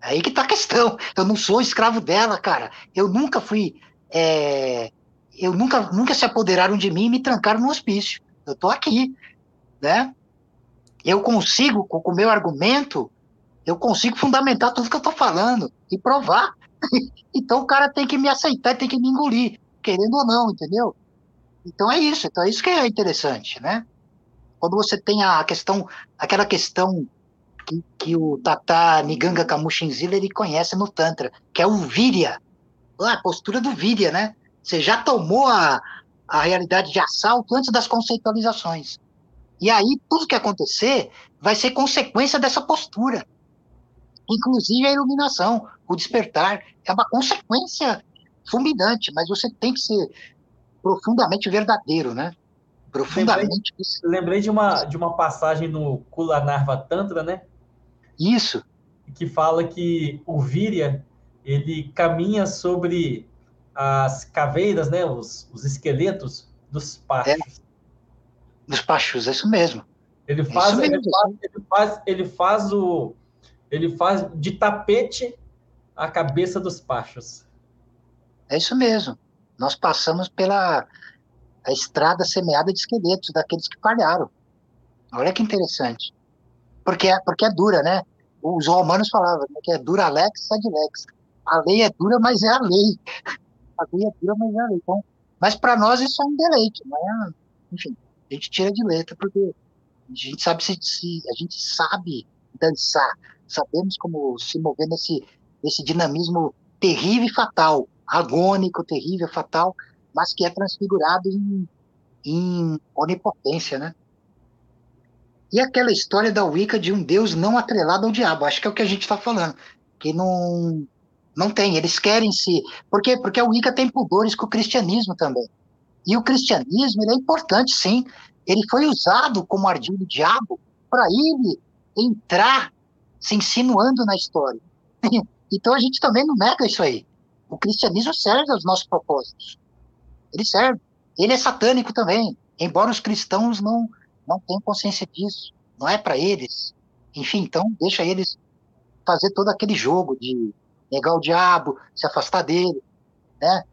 Aí que tá a questão. Eu não sou escravo dela, cara. Eu nunca fui. É... Eu nunca, nunca se apoderaram de mim e me trancaram no hospício. Eu tô aqui, né? Eu consigo, com o meu argumento, eu consigo fundamentar tudo que eu estou falando e provar. então o cara tem que me aceitar, tem que me engolir, querendo ou não, entendeu? Então é isso, então é isso que é interessante, né? Quando você tem a questão, aquela questão que, que o Tata Niganga Kamushinzila ele conhece no Tantra, que é o Virya, a postura do Virya, né? Você já tomou a, a realidade de assalto antes das conceitualizações. E aí, tudo que acontecer vai ser consequência dessa postura. Inclusive a iluminação, o despertar. É uma consequência fulminante, mas você tem que ser profundamente verdadeiro, né? Profundamente. Lembrei, lembrei de, uma, de uma passagem no Kulanarva Tantra, né? Isso. Que fala que o Virya, ele caminha sobre as caveiras, né? Os, os esqueletos dos pachos. É dos Pachus, é isso mesmo. Ele é faz, é ele, faz, ele faz, ele faz o, ele faz de tapete a cabeça dos Pachos. É isso mesmo. Nós passamos pela a estrada semeada de esqueletos daqueles que falharam. Olha que interessante. porque é, porque é dura, né? Os romanos falavam né, que é dura lex, ad lex. A lei é dura, mas é a lei. A lei é dura, mas é a lei. Então, mas para nós isso é um deleite, não é? Enfim, a gente tira de letra porque a gente sabe se, se a gente sabe dançar, sabemos como se mover nesse, nesse dinamismo terrível e fatal, agônico, terrível, fatal, mas que é transfigurado em, em onipotência, né? E aquela história da Wicca de um Deus não atrelado ao diabo, acho que é o que a gente está falando, que não não tem, eles querem se, por quê? Porque a Wicca tem pudores com o cristianismo também. E o cristianismo, é importante, sim. Ele foi usado como ardil do diabo para ele entrar se insinuando na história. então a gente também não nega isso aí. O cristianismo serve aos nossos propósitos. Ele serve. Ele é satânico também, embora os cristãos não não tem consciência disso, não é para eles. Enfim, então deixa eles fazer todo aquele jogo de negar o diabo, se afastar dele, né?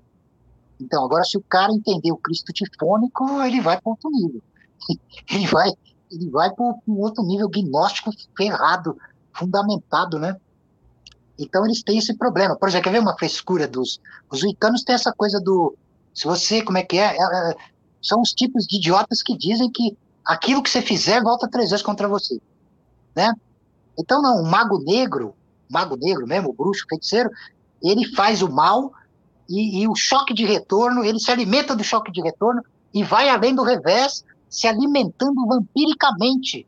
Então, agora se o cara entender o Cristo tifônico, ele vai para outro nível. Ele vai, ele vai para um outro nível gnóstico ferrado, fundamentado, né? Então eles têm esse problema. Por exemplo, quer ver uma frescura dos os wiccanos têm essa coisa do se você, como é que é, é, é são os tipos de idiotas que dizem que aquilo que você fizer volta três vezes contra você, né? Então não, o mago negro, mago negro mesmo, o bruxo, o feiticeiro, ele faz o mal e, e, o choque de retorno, ele se alimenta do choque de retorno e vai além do revés, se alimentando vampiricamente.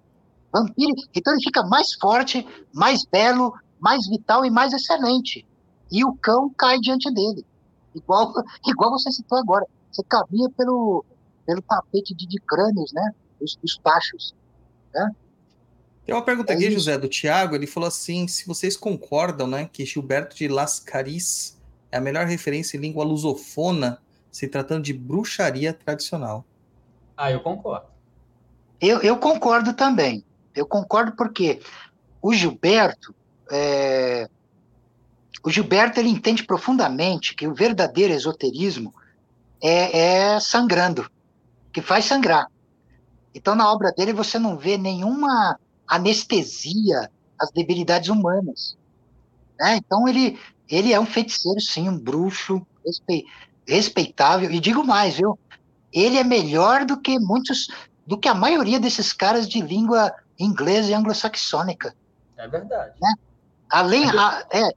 Vampiri... Então ele fica mais forte, mais belo, mais vital e mais excelente. E o cão cai diante dele. Igual, igual você citou agora. Você caminha pelo, pelo tapete de, de crânios, né? dos, dos tachos. Né? Tem uma pergunta é aqui. José, do Tiago. Ele falou assim: se vocês concordam né, que Gilberto de Las Caris é a melhor referência em língua lusofona se tratando de bruxaria tradicional. Ah, eu concordo. Eu, eu concordo também. Eu concordo porque o Gilberto. É... O Gilberto ele entende profundamente que o verdadeiro esoterismo é, é sangrando, que faz sangrar. Então, na obra dele, você não vê nenhuma anestesia às debilidades humanas. Né? Então, ele, ele é um feiticeiro, sim, um bruxo respeitável. E digo mais, viu? Ele é melhor do que muitos, do que a maioria desses caras de língua inglesa e anglo-saxônica. É verdade. Né? Além, a, é,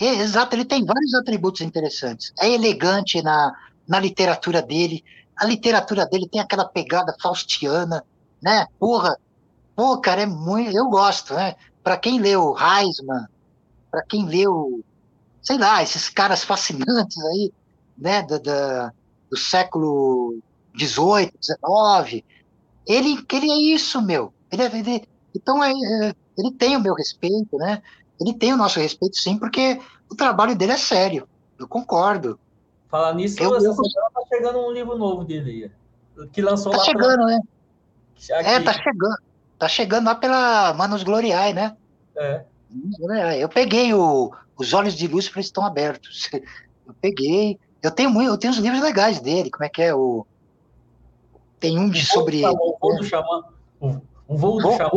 é, exato, ele tem vários atributos interessantes. É elegante na, na literatura dele, a literatura dele tem aquela pegada faustiana, né? Porra, pô, cara, é muito. Eu gosto, né? Para quem leu Heisman, para quem leu, sei lá, esses caras fascinantes aí, né? Da, da do século XVIII, XIX, ele, ele é isso, meu. Ele, é, ele então, é, é, ele tem o meu respeito, né? Ele tem o nosso respeito, sim, porque o trabalho dele é sério. Eu concordo. Falar nisso, eu, essa eu... semana tá chegando um livro novo dele aí. Que lançou tá lá chegando, pra... né? Aqui. É, tá chegando. Tá chegando lá pela Manos Gloriae, né? É. Eu peguei o, os olhos de Lúcifer estão abertos. Eu peguei. Eu tenho muito, eu tenho os livros legais dele. Como é que é o? Tem um de sobre. O voo do xamã. O voo do xamã.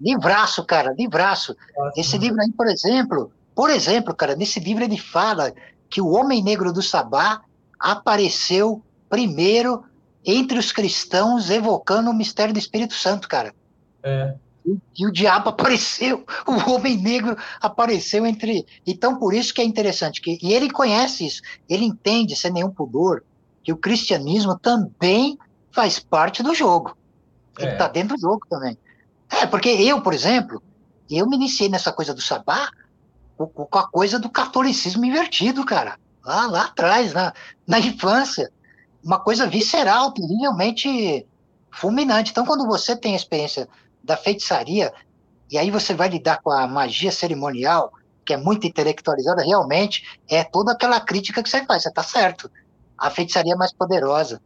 Livraço, cara, livraço. Esse livro aí, por exemplo, por exemplo, cara, nesse livro ele fala que o homem negro do Sabá apareceu primeiro entre os cristãos, evocando o mistério do Espírito Santo, cara. É. E, o diabo apareceu, o homem negro apareceu entre. Então, por isso que é interessante. Que, e ele conhece isso, ele entende, sem nenhum pudor, que o cristianismo também faz parte do jogo. Ele está é. dentro do jogo também. É, porque eu, por exemplo, eu me iniciei nessa coisa do sabá com a coisa do catolicismo invertido, cara. Lá, lá atrás, na, na infância. Uma coisa visceral, terrivelmente fulminante. Então, quando você tem a experiência da feitiçaria, e aí você vai lidar com a magia cerimonial, que é muito intelectualizada, realmente é toda aquela crítica que você faz. Você está certo. A feitiçaria é mais poderosa.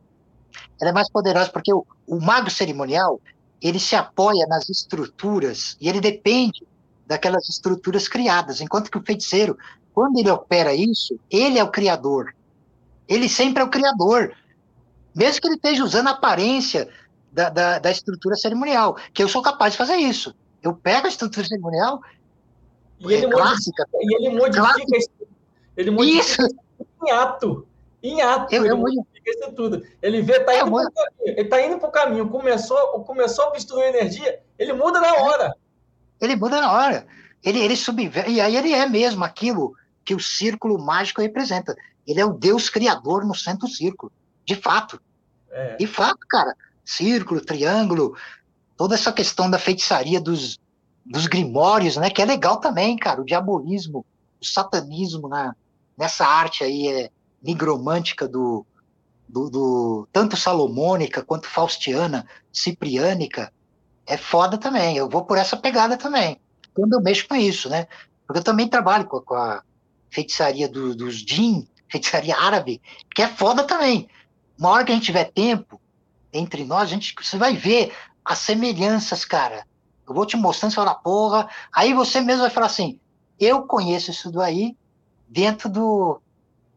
Ela é mais poderosa porque o, o mago cerimonial ele se apoia nas estruturas e ele depende daquelas estruturas criadas, enquanto que o feiticeiro, quando ele opera isso, ele é o criador. Ele sempre é o criador, mesmo que ele esteja usando a aparência da, da, da estrutura cerimonial, que eu sou capaz de fazer isso. Eu pego a estrutura cerimonial e ele, é clássica. Modifica, e ele modifica, ele modifica isso. em ato. Em ato, eu, ele eu, modifica isso tudo. Ele vê, tá indo caminho, ele tá indo pro caminho, começou, começou a destruir energia, ele muda na hora. Ele muda na hora. Ele, ele subverte, e aí ele é mesmo aquilo que o círculo mágico representa. Ele é o Deus criador no centro do círculo, de fato. É. De fato, cara. Círculo, triângulo, toda essa questão da feitiçaria dos, dos grimórios, né? Que é legal também, cara. O diabolismo, o satanismo né, nessa arte aí é nigromântica do, do, do, tanto salomônica quanto faustiana, cipriânica, é foda também. Eu vou por essa pegada também. Quando eu mexo com isso, né? Porque eu também trabalho com, com a feitiçaria do, dos jin, feitiçaria árabe, que é foda também. Uma hora que a gente tiver tempo entre nós, a gente, você vai ver as semelhanças, cara. Eu vou te mostrando, você vai falar, porra. Aí você mesmo vai falar assim: eu conheço isso daí dentro do,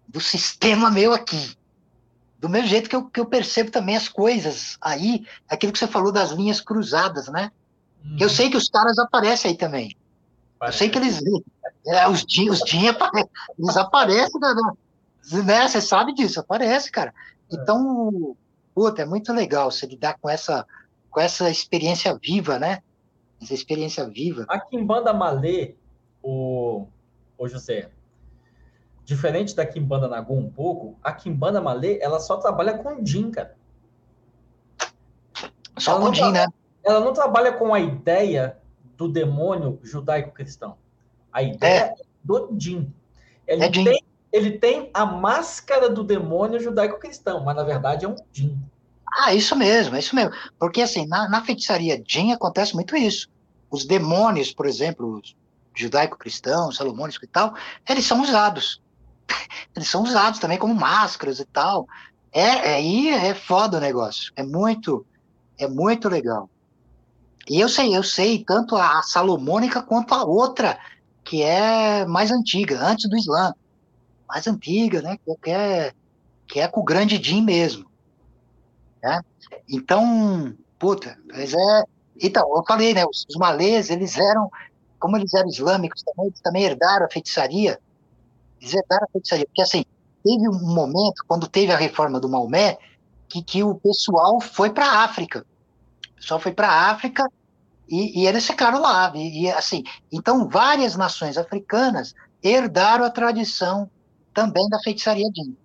do sistema meu aqui. Do mesmo jeito que eu, que eu percebo também as coisas aí, aquilo que você falou das linhas cruzadas, né? Uhum. Eu sei que os caras aparecem aí também. Parece. Eu sei que eles. É, os Jin, os Jin aparecem, eles aparecem, né? né? Você sabe disso, aparece, cara. É. Então, puta, é muito legal você lidar com essa, com essa experiência viva, né? Essa experiência viva. Aqui em Banda Malê, o, o José, diferente da Kimbanda Nagô um pouco, a Kimbanda Malê, ela só trabalha com Jin, cara. Só ela com Jin, né? Ela não trabalha com a ideia do demônio judaico-cristão. A ideia é. do Jin. Ele, é tem, ele tem a máscara do demônio judaico-cristão, mas na verdade é um Jin. Ah, isso mesmo, é isso mesmo. Porque assim, na, na feitiçaria Jin acontece muito isso. Os demônios, por exemplo, os judaico-cristãos, salomônicos e tal, eles são usados. Eles são usados também como máscaras e tal. É aí é, é foda o negócio. É muito, é muito legal. E eu sei, eu sei tanto a salomônica quanto a outra, que é mais antiga, antes do Islã. Mais antiga, né? Que é, que é com o grande Din mesmo. Né? Então, puta, mas é. Então, eu falei, né? Os, os malês, eles eram, como eles eram islâmicos também, eles também herdaram a feitiçaria. Eles herdaram a feitiçaria. Porque, assim, teve um momento, quando teve a reforma do Maomé, que, que o pessoal foi para a África. O pessoal foi para a África e, e, eles ficaram lá. E, e, assim, então, várias nações africanas herdaram a tradição também da feitiçaria din.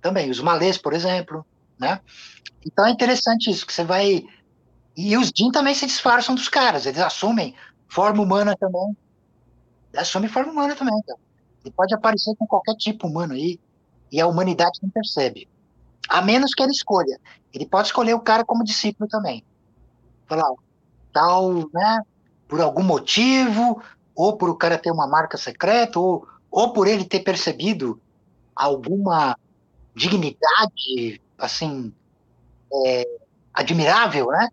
Também, os malês, por exemplo, né? Então é interessante isso, que você vai... E os din também se disfarçam dos caras, eles assumem forma humana também. Assumem forma humana também, cara. Ele pode aparecer com qualquer tipo humano aí, e a humanidade não percebe. A menos que ele escolha. Ele pode escolher o cara como discípulo também. Falar, tal, né? Por algum motivo, ou por o cara ter uma marca secreta, ou, ou por ele ter percebido alguma dignidade, assim, é, admirável, né?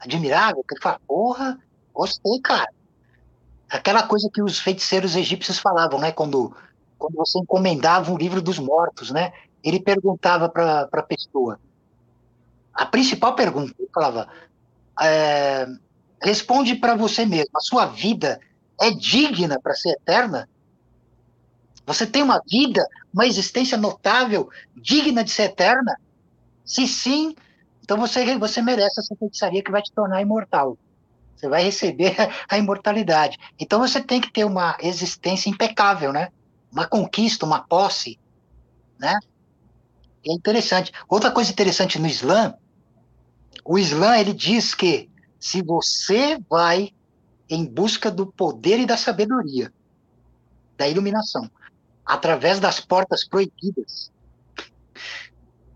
Admirável, que ele fala, porra, gostei, cara. Aquela coisa que os feiticeiros egípcios falavam, né? Quando, quando você encomendava um livro dos mortos, né? Ele perguntava para a pessoa. A principal pergunta, ele falava: é, responde para você mesmo: a sua vida é digna para ser eterna? Você tem uma vida, uma existência notável, digna de ser eterna? Se sim, então você, você merece essa feitiçaria que vai te tornar imortal. Você vai receber a imortalidade. Então você tem que ter uma existência impecável, né? Uma conquista, uma posse, né? É interessante. Outra coisa interessante no Islã, o Islã ele diz que se você vai em busca do poder e da sabedoria, da iluminação, através das portas proibidas,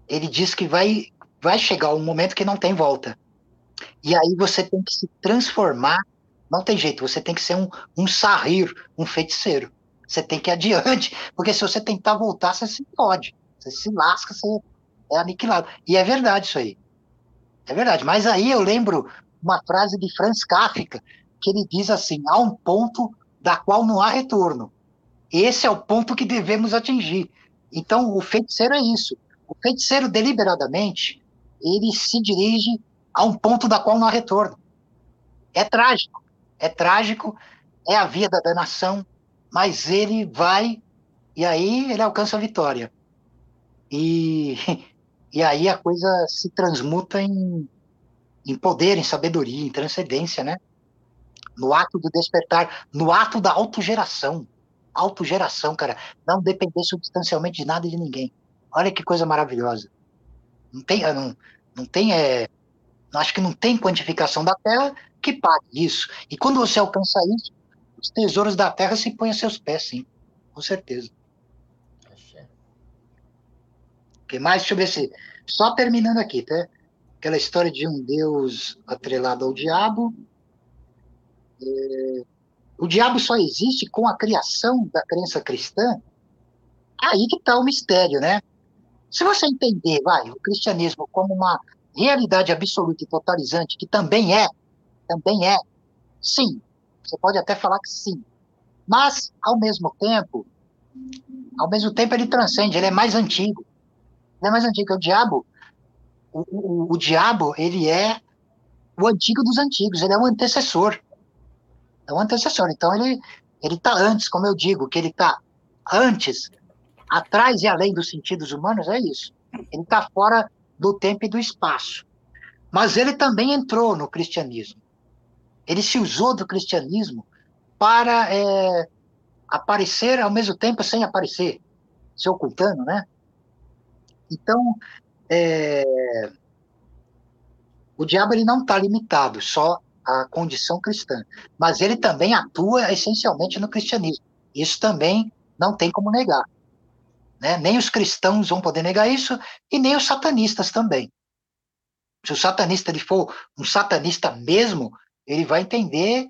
ele diz que vai, vai chegar um momento que não tem volta. E aí você tem que se transformar. Não tem jeito, você tem que ser um, um sahir, um feiticeiro. Você tem que ir adiante, porque se você tentar voltar, você se pode. Você se lasca, você é aniquilado. E é verdade isso aí. É verdade. Mas aí eu lembro uma frase de Franz Kafka, que ele diz assim: há um ponto da qual não há retorno. Esse é o ponto que devemos atingir. Então, o feiticeiro é isso. O feiticeiro, deliberadamente, ele se dirige a um ponto da qual não há retorno. É trágico. é trágico, é a via da danação, mas ele vai e aí ele alcança a vitória. E, e aí a coisa se transmuta em, em poder, em sabedoria, em transcendência, né? No ato do despertar, no ato da autogeração. Autogeração, cara. Não depender substancialmente de nada e de ninguém. Olha que coisa maravilhosa. Não tem, não, não tem, é, acho que não tem quantificação da Terra que pague isso. E quando você alcança isso, os tesouros da Terra se põem a seus pés, sim, com certeza. O que mais? Deixa eu ver se. Só terminando aqui, tá? Aquela história de um Deus atrelado ao diabo. É, o diabo só existe com a criação da crença cristã. Aí que está o mistério, né? Se você entender, vai, o cristianismo como uma realidade absoluta e totalizante, que também é, também é, sim, você pode até falar que sim, mas ao mesmo tempo, ao mesmo tempo ele transcende, ele é mais antigo, ele é mais antigo que o diabo. O, o, o diabo ele é o antigo dos antigos, ele é o antecessor, é o antecessor. Então ele ele está antes, como eu digo, que ele está antes atrás e além dos sentidos humanos, é isso. Ele está fora do tempo e do espaço. Mas ele também entrou no cristianismo. Ele se usou do cristianismo para é, aparecer ao mesmo tempo sem aparecer, se ocultando, né? Então, é, o diabo ele não está limitado só à condição cristã, mas ele também atua essencialmente no cristianismo. Isso também não tem como negar. Né? Nem os cristãos vão poder negar isso, e nem os satanistas também. Se o satanista ele for um satanista mesmo, ele vai entender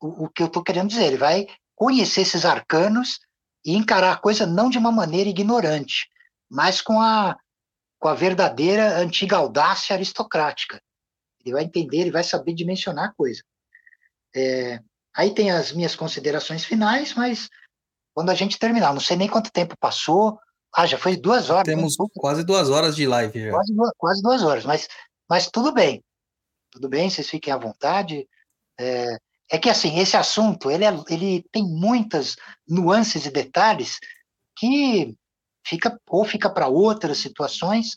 o, o que eu estou querendo dizer. Ele vai conhecer esses arcanos e encarar a coisa não de uma maneira ignorante, mas com a, com a verdadeira antiga audácia aristocrática. Ele vai entender, ele vai saber dimensionar a coisa. É, aí tem as minhas considerações finais, mas quando a gente terminar, não sei nem quanto tempo passou, ah, já foi duas horas. Temos quase duas horas de live. Quase duas, quase duas horas, mas, mas tudo bem. Tudo bem, vocês fiquem à vontade. É, é que, assim, esse assunto, ele, é, ele tem muitas nuances e detalhes que fica ou fica para outras situações.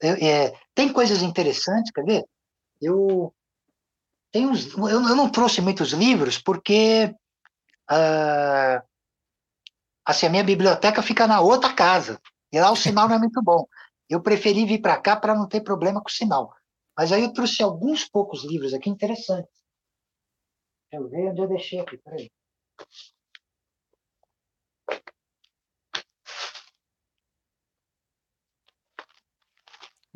É, é, tem coisas interessantes, quer ver? Eu, tem uns, eu, eu não trouxe muitos livros porque... Uh, Assim, a minha biblioteca fica na outra casa. E lá o sinal não é muito bom. Eu preferi vir para cá para não ter problema com o sinal. Mas aí eu trouxe alguns poucos livros aqui interessantes. Eu ver onde eu deixei aqui, peraí.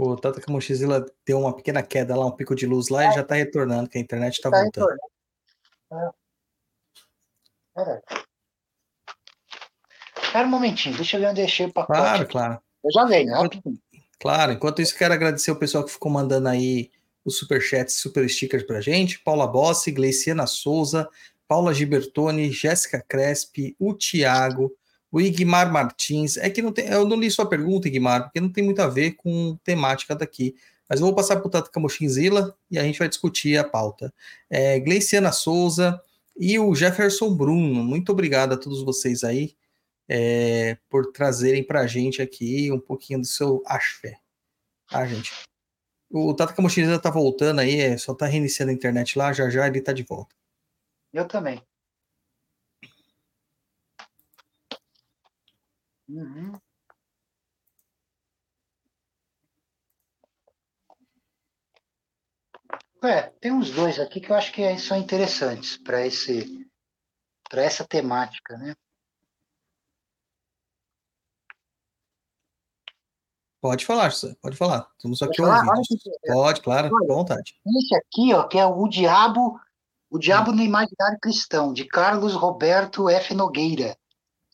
O Tata Camochizila deu uma pequena queda lá, um pico de luz lá é. e já está retornando, que a internet está tá voltando. Retornando. É. Espera um momentinho, deixa eu ver onde eu deixei o pacote. Claro, claro. Eu já venho, enquanto, Claro, enquanto isso, quero agradecer o pessoal que ficou mandando aí os superchats, super stickers pra gente. Paula Bossi, Gleiciana Souza, Paula Gibertoni, Jéssica Crespi, o Tiago, o Igmar Martins. É que não tem, eu não li sua pergunta, Igmar, porque não tem muito a ver com temática daqui. Mas eu vou passar para o Tata Camochinzila e a gente vai discutir a pauta. É, Gleiciana Souza e o Jefferson Bruno. Muito obrigado a todos vocês aí é, por trazerem para a gente aqui um pouquinho do seu axé. Tá, gente? O Tata Camochinesa tá voltando aí, é, só tá reiniciando a internet lá, já já ele tá de volta. Eu também. Uhum. É, tem uns dois aqui que eu acho que são interessantes para esse para essa temática, né? Pode falar, José, pode falar. Estamos aqui ouvindo. Pode, claro, com vontade. Esse aqui, ó, que é o Diabo, o Diabo hum. no Imaginário Cristão, de Carlos Roberto F. Nogueira.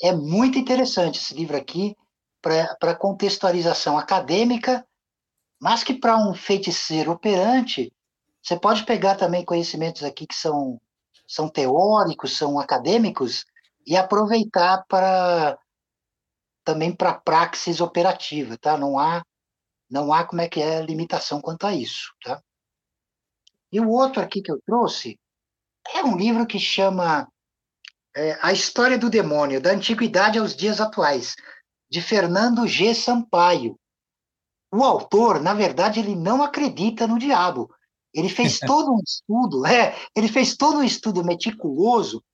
É muito interessante esse livro aqui para contextualização acadêmica, mas que para um feiticeiro operante, você pode pegar também conhecimentos aqui que são, são teóricos, são acadêmicos, e aproveitar para também para praxis operativa, tá? Não há não há como é que é limitação quanto a isso, tá? E o outro aqui que eu trouxe é um livro que chama é, A História do Demônio, da Antiguidade aos Dias Atuais, de Fernando G. Sampaio. O autor, na verdade, ele não acredita no diabo. Ele fez todo um estudo, é, ele fez todo um estudo meticuloso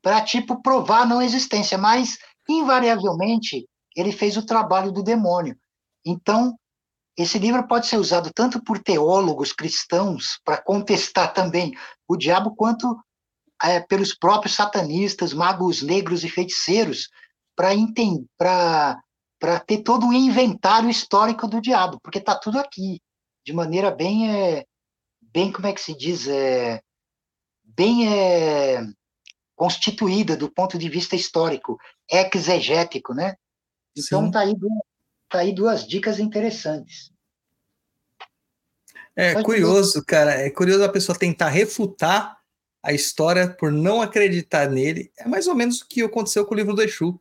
para, tipo, provar a não existência, mas, invariavelmente, ele fez o trabalho do demônio. Então, esse livro pode ser usado tanto por teólogos cristãos para contestar também o diabo, quanto é, pelos próprios satanistas, magos negros e feiticeiros, para ter todo um inventário histórico do diabo, porque está tudo aqui, de maneira bem, é, bem como é que se diz, é, bem é, constituída do ponto de vista histórico, exegético, né? Então está aí, tá aí duas dicas interessantes. É curioso, cara, é curioso a pessoa tentar refutar a história por não acreditar nele. É mais ou menos o que aconteceu com o livro do Exu,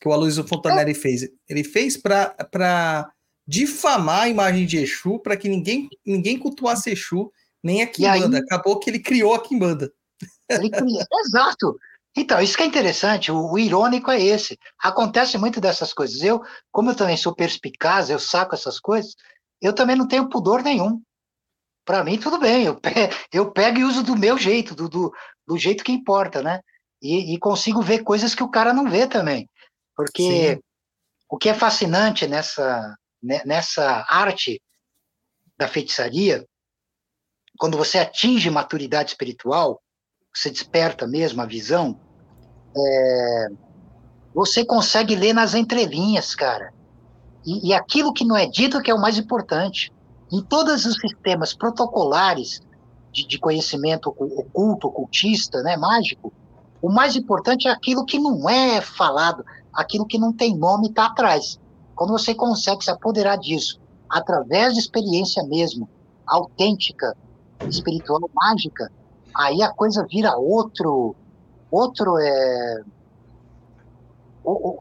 que o Aloysio Fontanelli fez. Ele fez para difamar a imagem de Exu, para que ninguém, ninguém cultuasse Exu, nem a Kimbanda. Aí... Acabou que ele criou a Kimbanda. Ele criou... Exato. Então, isso que é interessante, o, o, irônico é esse. Acontece muito dessas coisas. Eu, como eu também sou perspicaz, eu saco essas coisas, eu também não tenho pudor nenhum. Para mim, tudo bem, eu, pe eu pego e uso do meu jeito, do, do, do jeito que importa, né? E, e, consigo ver coisas que o cara não vê também. Porque Sim. o que é fascinante nessa, né, nessa arte da feitiçaria, quando você atinge maturidade espiritual, você desperta mesmo a visão, é, você consegue ler nas entrelinhas, cara. E, e, aquilo que não é dito que é o mais importante. Em todos os sistemas protocolares de, de conhecimento oculto, ocultista, né, mágico, o mais importante é aquilo que não é falado, aquilo que não tem nome está atrás. Quando você consegue se apoderar disso, através de experiência mesmo, autêntica, espiritual, mágica, aí a coisa vira outro, outro é,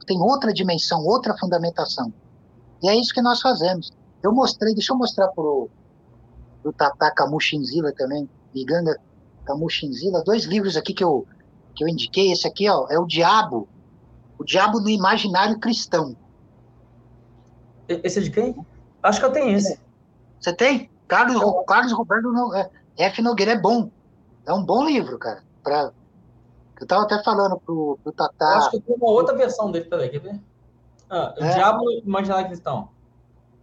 tem outra dimensão, outra fundamentação. E é isso que nós fazemos. Eu mostrei, deixa eu mostrar pro, pro Tata Kamushinzila também, Miganga Kamushinzila, dois livros aqui que eu, que eu indiquei. Esse aqui ó, é o Diabo, o Diabo no Imaginário Cristão. Esse é de quem? Acho que eu tenho esse. Você tem? Carlos, eu... Carlos Roberto é, F. Nogueira é bom. É um bom livro, cara. Pra... Eu tava até falando pro, pro Tatá. Acho que eu tenho uma outra versão dele, peraí, quer ver? Ah, o é. Diabo no Imaginário Cristão.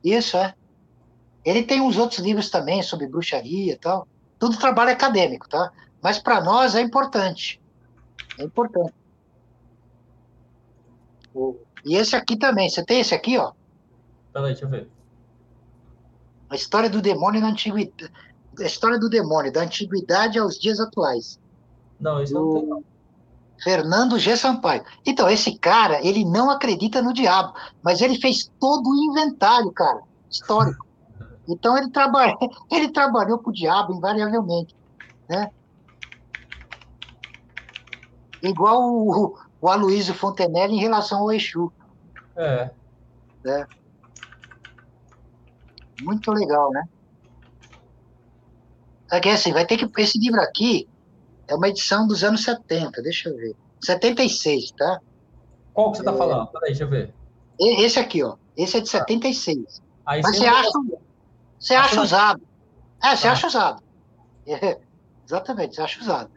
Isso, é. Ele tem uns outros livros também sobre bruxaria e tal. Tudo trabalho acadêmico, tá? Mas para nós é importante. É importante. E esse aqui também. Você tem esse aqui, ó? Peraí, deixa eu ver. A história do demônio na antiguidade. A história do demônio, da antiguidade aos dias atuais. Não, isso não tem. Fernando G. Sampaio. Então, esse cara, ele não acredita no diabo, mas ele fez todo o inventário, cara, histórico. Então, ele, trabalha, ele trabalhou com o diabo, invariavelmente. Né? Igual o, o Aloysio Fontenelle em relação ao Exu. É. Né? Muito legal, né? Aqui, assim, vai ter que. Esse livro aqui, é uma edição dos anos 70, deixa eu ver. 76, tá? Qual que você está é... falando? Peraí, deixa eu ver. Esse aqui, ó. Esse é de 76. Aí Mas você acha, você acha usado. É, você ah. acha usado. É, exatamente, você acha usado.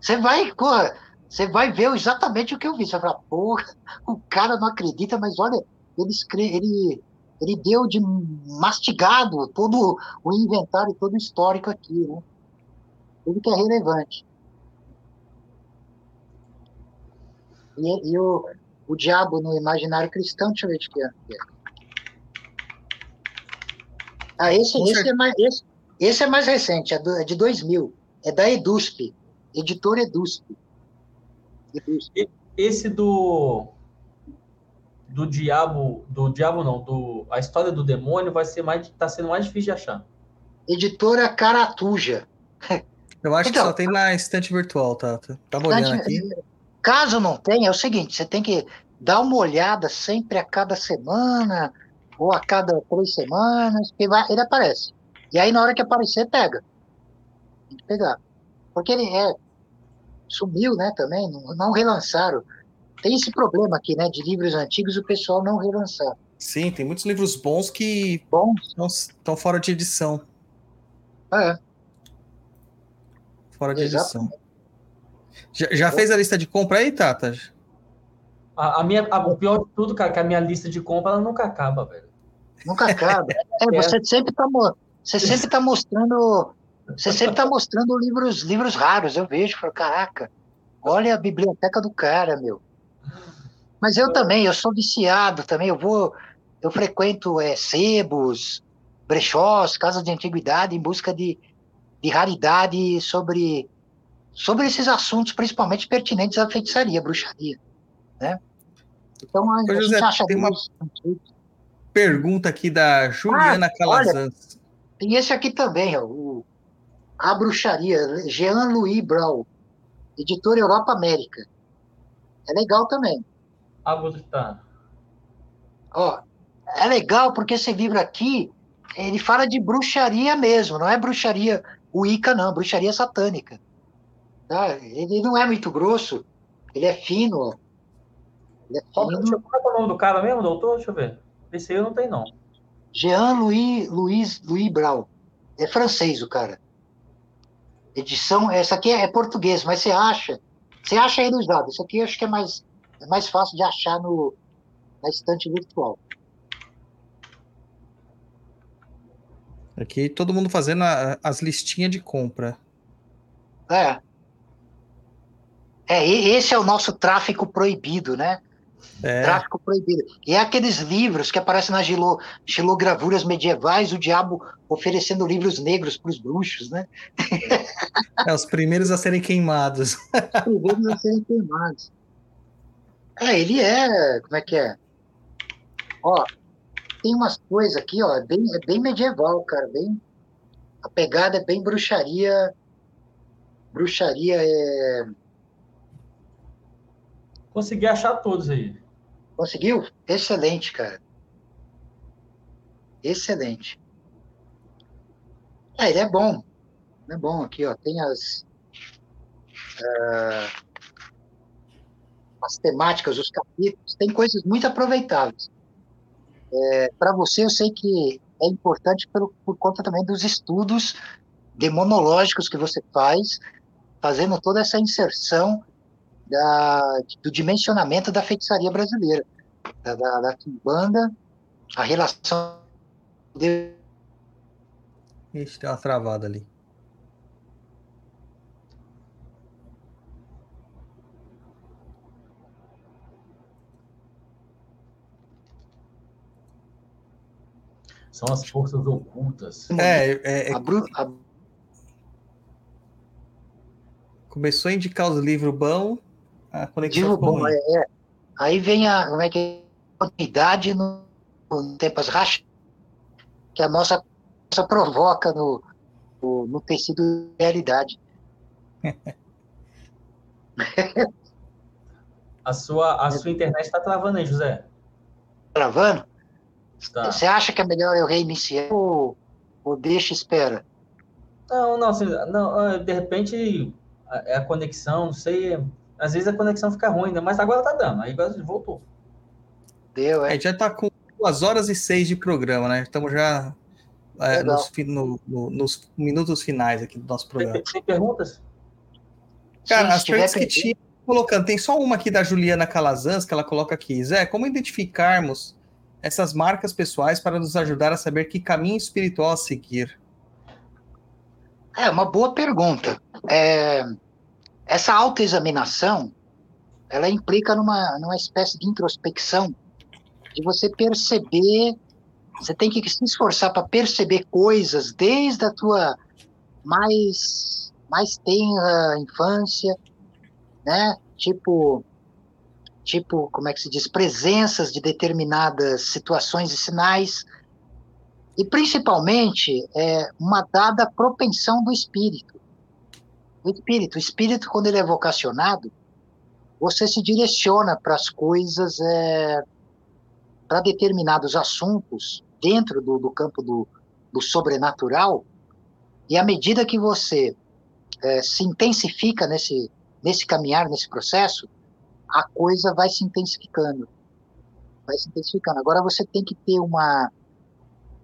Você vai, porra, você vai ver exatamente o que eu vi. Você vai falar, porra, o cara não acredita, mas olha, ele, escreve, ele, ele deu de mastigado todo o inventário, todo o histórico aqui, né? Tudo que é relevante. E, e o, o diabo no imaginário cristão, deixa eu ver de que ano é. Ah, esse, esse, é mais, esse, esse é mais recente, é, do, é de 2000. É da EDUSP, editora EDUSP. EDUSP. Esse do do diabo, do diabo não, do a história do demônio vai ser mais tá sendo mais difícil de achar. Editora Caratuja. Eu acho então, que só tem na estante virtual, tá? Tava olhando aqui. Caso não tenha, é o seguinte, você tem que dar uma olhada sempre a cada semana ou a cada três semanas, que vai, ele aparece. E aí, na hora que aparecer, pega. Tem que pegar. Porque ele é. sumiu, né, também, não, não relançaram. Tem esse problema aqui, né, de livros antigos o pessoal não relançar. Sim, tem muitos livros bons que Bons? estão fora de edição. É, Fora de Exato. edição. Já, já fez a lista de compra aí, Tata? A, a minha, a- o pior de tudo, cara, é que a minha lista de compra ela nunca acaba, velho. nunca acaba. É, você sempre tá, você sempre tá mostrando, você sempre tá mostrando livros, livros raros, eu vejo, falo, caraca, olha a biblioteca do cara, meu. Mas eu também, eu sou viciado também, eu vou, eu frequento é, sebos, brechós, casas de antiguidade em busca de, de raridade sobre, sobre esses assuntos, principalmente pertinentes à feitiçaria, bruxaria, né? Então a, Ô, José, gente acha tem uma- antigos. Pergunta aqui da Juliana Calazans. Tem esse aqui também, ó, o A Bruxaria, Jean-Louis Brau, editora Europa América. É legal também. Ah. Ó, é legal porque esse livro aqui, ele fala de bruxaria mesmo, não é bruxaria Wicca, não, bruxaria satânica. Tá? Ele não é muito grosso, ele é fino. Ele é fino. deixa eu- qual é o nome do cara mesmo, doutor? Deixa eu ver. Esse aí eu não tenho, não. Jean-Louis Louis, Louis Brau. É francês o cara. Edição, essa aqui é, é português, mas você acha, você acha ele usado. Isso aqui eu acho que é mais, é mais fácil de achar no, na estante virtual. Aqui todo mundo fazendo a- as listinhas de compra. É. É, esse é o nosso tráfico proibido, né? É, Tráfico proibido. E é aqueles livros que aparecem nas gilo, xilogravuras medievais, o diabo oferecendo livros negros para os bruxos, né? é, os primeiros a serem queimados. primeiros a serem queimados. É, ele é. Como é que é? Ó, tem umas coisas aqui, ó, é bem, é bem medieval, cara. Bem, a pegada é bem bruxaria. Bruxaria é. Consegui achar todos aí. Conseguiu? Excelente, cara. Excelente. É, ele é bom. É bom aqui, ó. Tem as. ah, as temáticas, os capítulos, tem coisas muito aproveitáveis. Para você, eu sei que é importante pelo, por conta também dos estudos demonológicos que você faz, fazendo toda essa inserção da, do dimensionamento da feitiçaria brasileira, da, da, da Kimbanda, a relação de Ixi, tem uma travada ali. São as forças ocultas. É, é, é, a- começou a indicar os livros bons, a conexão é, é. Aí vem a, como é que é, continuidade no, no tempo rachas que a nossa, nossa provoca no, no, no tecido de realidade. A sua, a sua internet está travando aí, José. Travando? Tá. Você acha que é melhor eu reiniciar ou, ou deixa e espera? Não, não, não, ah, de repente a- é a conexão, não sei. Às vezes a conexão fica ruim, né? Mas agora tá dando. Aí agora voltou. Deu, É, é. já tá com duas horas e seis de programa, né? Estamos já é, nos, no- no- nos minutos finais aqui do nosso programa. Tem, tem perguntas? Cara, Sim, as perguntas que tinha, colocando, tem só uma aqui da Juliana Calazans, que ela coloca aqui. Zé, como identificarmos essas marcas pessoais para nos ajudar a saber que caminho espiritual a seguir? É uma boa pergunta. É, essa autoexaminação, ela implica numa, numa espécie de introspecção, de você perceber, você tem que se esforçar para perceber coisas desde a tua mais, mais tenra infância, né? Tipo, tipo, como é que se diz, presenças de determinadas situações e sinais, e principalmente é, uma dada propensão do espírito. O espírito, o espírito quando ele é vocacionado, você se direciona para as coisas, é, para determinados assuntos dentro do, do campo do, do sobrenatural, e à medida que você é, se intensifica nesse, nesse caminhar, nesse processo, a coisa vai se intensificando. Vai se intensificando. Agora você tem que ter uma,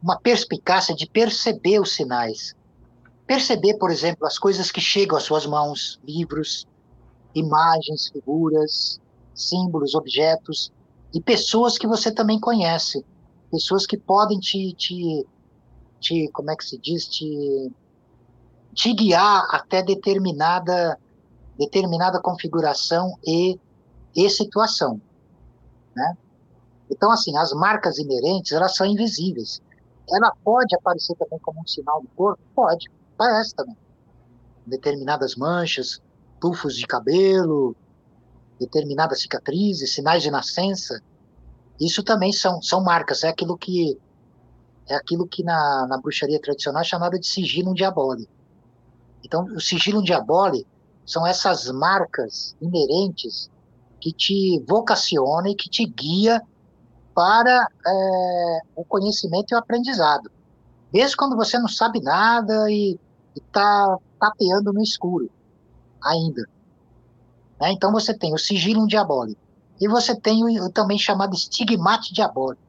uma perspicácia de perceber os sinais. Perceber, por exemplo, as coisas que chegam às suas mãos, livros, imagens, figuras, símbolos, objetos, e pessoas que você também conhece. Pessoas que podem te, te, te como é que se diz, te, te guiar até determinada, determinada configuração e, e situação. Né? Então, assim, as marcas inerentes, elas são invisíveis. Ela pode aparecer também como um sinal do corpo? Pode, aparece também. Determinadas manchas, tufos de cabelo, determinadas cicatrizes, sinais de nascença, isso também são, são marcas, é aquilo que é aquilo que na, na bruxaria tradicional é chamado de sigilo diabólico. Então, o sigilo diabólico são essas marcas inerentes que te vocacionam e que te guia para é, o conhecimento e o aprendizado. Mesmo quando você não sabe nada e está tapeando no escuro ainda. Né? Então você tem o sigilo diabólico. E você tem o, o também chamado estigmate diabólico.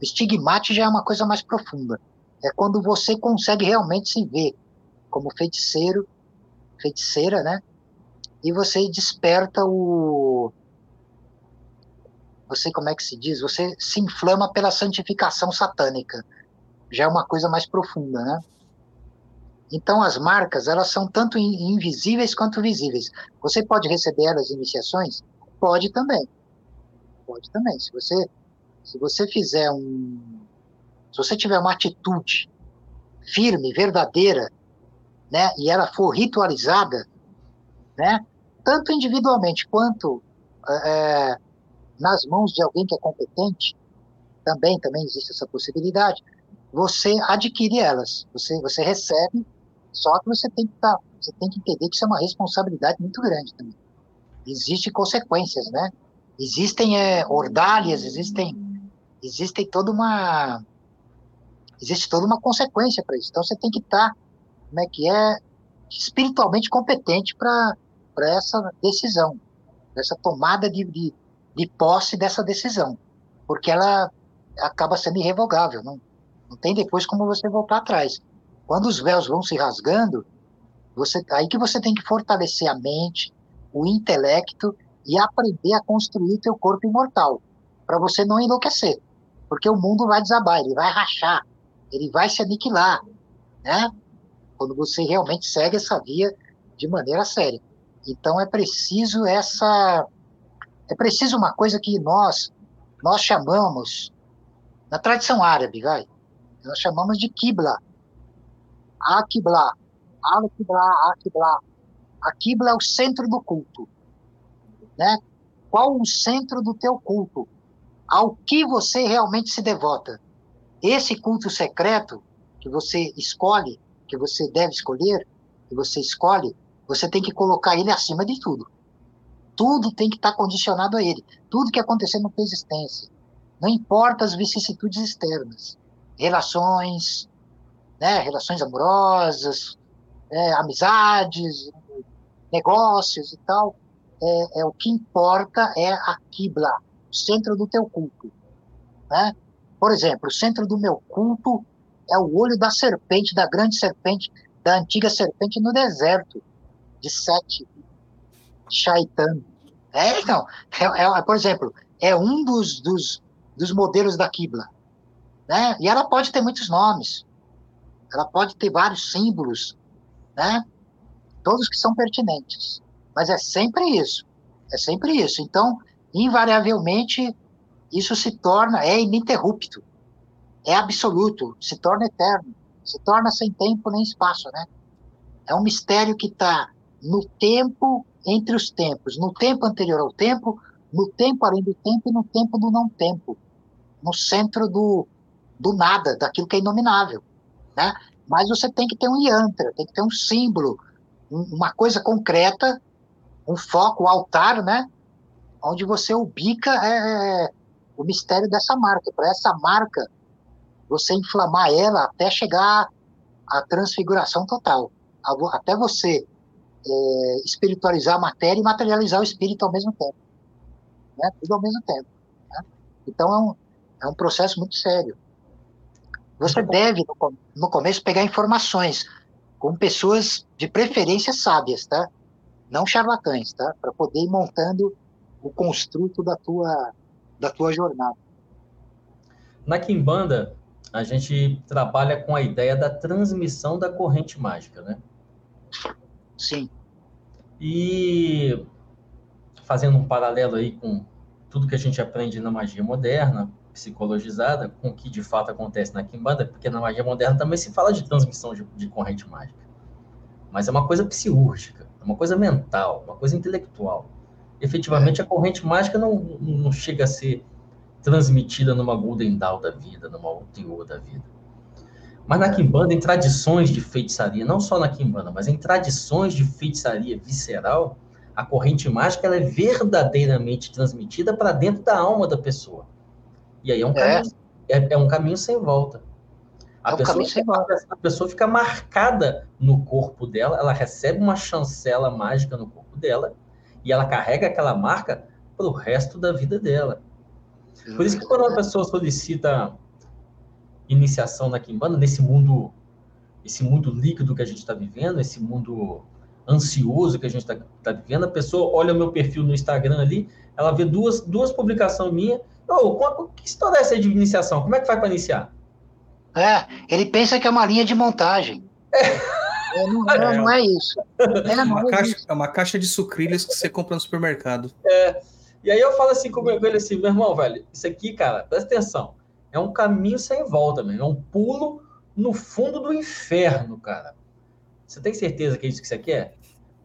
O estigmate já é uma coisa mais profunda. É quando você consegue realmente se ver como feiticeiro, feiticeira, né? E você desperta o, você, como é que se diz? Você se inflama pela santificação satânica. Já é uma coisa mais profunda, né? Então, as marcas, elas são tanto invisíveis quanto visíveis. Você pode receber elas iniciações? Pode também. Pode também. Se você, se você fizer um... Se você tiver uma atitude firme, verdadeira, né? E ela for ritualizada, né? Tanto individualmente quanto é, nas mãos de alguém que é competente, também, também existe essa possibilidade, você adquire elas, você, você recebe, só que você tem que, tá, você tem que entender que isso é uma responsabilidade muito grande também. Existem consequências, né? Existem é, ordálias, existem, existem toda uma existe toda uma consequência para isso. Então você tem que estar, tá, como é que é, espiritualmente competente para essa decisão, essa tomada de, de, de posse dessa decisão, porque ela acaba sendo irrevogável, não, não tem depois como você voltar atrás. Quando os véus vão se rasgando, você, aí que você tem que fortalecer a mente, o intelecto e aprender a construir teu corpo imortal, para você não enlouquecer, porque o mundo vai desabar, ele vai rachar, ele vai se aniquilar, né? Quando você realmente segue essa via de maneira séria. Então é preciso essa é preciso uma coisa que nós nós chamamos na tradição árabe, vai, nós chamamos de kibla. Akibla, al-kibla, akibla. A kibla é o centro do culto, né? Qual o centro do teu culto? Ao que você realmente se devota? Esse culto secreto que você escolhe, que você deve escolher, que você escolhe, você tem que colocar ele acima de tudo. Tudo tem que estar condicionado a ele. Tudo que acontecer na tua existência. Não importa as vicissitudes externas. Relações, né, relações amorosas, é, amizades, negócios e tal. É, é, o que importa é a Kibla, o centro do teu culto. Né? Por exemplo, o centro do meu culto é o olho da serpente, da grande serpente, da antiga serpente no deserto de Sete, Shaitan. É, então, é, é, por exemplo, é um dos, dos, dos modelos da Kibla. Né? E ela pode ter muitos nomes. Ela pode ter vários símbolos, né? Todos que são pertinentes. Mas é sempre isso. É sempre isso. Então, invariavelmente, isso se torna, é ininterrupto. É absoluto, se torna eterno. Se torna sem tempo nem espaço, né? É um mistério que está no tempo entre os tempos, no tempo anterior ao tempo, no tempo além do tempo e no tempo do não tempo, no centro do, do nada, daquilo que é inominável, né? Mas você tem que ter um yantra, tem que ter um símbolo, uma coisa concreta, um foco, um altar, né? Onde você ubica é, é o mistério dessa marca. Para essa marca, você inflamar ela até chegar à transfiguração total. Até você é, espiritualizar a matéria e materializar o espírito ao mesmo tempo. Né? Tudo ao mesmo tempo. Né? Então é um, é um processo muito sério. Você deve, no, no começo, pegar informações com pessoas de preferência sábias, tá? Não charlatães, tá? Para poder ir montando o construto da tua, da tua jornada. Na Kimbanda, a gente trabalha com a ideia da transmissão da corrente mágica, né? Sim. E fazendo um paralelo aí com tudo que a gente aprende na magia moderna, psicologizada, com o que de fato acontece na Kimbanda, porque na magia moderna também se fala de transmissão de, de corrente mágica. Mas é uma coisa psiúrgica, é uma coisa mental, uma coisa intelectual. Efetivamente, a corrente mágica não, não chega a ser transmitida numa Golden Dawn da vida, numa Ultiô da vida. Mas na Kimbanda, em tradições de feitiçaria, não só na Kimbanda, mas em tradições de feitiçaria visceral, a corrente mágica ela é verdadeiramente transmitida para dentro da alma da pessoa. E aí é um, é. Caminho, é, é um caminho sem volta. A, é pessoa, a pessoa fica marcada no corpo dela, ela recebe uma chancela mágica no corpo dela, e ela carrega aquela marca para o resto da vida dela. Por isso que quando uma pessoa solicita iniciação na Kimbanda, nesse mundo, esse mundo líquido que a gente está vivendo, esse mundo ansioso que a gente está tá vivendo, a pessoa olha o meu perfil no Instagram ali, ela vê duas, duas publicações minhas, oh, que história é essa de iniciação? Como é que faz para iniciar? É, ele pensa que é uma linha de montagem. É. É, não, é, não, é, isso. É, uma é caixa, isso. é uma caixa de sucrilhos que você compra no supermercado. É. E aí eu falo assim com ele assim, meu irmão, velho, isso aqui, cara, presta atenção. É um caminho sem volta, mesmo. É um pulo no fundo do inferno, cara. Você tem certeza que é isso que você quer?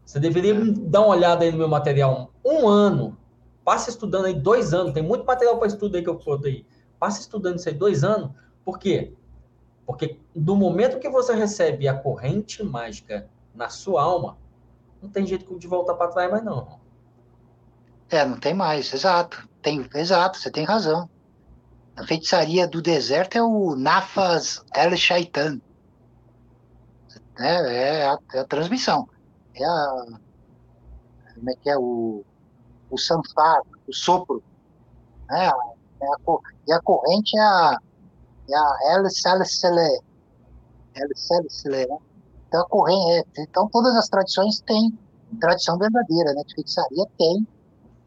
Você deveria dar uma olhada aí no meu material um ano. Passa estudando aí dois anos. Tem muito material para estudo aí que eu foto aí. Passa estudando isso aí dois anos. Por quê? Porque do momento que você recebe a corrente mágica na sua alma, não tem jeito de voltar para trás mais não. É, não tem mais, exato. Tem, exato, você tem razão. A feitiçaria do deserto é o Nafas El Shaitan. É, é, a, é a transmissão. É a. Como é que é? O, o sanfar, o sopro. É, é a, e a corrente é a é a Salicele, né? Então, a corrente, é, então, todas as tradições têm tradição verdadeira, né? De feitiçaria tem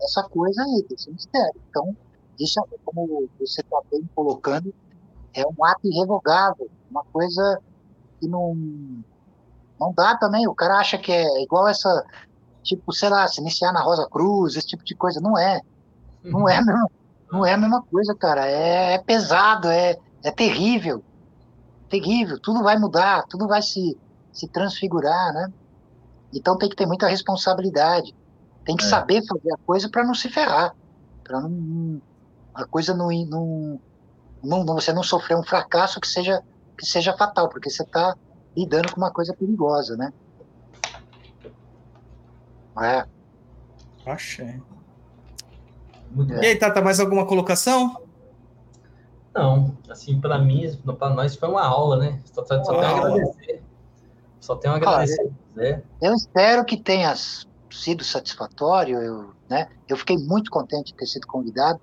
essa coisa aí, tem esse mistério. Então, isso, é, como você está bem colocando, é um ato irrevogável, uma coisa que não, não dá também. O cara acha que é igual essa, tipo, sei lá, se iniciar na Rosa Cruz, esse tipo de coisa. Não é. Não é, não, não é a mesma coisa, cara. É, é pesado, é, é terrível, terrível. Tudo vai mudar, tudo vai se, se transfigurar, né? Então tem que ter muita responsabilidade. Tem que é. saber fazer a coisa para não se ferrar, para não a coisa não, não, não, você não sofrer um fracasso que seja que seja fatal, porque você está lidando com uma coisa perigosa, né? É. Achei. E aí, Tata, mais alguma colocação? Não, assim, para mim, para nós foi uma aula, né? Só, só, só tenho a agradecer. Só tenho a agradecer. Eu espero que tenha sido satisfatório. Eu, né? eu fiquei muito contente de ter sido convidado,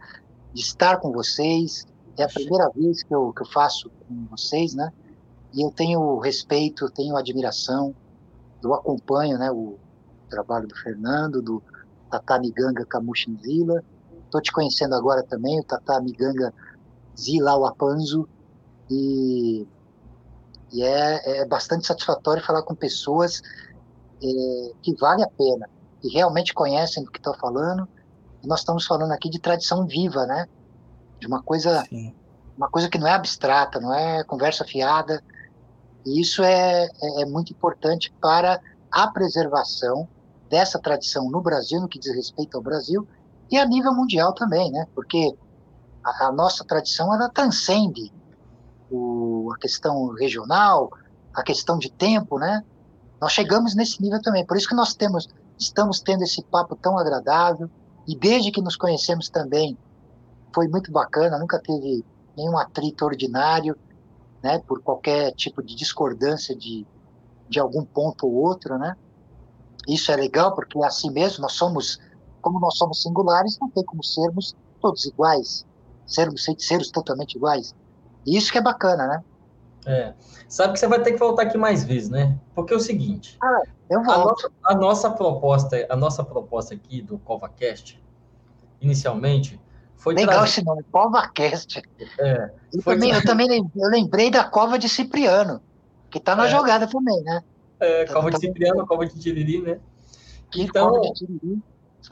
de estar com vocês. É a primeira vez que eu, que eu faço com vocês, né? E eu tenho respeito, tenho admiração, eu acompanho né, o trabalho do Fernando, do Tata Miganga Kamushinzila. Estou te conhecendo agora também, o Tata Miganga Zilauapanzo e, e é, é bastante satisfatório falar com pessoas é, que vale a pena, que realmente conhecem do que estou falando. E nós estamos falando aqui de tradição viva, né? De uma coisa, Sim. uma coisa que não é abstrata, não é conversa fiada. E isso é, é, é muito importante para a preservação dessa tradição no Brasil, no que diz respeito ao Brasil, e a nível mundial também, né? Porque a, a nossa tradição ela transcende o, a questão regional, a questão de tempo, né? Nós chegamos nesse nível também. Por isso que nós temos, estamos tendo esse papo tão agradável. E desde que nos conhecemos também, foi muito bacana. Nunca teve nenhum atrito ordinário, né? Por qualquer tipo de discordância de, de algum ponto ou outro, né? Isso é legal porque é assim mesmo nós somos, como nós somos singulares, não tem como sermos todos iguais, sermos feiticeiros totalmente iguais. E isso que é bacana, né? É. Sabe que você vai ter que voltar aqui mais vezes, né? Porque é o seguinte. Ah, eu volto. A nossa, a nossa proposta, a nossa proposta aqui do CovaCast, inicialmente, foi Legal trazer... esse nome, CovaCast. É, eu, também, eu também lembrei da Cova de Cipriano, que está na é. jogada também, né? É, Cova de Cipriano, Cova de Tiriri, né? Então.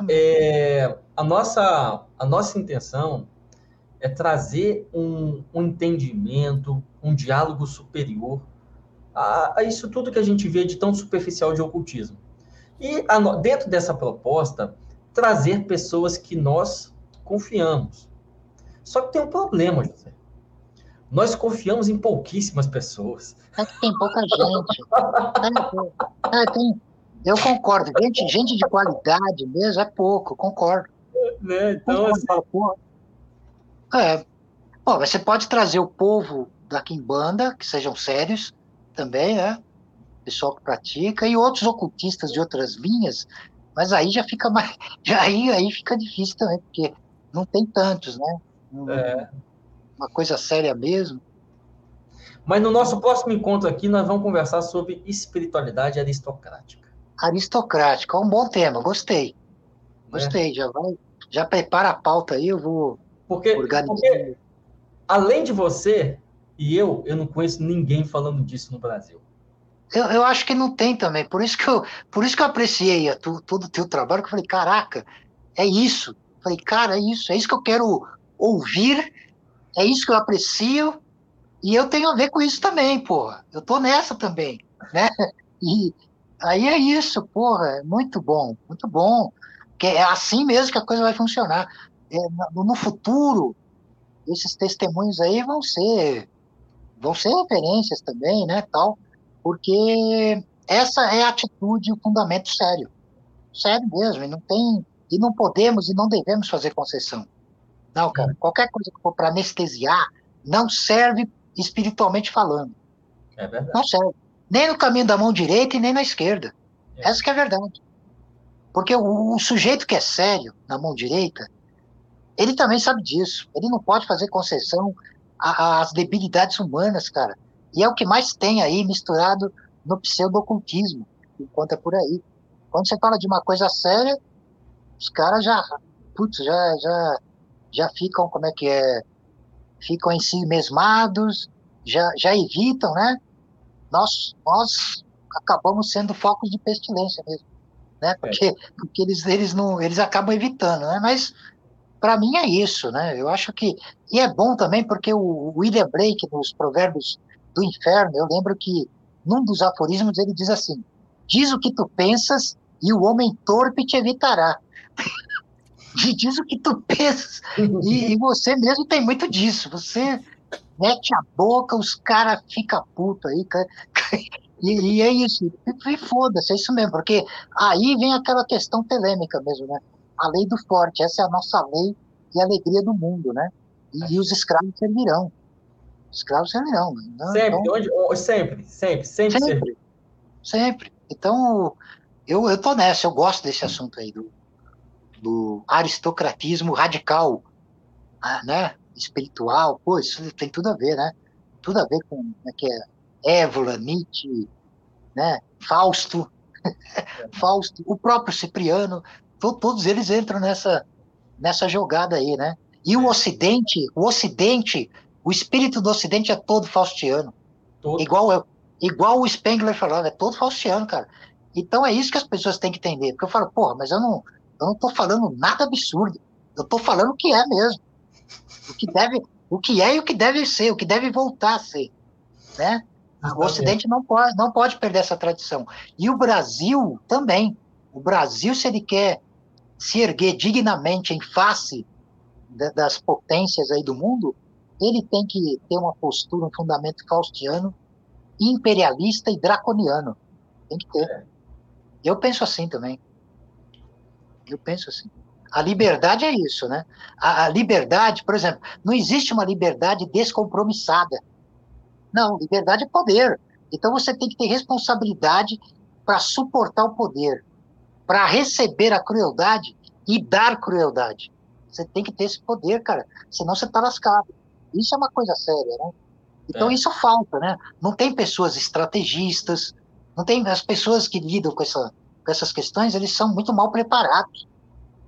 É, a, nossa, a nossa intenção é trazer um, um entendimento, um diálogo superior a, a, isso tudo que a gente vê de tão superficial de ocultismo. E a, dentro dessa proposta, trazer pessoas que nós confiamos. Só que tem um problema, José. Nós confiamos em pouquíssimas pessoas. É que tem pouca gente. É, tem, eu concordo. Gente, gente de qualidade mesmo é pouco, concordo. É, então, concordo, assim... É. Bom, você pode trazer o povo da Kimbanda, que sejam sérios também, né? Pessoal que pratica, e outros ocultistas de outras linhas, mas aí já fica mais. Já aí, aí fica difícil também, porque não tem tantos, né? É. Uma coisa séria mesmo. Mas no nosso próximo encontro aqui, nós vamos conversar sobre espiritualidade aristocrática. Aristocrática, é um bom tema, gostei. Gostei, é. já vai, já prepara a pauta aí, eu vou porque, porque, além de você e eu, eu não conheço ninguém falando disso no Brasil. Eu, eu acho que não tem também. Por isso que eu, por isso que eu apreciei tu, todo o teu trabalho, que eu falei, caraca, é isso. Eu falei, cara, é isso, é isso que eu quero ouvir, é isso que eu aprecio, e eu tenho a ver com isso também, porra. Eu tô nessa também, né? E aí é isso, porra, é muito bom, muito bom. Que é assim mesmo que a coisa vai funcionar é, no futuro, esses testemunhos aí vão ser vão ser referências também, né, tal, porque essa é a atitude, o fundamento sério, sério mesmo, e não tem, e não podemos e não devemos fazer concessão. Não, cara, qualquer coisa que for para anestesiar não serve espiritualmente falando. É verdade. Não serve. Nem no caminho da mão direita e nem na esquerda. É. Essa que é a verdade. Porque o, o sujeito que é sério na mão direita, ele também sabe disso. Ele não pode fazer concessão às debilidades humanas, cara. E é o que mais tem aí misturado no pseudo-ocultismo, que conta por aí. Quando você fala de uma coisa séria, os caras já, putz, já, já, já ficam, como é que é? Ficam em si mesmados, já, já evitam, né? Nós, nós acabamos sendo focos de pestilência mesmo, né? Porque, é. porque eles, eles, não, eles acabam evitando, né? Mas para mim é isso, né? Eu acho que e é bom também porque o William Blake nos Provérbios do Inferno, eu lembro que num dos aforismos ele diz assim: diz o que tu pensas e o homem torpe te evitará. Diz o que tu pensas e, e, você mesmo tem muito disso. Você mete a boca, os caras ficam puto aí, cara. E, e, é isso, e, e foda-se, é isso mesmo, porque aí vem aquela questão telêmica mesmo, né? a lei do forte, essa é a nossa lei e alegria do mundo, né? E, e os escravos servirão. Os escravos servirão. Né? Sempre, então, onde, sempre, sempre, sempre, sempre. Sempre. Então, eu, eu tô nessa, eu gosto desse assunto aí, do, do aristocratismo radical, ah, né? Espiritual, pô, isso tem tudo a ver, né? Tudo a ver com né, que é Évola, Nietzsche, né? Fausto, Fausto, o próprio Cipriano, todos eles entram nessa, nessa jogada aí, né? E o é. Ocidente, o Ocidente, o espírito do Ocidente é todo faustiano. Todo. Igual, eu, igual o Spengler falava, é todo faustiano, cara. Então é isso que as pessoas têm que entender. Porque eu falo, porra, mas eu não, eu não tô falando nada absurdo. Eu tô falando o que é mesmo. O que deve, o que é e o que deve ser, o que deve voltar a ser, né? O Ocidente não pode, não pode perder essa tradição. E o Brasil também. O Brasil, se ele quer se erguer dignamente em face das potências aí do mundo, ele tem que ter uma postura, um fundamento faustiano, imperialista e draconiano. Tem que ter. É. Eu penso assim também. Eu penso assim. A liberdade é isso, né? A, a, liberdade, por exemplo, não existe uma liberdade descompromissada. Não, liberdade é poder. Então você tem que ter responsabilidade para suportar o poder. para receber a crueldade e dar crueldade. Você tem que ter esse poder, cara. Senão você tá lascado. Isso é uma coisa séria, né? Então é. isso falta, né? Não tem pessoas estrategistas, não tem as pessoas que lidam com, essa, com essas questões, eles são muito mal preparados.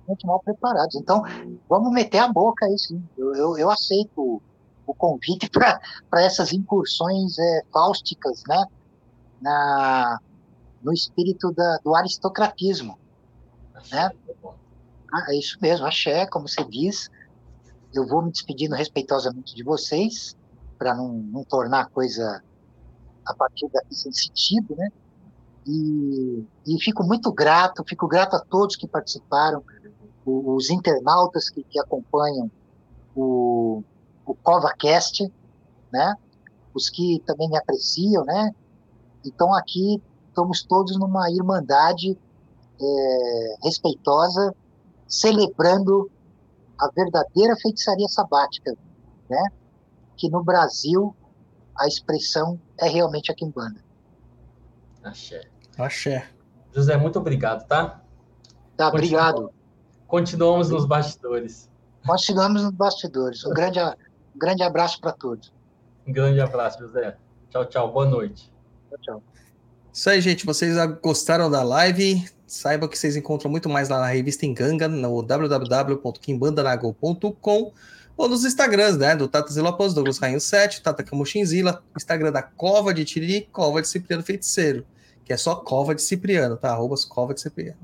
Muito mal preparados. Então, vamos meter a boca aí, sim. Eu, eu, eu aceito o convite para essas incursões é, fáusticas, né? Na, no espírito da, do aristocratismo. Né? Ah, é isso mesmo, axé, como você diz. Eu vou me despedindo respeitosamente de vocês, para não, não tornar a coisa a partir daqui sem sentido, né? E, e, fico muito grato, fico grato a todos que participaram, os internautas que, que acompanham o, o CovaCast, né? Os que também me apreciam, né? Então aqui estamos todos numa irmandade é, respeitosa, celebrando a verdadeira feitiçaria sabática, né? Que no Brasil a expressão é realmente a quimbanda. Axé. Axé. José, muito obrigado, tá? Tá, obrigado. Continuamos nos bastidores. Continuamos nos bastidores. Um grande, um grande abraço para todos. Um grande abraço, José. Tchau, tchau. Boa noite. Tchau, tchau. Isso aí, gente. Vocês gostaram da live? Saibam que vocês encontram muito mais lá na revista Enganga, no www.kimbandanago.com ou nos Instagrams, né? Do Tata Zilopos, Douglas Rainho 7, Tata Camuchinzila, Instagram da Cova de Tiriri, Cova de Cipriano Feiticeiro, que é só Cova de Cipriano, tá? Arrobas Cova de Cipriano.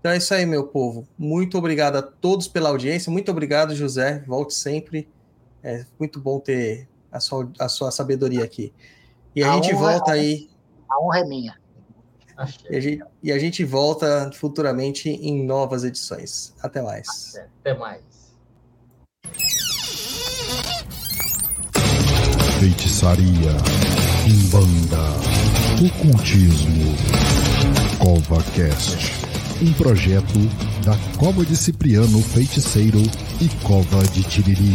Então é isso aí, meu povo. Muito obrigado a todos pela audiência. Muito obrigado, José. Volte sempre. É muito bom ter a sua, a sua sabedoria aqui. E a, a gente volta é, aí. A honra é minha. E a, gente, e a gente volta futuramente em novas edições. Até mais. Até mais. Feitiçaria, Umbanda, Ocultismo, CovaCast, um projeto da Cova de Cipriano Feiticeiro e Cova de Tiriri.